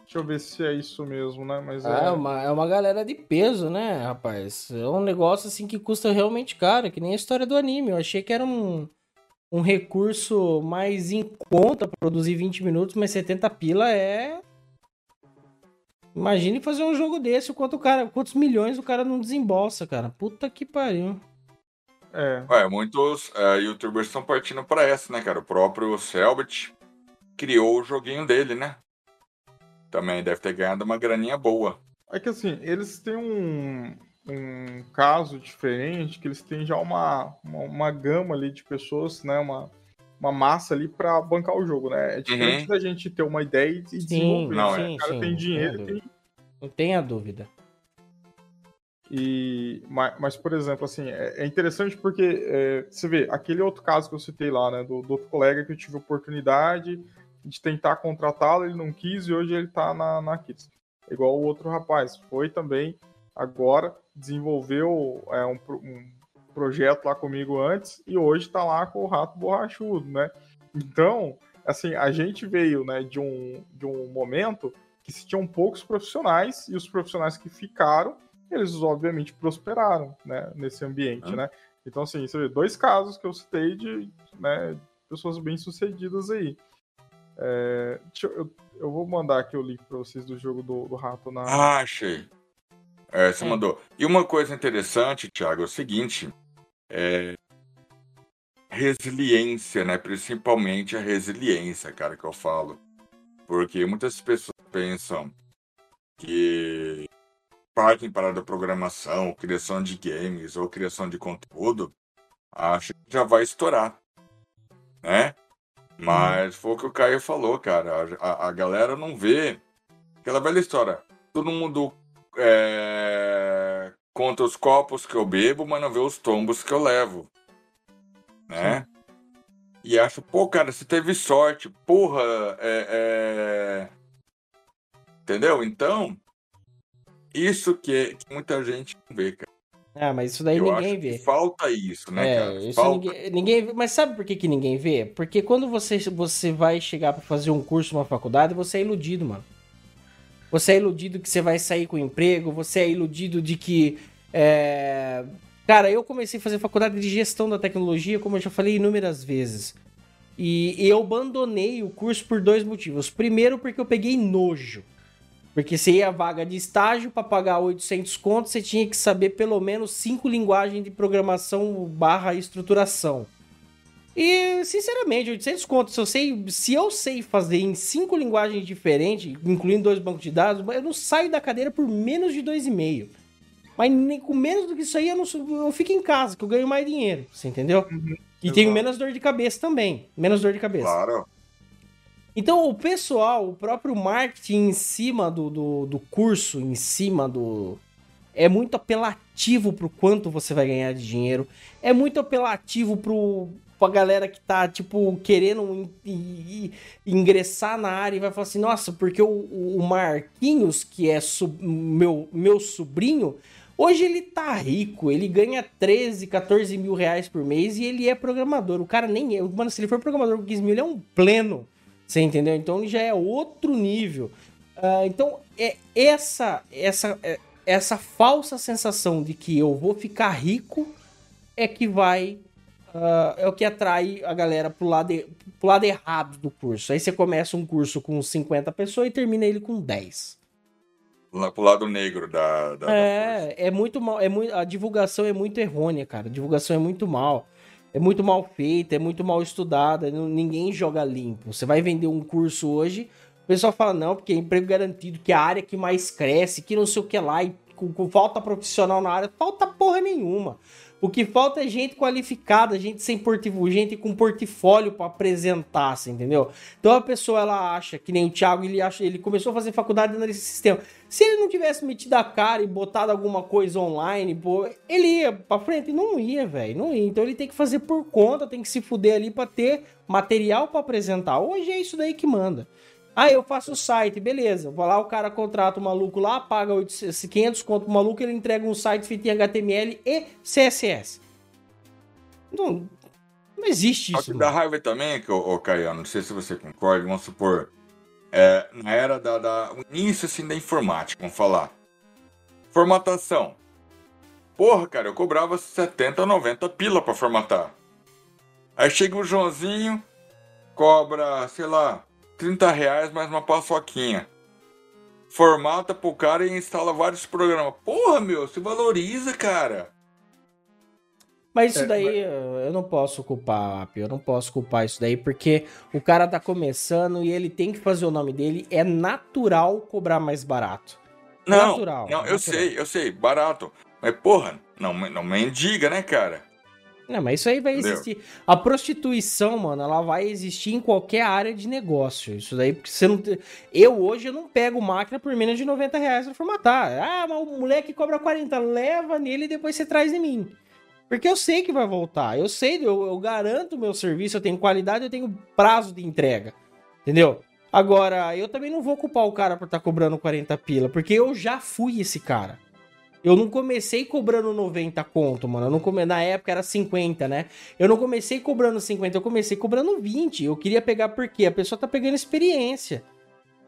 Deixa eu ver se é isso mesmo, né? Mas Ah, é... é uma, é uma galera de peso, né, rapaz? É um negócio assim que custa realmente caro, que nem a história do anime. Eu achei que era um, um recurso mais em conta pra produzir 20 minutos, mas 70 pila é. Imagine fazer um jogo desse, o quanto o cara, quantos milhões o cara não desembolsa, cara. Puta que pariu. é. Ué, muitos é, youtubers estão partindo pra essa, né, cara? O próprio Selbit criou o joguinho dele, né? Também deve ter ganhado uma graninha boa. É que assim, eles têm um, um caso diferente, que eles têm já uma, uma, uma gama ali de pessoas, né? Uma, uma massa ali pra bancar o jogo, né? É diferente Uhum. da gente ter uma ideia e Sim, desenvolver. Não, né? sim, o cara sim. tem dinheiro não e tenha tem dúvida. Não tenha dúvida. E, mas, mas, por exemplo, assim, é, é interessante porque é, você vê, aquele outro caso que eu citei lá, né, do, do outro colega que eu tive oportunidade de tentar contratá-lo, ele não quis e hoje ele tá na, na Kids. Igual o outro rapaz, foi também agora, desenvolveu é, um, um projeto lá comigo antes e hoje tá lá com o Rato Borrachudo, né? Então, assim, a gente veio, né, de um, de um momento que se tinham poucos profissionais e os profissionais que ficaram eles obviamente prosperaram, né, nesse ambiente, né? Então, assim, você vê dois casos que eu citei de né, pessoas bem-sucedidas aí. É, eu, eu, eu, vou mandar aqui o link para vocês do jogo do, do rato na. Ah, achei. É, você é. mandou. E uma coisa interessante, Thiago, é o seguinte: é... resiliência, né? Principalmente a resiliência, cara, que eu falo. Porque muitas pessoas pensam que partem para a programação, criação de games ou criação de conteúdo, acho que já vai estourar, né? Mas foi o que o Caio falou, cara. A, a galera não vê aquela velha história. Todo mundo é, conta os copos que eu bebo, mas não vê os tombos que eu levo. Né? Sim. E acho, pô, cara, você teve sorte. Porra, é, é... Entendeu? Então, isso que, que, muita gente não vê, cara. Ah, mas isso daí eu ninguém vê. falta isso, né, é, cara? Isso falta... Ninguém, ninguém vê. Mas sabe por que, que ninguém vê? Porque quando você, você vai chegar para fazer um curso numa faculdade, você é iludido, mano. Você é iludido que você vai sair com emprego, você é iludido de que. É... Cara, eu comecei a fazer faculdade de gestão da tecnologia, como eu já falei inúmeras vezes. E eu abandonei o curso por dois motivos. Primeiro, porque eu peguei nojo. Porque você ia vaga de estágio para pagar 800 contos, você tinha que saber pelo menos cinco linguagens de programação barra estruturação. E, sinceramente, 800 contos, se eu sei, se eu sei fazer em cinco linguagens diferentes, incluindo dois bancos de dados, eu não saio da cadeira por menos de 2,5. Mas nem com menos do que isso aí, eu, não, eu fico em casa, que eu ganho mais dinheiro, você entendeu? Uhum. E Exato. tenho menos dor de cabeça também. Menos dor de cabeça. Claro. Então, o pessoal, o próprio marketing em cima do, do, do curso, em cima do, é muito apelativo pro quanto você vai ganhar de dinheiro, é muito apelativo pro, pra galera que tá, tipo, querendo ingressar na área e vai falar assim, nossa, porque o, o Marquinhos, que é meu, meu sobrinho, hoje ele tá rico, ele ganha 13, 14 mil reais por mês e ele é programador. O cara nem é. Mano, se ele for programador com 15 mil, ele é um pleno. Você entendeu? Então ele já é outro nível. Uh, então, é essa, essa, é, essa falsa sensação de que eu vou ficar rico é que vai uh, é o que atrai a galera pro lado, pro lado errado do curso. Aí você começa um curso com 50 pessoas e termina ele com 10. Lá pro lado negro da. da é, da é muito mal. É muito, a divulgação é muito errônea, cara. A divulgação é muito mal. É muito mal feita, é muito mal estudada. Ninguém joga limpo. Você vai vender um curso hoje, o pessoal fala, não, porque é emprego garantido, que é a área que mais cresce, que não sei o que lá, e com, com falta profissional na área, falta porra nenhuma. O que falta é gente qualificada, gente sem portfólio, gente com portfólio para apresentar, você entendeu? Então a pessoa ela acha, que nem o Thiago, ele acha, ele começou a fazer faculdade nesse sistema. Se ele não tivesse metido a cara e botado alguma coisa online, pô, ele ia para frente, não ia, velho, não ia. Então ele tem que fazer por conta, tem que se fuder ali para ter material para apresentar. Hoje é isso daí que manda. Ah, eu faço o site, beleza. Vou lá, o cara contrata o maluco lá, paga 500 conto pro maluco, ele entrega um site feito em HTML e CSS. Não, não existe isso. O que dá raiva também, que, ô, Caio, não sei se você concorda, vamos supor, é, na era da, da o início assim, da informática, vamos falar. Formatação. Porra, cara, eu cobrava 70, 90 pila para formatar. Aí chega o Joãozinho, cobra, sei lá, 30 reais mais uma paçoquinha. Formata pro cara e instala vários programas. Porra, meu, se valoriza, cara. Mas isso é, daí mas... eu não posso culpar, eu não posso culpar isso daí, porque o cara tá começando e ele tem que fazer o nome dele. É natural cobrar mais barato. Não, natural, não, eu natural. sei, eu sei, barato. Mas porra, não, não mendiga, né, cara? Não, mas isso aí vai existir. A prostituição, mano, ela vai existir em qualquer área de negócio. Isso daí, porque você não. Eu hoje eu não pego máquina por menos de 90 reais pra formatar. Ah, mas o moleque cobra 40, leva nele e depois você traz em mim. Porque eu sei que vai voltar. Eu sei, eu, eu garanto o meu serviço, eu tenho qualidade, eu tenho prazo de entrega. Entendeu? Agora, eu também não vou culpar o cara por estar tá cobrando 40 pila, porque eu já fui esse cara. Eu não comecei cobrando 90 conto, mano. Eu não come... Na época era 50, né? Eu não comecei cobrando 50, eu comecei cobrando 20. Eu queria pegar porque a pessoa tá pegando experiência.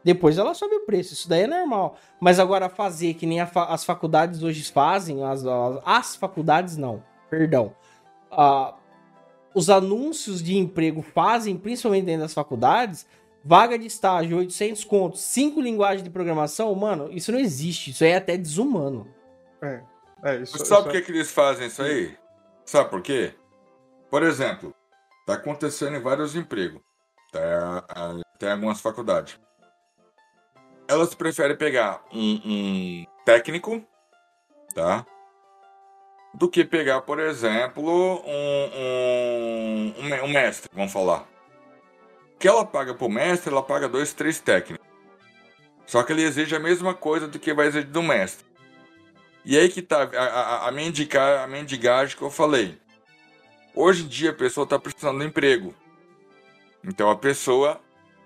Depois ela sobe o preço, isso daí é normal. Mas agora fazer que nem fa as faculdades hoje fazem, as, as, as faculdades não, perdão. Uh, os anúncios de emprego fazem, principalmente dentro das faculdades, vaga de estágio, 800 contos, 5 linguagens de programação, mano, isso não existe, isso é até desumano. É, é isso. Sabe por que, que eles fazem isso aí? Sabe por quê? Por exemplo, tá acontecendo em vários empregos, tá, tem algumas faculdades elas preferem pegar um, um técnico, tá? Do que pegar, por exemplo, um, um, um, mestre, vamos falar. O que ela paga pro mestre, ela paga dois, três técnicos. Só que ele exige a mesma coisa do que vai exigir do mestre. E aí que tá a, a, a, mendigar, a mendigagem que eu falei. Hoje em dia a pessoa está precisando de emprego. Então a pessoa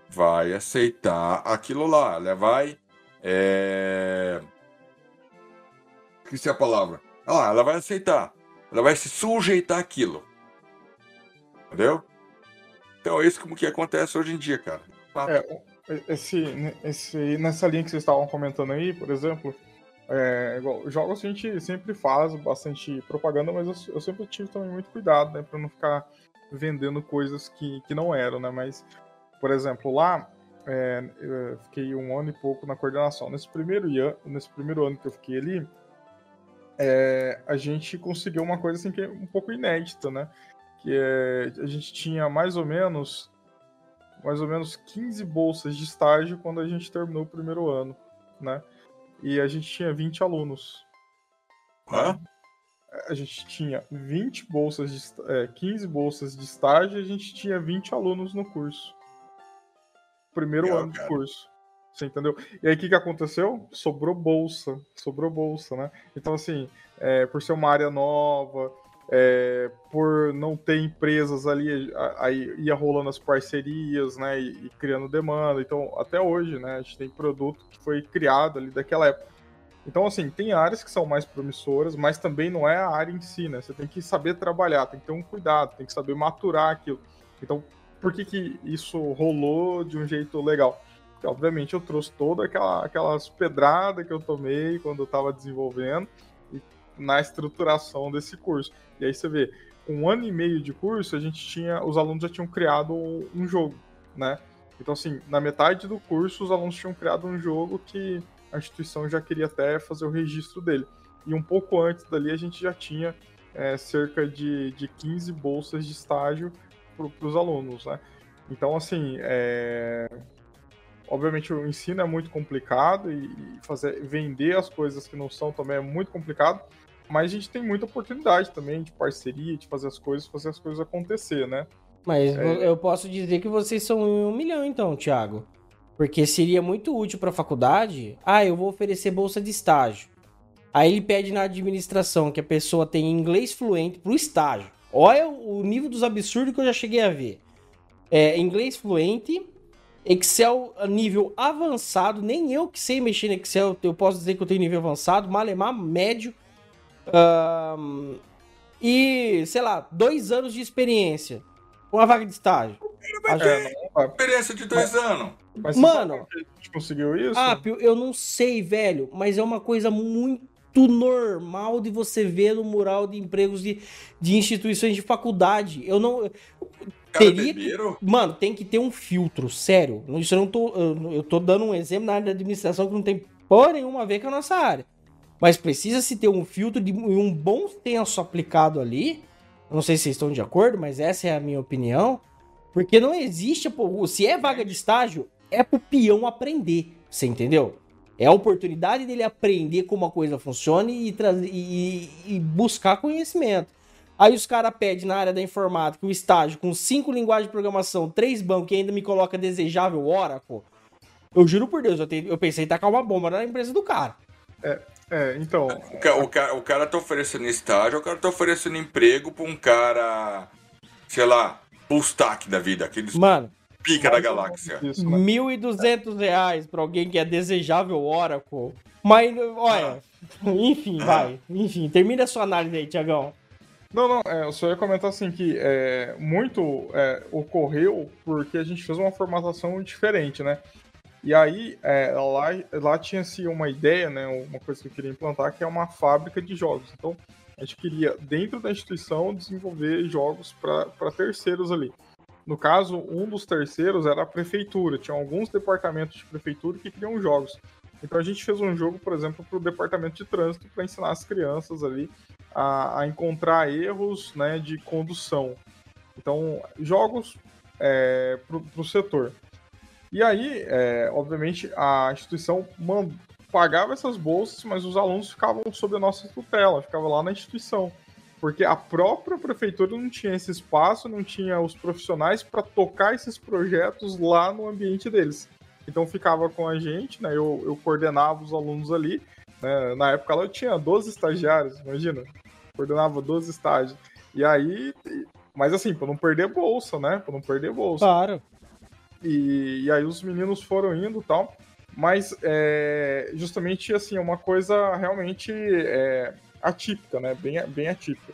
vai aceitar aquilo lá. Ela vai. É... Que é a palavra? Ah, ela vai aceitar. Ela vai se sujeitar àquilo. Entendeu? Então é isso como que acontece hoje em dia, cara. É, esse, esse, nessa linha que vocês estavam comentando aí, por exemplo, é, igual, jogos a gente sempre faz bastante propaganda, mas eu, eu sempre tive também muito cuidado, né, para não ficar vendendo coisas que, que não eram, né, mas por exemplo, lá é, eu fiquei um ano e pouco na coordenação. Nesse primeiro, nesse primeiro ano que eu fiquei ali, é, a gente conseguiu uma coisa assim que é um pouco inédita, né? Que é, a gente tinha mais ou menos mais ou menos 15 bolsas de estágio quando a gente terminou o primeiro ano, né? E a gente tinha 20 alunos. Hã? A gente tinha 20 bolsas de, é, 15 bolsas de estágio e a gente tinha 20 alunos no curso primeiro Legal, ano de curso. Você entendeu? E aí o que, que aconteceu? Sobrou bolsa. Sobrou bolsa, né? Então, assim, é, por ser uma área nova, é, por não ter empresas ali, aí ia rolando as parcerias, né? E, e, criando demanda. Então, até hoje, né? A gente tem produto que foi criado ali daquela época. Então, assim, tem áreas que são mais promissoras, mas também não é a área em si, né? Você tem que saber trabalhar, tem que ter um cuidado, tem que saber maturar aquilo. Então, por que, que isso rolou de um jeito legal? Porque, obviamente, eu trouxe toda aquela, aquelas pedradas que eu tomei quando eu estava desenvolvendo na estruturação desse curso. E aí você vê, um ano e meio de curso, a gente tinha, os alunos já tinham criado um jogo, né? Então, assim, na metade do curso, os alunos tinham criado um jogo que a instituição já queria até fazer o registro dele. E um pouco antes dali, a gente já tinha é, cerca de, de 15 bolsas de estágio para os alunos, né? Então, assim, é... obviamente o ensino é muito complicado e fazer vender as coisas que não são também é muito complicado, mas a gente tem muita oportunidade também de parceria, de fazer as coisas, fazer as coisas acontecer, né? Mas é... eu posso dizer que vocês são um milhão, então, Thiago. Porque seria muito útil para a faculdade. Ah, eu vou oferecer bolsa de estágio. Aí ele pede na administração que a pessoa tenha inglês fluente para o estágio. Olha o nível dos absurdos que eu já cheguei a ver. É, inglês fluente, Excel nível avançado, nem eu que sei mexer no Excel, eu posso dizer que eu tenho nível avançado, Malemar médio. Um, e, sei lá, dois anos de experiência. Uma vaga de estágio. É, experiência de dois mas, anos. Mas Mano, a gente conseguiu isso? Ah, eu não sei, velho, mas é uma coisa muito normal de você ver no mural de empregos de, de instituições de faculdade. Eu não. teria que, mano, tem que ter um filtro, sério. Isso eu não tô. Eu tô dando um exemplo na área da administração que não tem porra nenhuma a ver com a nossa área. Mas precisa se ter um filtro de um bom senso aplicado ali. não sei se vocês estão de acordo, mas essa é a minha opinião. Porque não existe. Se é vaga de estágio, é pro peão aprender. Você entendeu? É a oportunidade dele aprender como a coisa funciona e, e, e buscar conhecimento. Aí os caras pedem na área da informática o estágio com cinco linguagens de programação, três bancos e ainda me coloca desejável Oracle. Eu juro por Deus, eu, te, eu pensei em tacar uma bomba na empresa do cara. É, é então. O, o, cara, o cara tá oferecendo estágio, o cara tá oferecendo emprego pra um cara, sei lá, full stack da vida. Aqueles... Mano, pica da galáxia. Isso, né? 1.200 reais pra alguém que é desejável Oracle. Mas, olha, ah. enfim, vai. Enfim, termina a sua análise aí, Tiagão. Não, não, é, eu só ia comentar assim que é, muito é, ocorreu porque a gente fez uma formatação diferente, né? E aí, é, lá, lá tinha-se uma ideia, né, uma coisa que eu queria implantar, que é uma fábrica de jogos. Então, a gente queria, dentro da instituição, desenvolver jogos para terceiros ali. No caso, um dos terceiros era a prefeitura. Tinha alguns departamentos de prefeitura que criam jogos. Então a gente fez um jogo, por exemplo, para o departamento de trânsito para ensinar as crianças ali a, a, encontrar erros né, de condução. Então, jogos é, para o setor. E aí, é, obviamente, a instituição pagava essas bolsas, mas os alunos ficavam sob a nossa tutela, ficavam lá na instituição. Porque a própria prefeitura não tinha esse espaço, não tinha os profissionais para tocar esses projetos lá no ambiente deles. Então ficava com a gente, né? Eu, eu coordenava os alunos ali. Né? Na época lá eu tinha 12 estagiários, imagina. Coordenava 12 estágios. E aí. Mas assim, para não perder bolsa, né? Para não perder bolsa. Claro. E, e aí os meninos foram indo tal. Mas é, justamente assim, é uma coisa realmente é, atípica, né? Bem, bem atípica.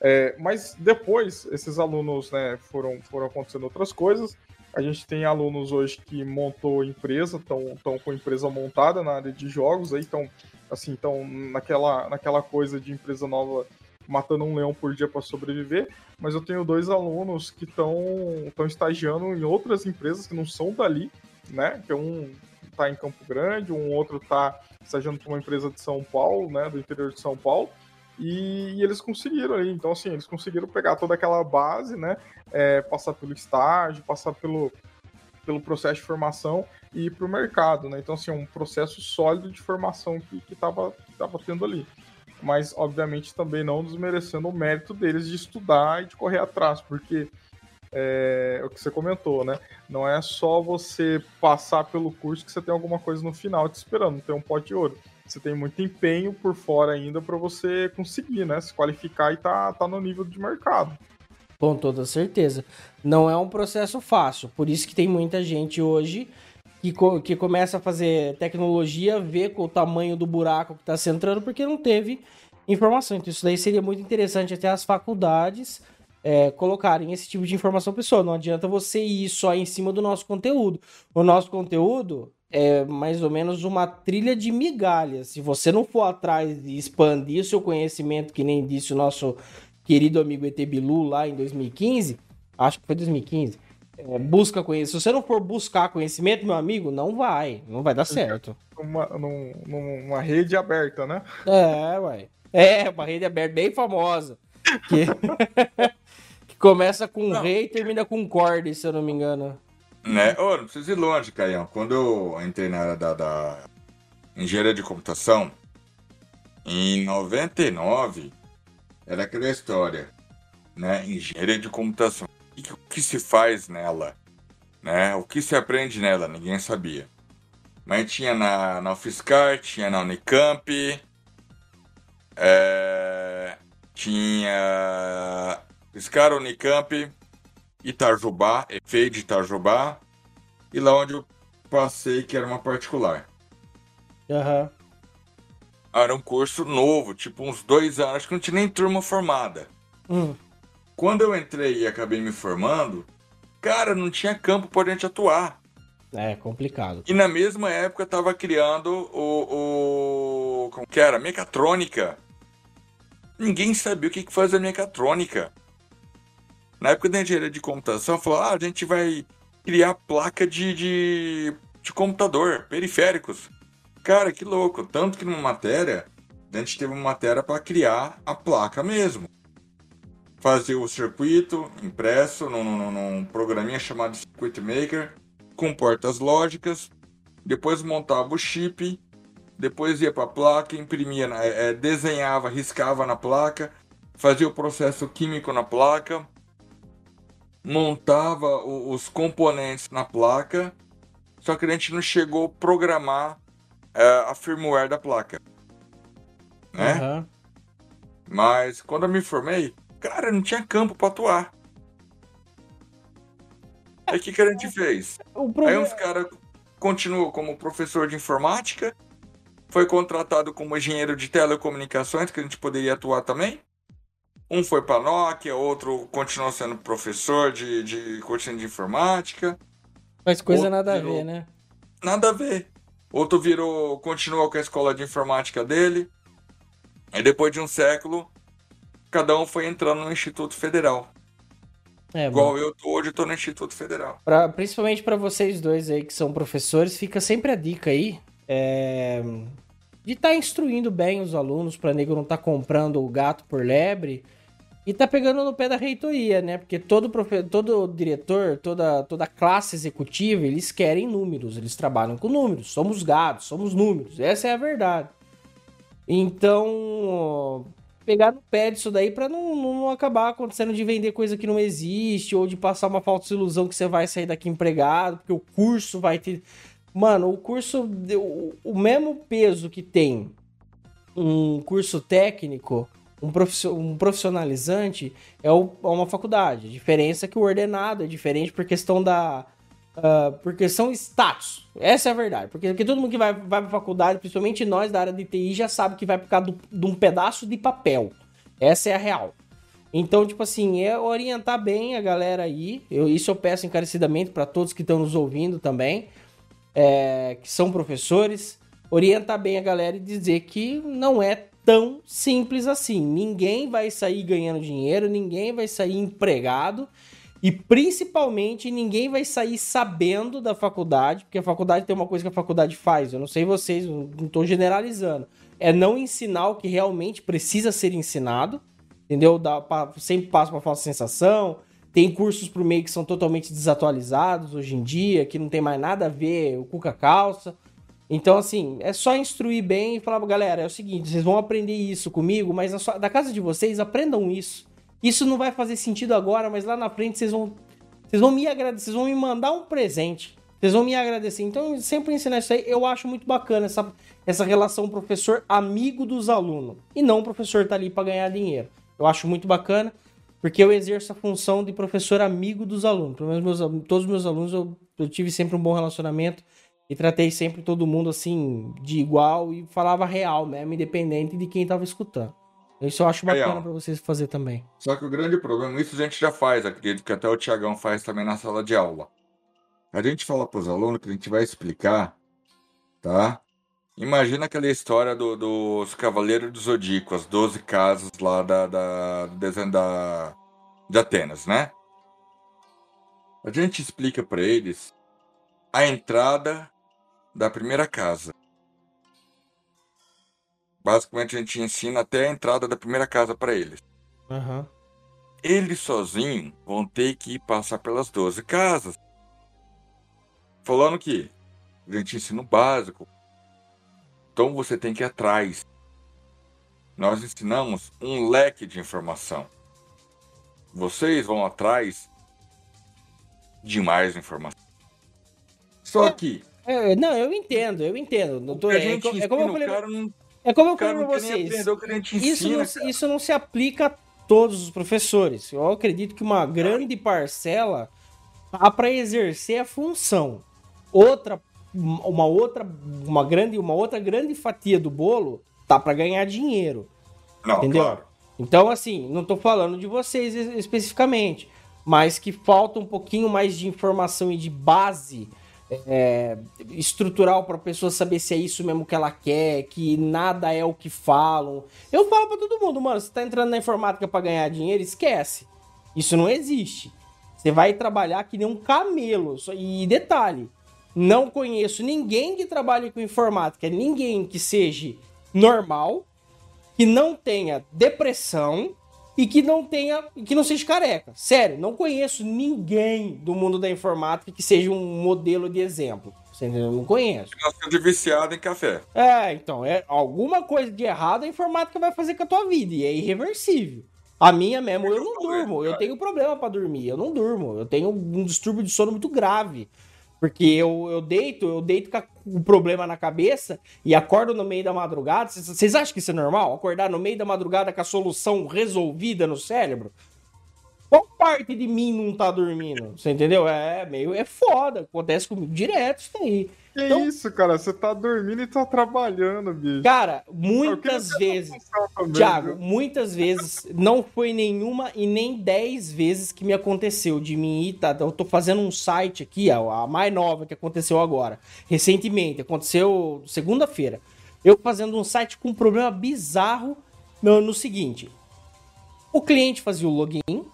É, mas depois, esses alunos né, foram, foram acontecendo outras coisas. A gente tem alunos hoje que montou empresa, estão com empresa montada na área de jogos, aí estão assim, naquela, naquela coisa de empresa nova matando um leão por dia para sobreviver, mas eu tenho dois alunos que estão estagiando em outras empresas que não são dali, né? Que um está em Campo Grande, um outro está estagiando para uma empresa de São Paulo, né? Do interior de São Paulo. E, e, eles conseguiram aí. Então, assim, eles conseguiram pegar toda aquela base, né? É, passar pelo estágio, passar pelo, pelo processo de formação e ir para o mercado, né? Então, assim, um processo sólido de formação que estava que tava tendo ali. Mas, obviamente, também não desmerecendo o mérito deles de estudar e de correr atrás, porque é, é, o que você comentou, né? Não é só você passar pelo curso que você tem alguma coisa no final te esperando, tem um pote de ouro você tem muito empenho por fora ainda para você conseguir, né? Se qualificar e tá, tá no nível de mercado. Com toda certeza. Não é um processo fácil. Por isso que tem muita gente hoje que, co que começa a fazer tecnologia, vê com o tamanho do buraco que está se entrando, porque não teve informação. Então, isso daí seria muito interessante até as faculdades é, colocarem esse tipo de informação pessoal. Não adianta você ir só em cima do nosso conteúdo. O nosso conteúdo é mais ou menos uma trilha de migalhas. Se você não for atrás de expandir o seu conhecimento, que nem disse o nosso querido amigo Etebilu lá em 2015, acho que foi 2015, é, busca conhecimento. Se você não for buscar conhecimento, meu amigo, não vai, não vai dar certo. Uma, numa rede aberta, né? É, ué. É, uma rede aberta bem famosa. Que, que começa com não. rei e termina com corda, se eu não me engano. Né? Oh, não precisa ir longe, Caião. Quando eu entrei na área da, da engenharia de computação, em 99, era aquela história, né? Engenharia de computação. O que, se faz nela? Né? O que se aprende nela? Ninguém sabia. Mas tinha na, na UFSCar, tinha na Unicamp, é, tinha UFSCar, Unicamp, Itajubá, EFEI de Itajubá, e lá onde eu passei, que era uma particular. Aham. Uhum. Era um curso novo, tipo uns dois anos, acho que não tinha nem turma formada. Hum. Quando eu entrei e acabei me formando, cara, não tinha campo pra gente atuar. É, complicado. E na mesma época tava criando o. o como que era? Mecatrônica. Ninguém sabia o que, que fazia mecatrônica. Na época da engenharia de computação, falou: ah, a gente vai criar placa de, de, de computador, periféricos. Cara, que louco. Tanto que numa matéria, a gente teve uma matéria para criar a placa mesmo. Fazer o circuito impresso num, num, num programinha chamado Circuit Maker, com portas lógicas. Depois montava o chip. Depois ia para a placa, imprimia, é, desenhava, riscava na placa, fazia o processo químico na placa montava os componentes na placa, só que a gente não chegou a programar é, a firmware da placa. Né? Uhum. Mas quando eu me formei, cara, não tinha campo para atuar. Aí o que, que a gente fez? Aí uns caras continuou como professor de informática, foi contratado como engenheiro de telecomunicações, que a gente poderia atuar também. Um foi para Nokia, outro continuou sendo professor de, de cursinho de informática. Mas coisa nada a ver, né? nada a ver. Outro virou, continuou com a escola de informática dele. E depois de um século, cada um foi entrando no Instituto Federal. É, Igual eu tô, hoje tô no Instituto Federal. Pra, principalmente para vocês dois aí que são professores, fica sempre a dica aí é, de estar tá instruindo bem os alunos para nego não estar tá comprando o gato por lebre e tá pegando no pé da reitoria, né? Porque todo, todo diretor, toda, toda classe executiva, eles querem números, eles trabalham com números. Somos gados, somos números. Essa é a verdade. Então, pegar no pé disso daí para não, não acabar acontecendo de vender coisa que não existe ou de passar uma falsa ilusão que você vai sair daqui empregado, porque o curso vai ter. Mano, o curso, o, mesmo peso que tem um curso técnico um, um profissionalizante é, é, uma faculdade. A diferença é que o ordenado é diferente por questão da. Uh, por questão status. Essa é a verdade. Porque, porque todo mundo que vai, vai pra faculdade, principalmente nós da área de TI, já sabe que vai por causa de um pedaço de papel. Essa é a real. Então, tipo assim, é orientar bem a galera aí. Eu, isso eu peço encarecidamente para todos que estão nos ouvindo também, é, que são professores. Orientar bem a galera e dizer que não é tão simples assim. Ninguém vai sair ganhando dinheiro, ninguém vai sair empregado e principalmente ninguém vai sair sabendo da faculdade, porque a faculdade tem uma coisa que a faculdade faz, eu não sei vocês, não estou generalizando, é não ensinar o que realmente precisa ser ensinado, entendeu? Dá sempre passa uma falsa sensação. Tem cursos pro meio que são totalmente desatualizados hoje em dia, que não tem mais nada a ver o cuca calça. Então, assim, é só instruir bem e falar, galera, é o seguinte, vocês vão aprender isso comigo, mas sua, da casa de vocês, aprendam isso. Isso não vai fazer sentido agora, mas lá na frente vocês vão, vocês vão me agradecer, vocês vão me mandar um presente. Vocês vão me agradecer. Então, sempre ensinar isso aí, eu acho muito bacana essa, essa relação professor-amigo dos alunos. E não o professor tá ali para ganhar dinheiro. Eu acho muito bacana, porque eu exerço a função de professor amigo dos alunos. Pelo menos meus, todos os meus alunos eu, eu tive sempre um bom relacionamento e tratei sempre todo mundo assim, de igual e falava real mesmo, independente de quem tava escutando. Isso eu acho bacana para vocês fazer também. Só que o grande problema, isso a gente já faz, acredito que até o Tiagão faz também na sala de aula. A gente fala para os alunos que a gente vai explicar, tá? Imagina aquela história do, dos Cavaleiros do Zodíaco, as 12 casas lá da, da, do desenho da, de Atenas, né? A gente explica para eles a entrada da primeira casa. Basicamente, a gente ensina até a entrada da primeira casa para eles. Uhum. Eles sozinhos vão ter que passar pelas 12 casas. Falando que a gente ensina o básico. Então você tem que ir atrás. Nós ensinamos um leque de informação. Vocês vão atrás de mais informação. Só é. que é, não, eu entendo, eu entendo. Não tô, é, é, como eu falei. Não, é como eu falei pra vocês. Isso não, isso não se aplica a todos os professores. Eu acredito que uma grande parcela tá para exercer a função. Outra, uma outra, uma grande, uma outra grande fatia do bolo tá para ganhar dinheiro. Não, entendeu? Claro. Então, assim, não tô falando de vocês especificamente, mas que falta um pouquinho mais de informação e de base é, estrutural para a pessoa saber se é isso mesmo que ela quer, que nada é o que falam. Eu falo para todo mundo, mano, você tá entrando na informática para ganhar dinheiro, esquece. Isso não existe. Você vai trabalhar que nem um camelo. E detalhe, não conheço ninguém que trabalhe com informática, ninguém que seja normal, que não tenha depressão e que não tenha, que não seja careca. Sério, não conheço ninguém do mundo da informática que seja um modelo de exemplo. Você entendeu? Não conheço. Nossa, de viciado em café. É, então, é alguma coisa de errado a informática vai fazer com a tua vida e é irreversível. A minha mesmo, eu não durmo. Eu tenho problema para dormir. Eu não durmo. Eu tenho um distúrbio de sono muito grave. Porque eu, eu deito, eu deito com o problema na cabeça e acordo no meio da madrugada. Vocês acham que isso é normal? Acordar no meio da madrugada com a solução resolvida no cérebro? Qual parte de mim não tá dormindo? Você entendeu? É meio é foda, acontece comigo direto isso aí. Que então, isso, cara? Você tá dormindo e tá trabalhando, bicho. Cara, muitas vezes. Também, Thiago, viu? muitas vezes. Não foi nenhuma e nem dez vezes que me aconteceu de mim ir. Tá, eu tô fazendo um site aqui, a mais nova que aconteceu agora. Recentemente. Aconteceu segunda-feira. Eu fazendo um site com um problema bizarro no, no seguinte: o cliente fazia o login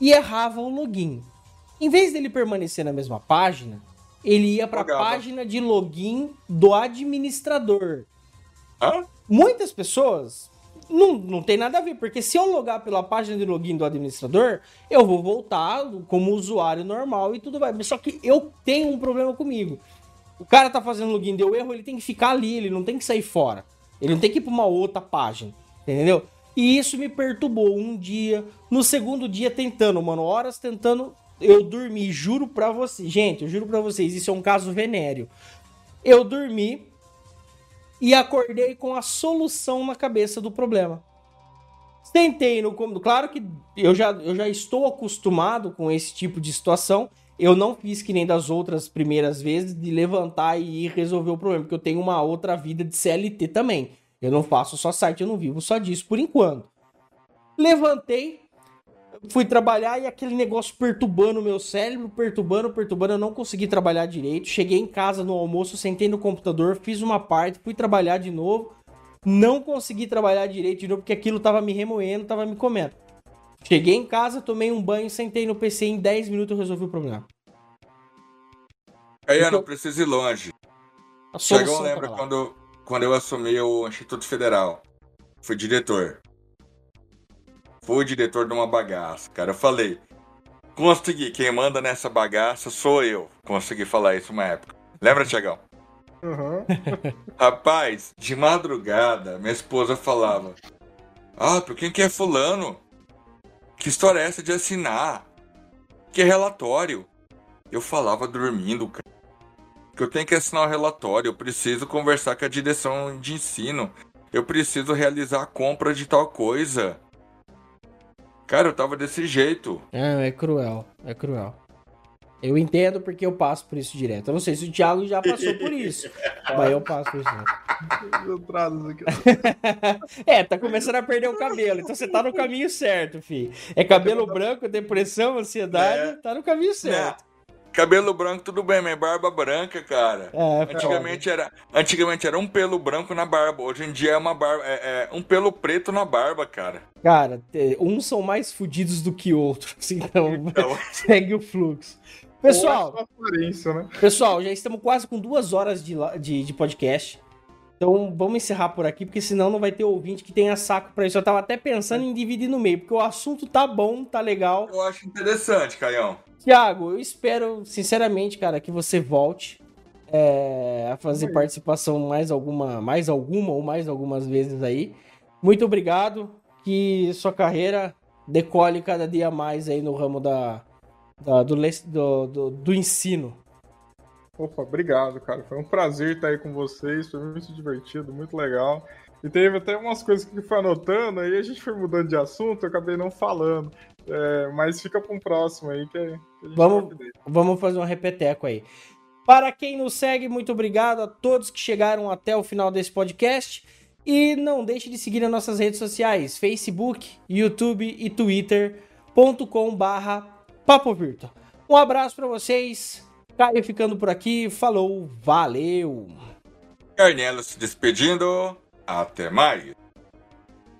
e errava o login. Em vez dele permanecer na mesma página ele ia para a página de login do administrador. Hã? Muitas pessoas não, não tem nada a ver, porque se eu logar pela página de login do administrador, eu vou voltar como usuário normal e tudo vai. Só que eu tenho um problema comigo. O cara tá fazendo login, deu erro, ele tem que ficar ali, ele não tem que sair fora. Ele não tem que ir pra uma outra página, entendeu? E isso me perturbou um dia, no segundo dia tentando, mano, horas tentando eu dormi, juro pra vocês. Gente, eu juro pra vocês, isso é um caso venéreo. Eu dormi e acordei com a solução na cabeça do problema. Sentei no cômodo. Claro que eu já, eu já estou acostumado com esse tipo de situação. Eu não fiz que nem das outras primeiras vezes de levantar e ir resolver o problema, porque eu tenho uma outra vida de CLT também. Eu não faço só site, eu não vivo só disso por enquanto. Levantei, fui trabalhar e aquele negócio perturbando o meu cérebro, perturbando, perturbando, eu não consegui trabalhar direito. Cheguei em casa no almoço, sentei no computador, fiz uma parte, fui trabalhar de novo. Não consegui trabalhar direito de novo porque aquilo tava me remoendo, tava me comendo. Cheguei em casa, tomei um banho, sentei no PC em 10 minutos eu resolvi o problema. Aí eu não preciso ir longe. Chegou, lembra quando, quando eu assumi o Instituto Federal. Fui diretor fui diretor de uma bagaça, cara. Eu falei, consegui, quem manda nessa bagaça sou eu. Consegui falar isso uma época. Lembra, Tiagão? Uhum. Rapaz, de madrugada, minha esposa falava: Ah, por quem que é fulano? Que história é essa de assinar? Que relatório? Eu falava dormindo, cara. Que eu tenho que assinar o um relatório, eu preciso conversar com a direção de ensino. Eu preciso realizar a compra de tal coisa. Cara, eu tava desse jeito. É, é cruel, é cruel. Eu entendo porque eu passo por isso direto. Eu não sei se o Thiago já passou por isso, mas eu passo por isso. é, tá começando a perder o cabelo, então você tá no caminho certo, filho. É cabelo branco, depressão, ansiedade, é. tá no caminho certo. Cabelo branco, tudo bem, mas barba branca, cara. É, antigamente, era, antigamente era um pelo branco na barba. Hoje em dia é uma barba. É, é um pelo preto na barba, cara. Cara, uns são mais fodidos do que outros. Então, então. segue o fluxo. Pessoal, né? pessoal, já estamos quase com duas horas de, de, de, podcast. Então vamos encerrar por aqui, porque senão não vai ter ouvinte que tenha saco para isso. Eu tava até pensando em dividir no meio, porque o assunto tá bom, tá legal. Eu acho interessante, Caião. Tiago, eu espero, sinceramente, cara, que você volte é, a fazer participação mais alguma, mais alguma ou mais algumas vezes aí. Muito obrigado. Que sua carreira decole cada dia mais aí no ramo da, da do, do, do, do ensino. Opa, obrigado, cara. Foi um prazer estar aí com vocês. Foi muito divertido, muito legal. E teve até umas coisas que foi anotando, aí a gente foi mudando de assunto, eu acabei não falando. É, mas fica para um próximo aí que, que vamos, vamos fazer um repeteco aí. Para quem nos segue, muito obrigado a todos que chegaram até o final desse podcast. E não deixe de seguir as nossas redes sociais: Facebook, YouTube e Twitter.com barra Papo Virtual. Um abraço para vocês. Caio ficando por aqui. Falou, valeu! Carnelo se despedindo. Até mais.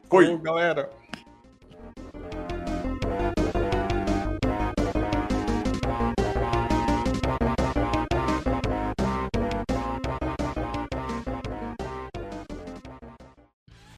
Fui. galera.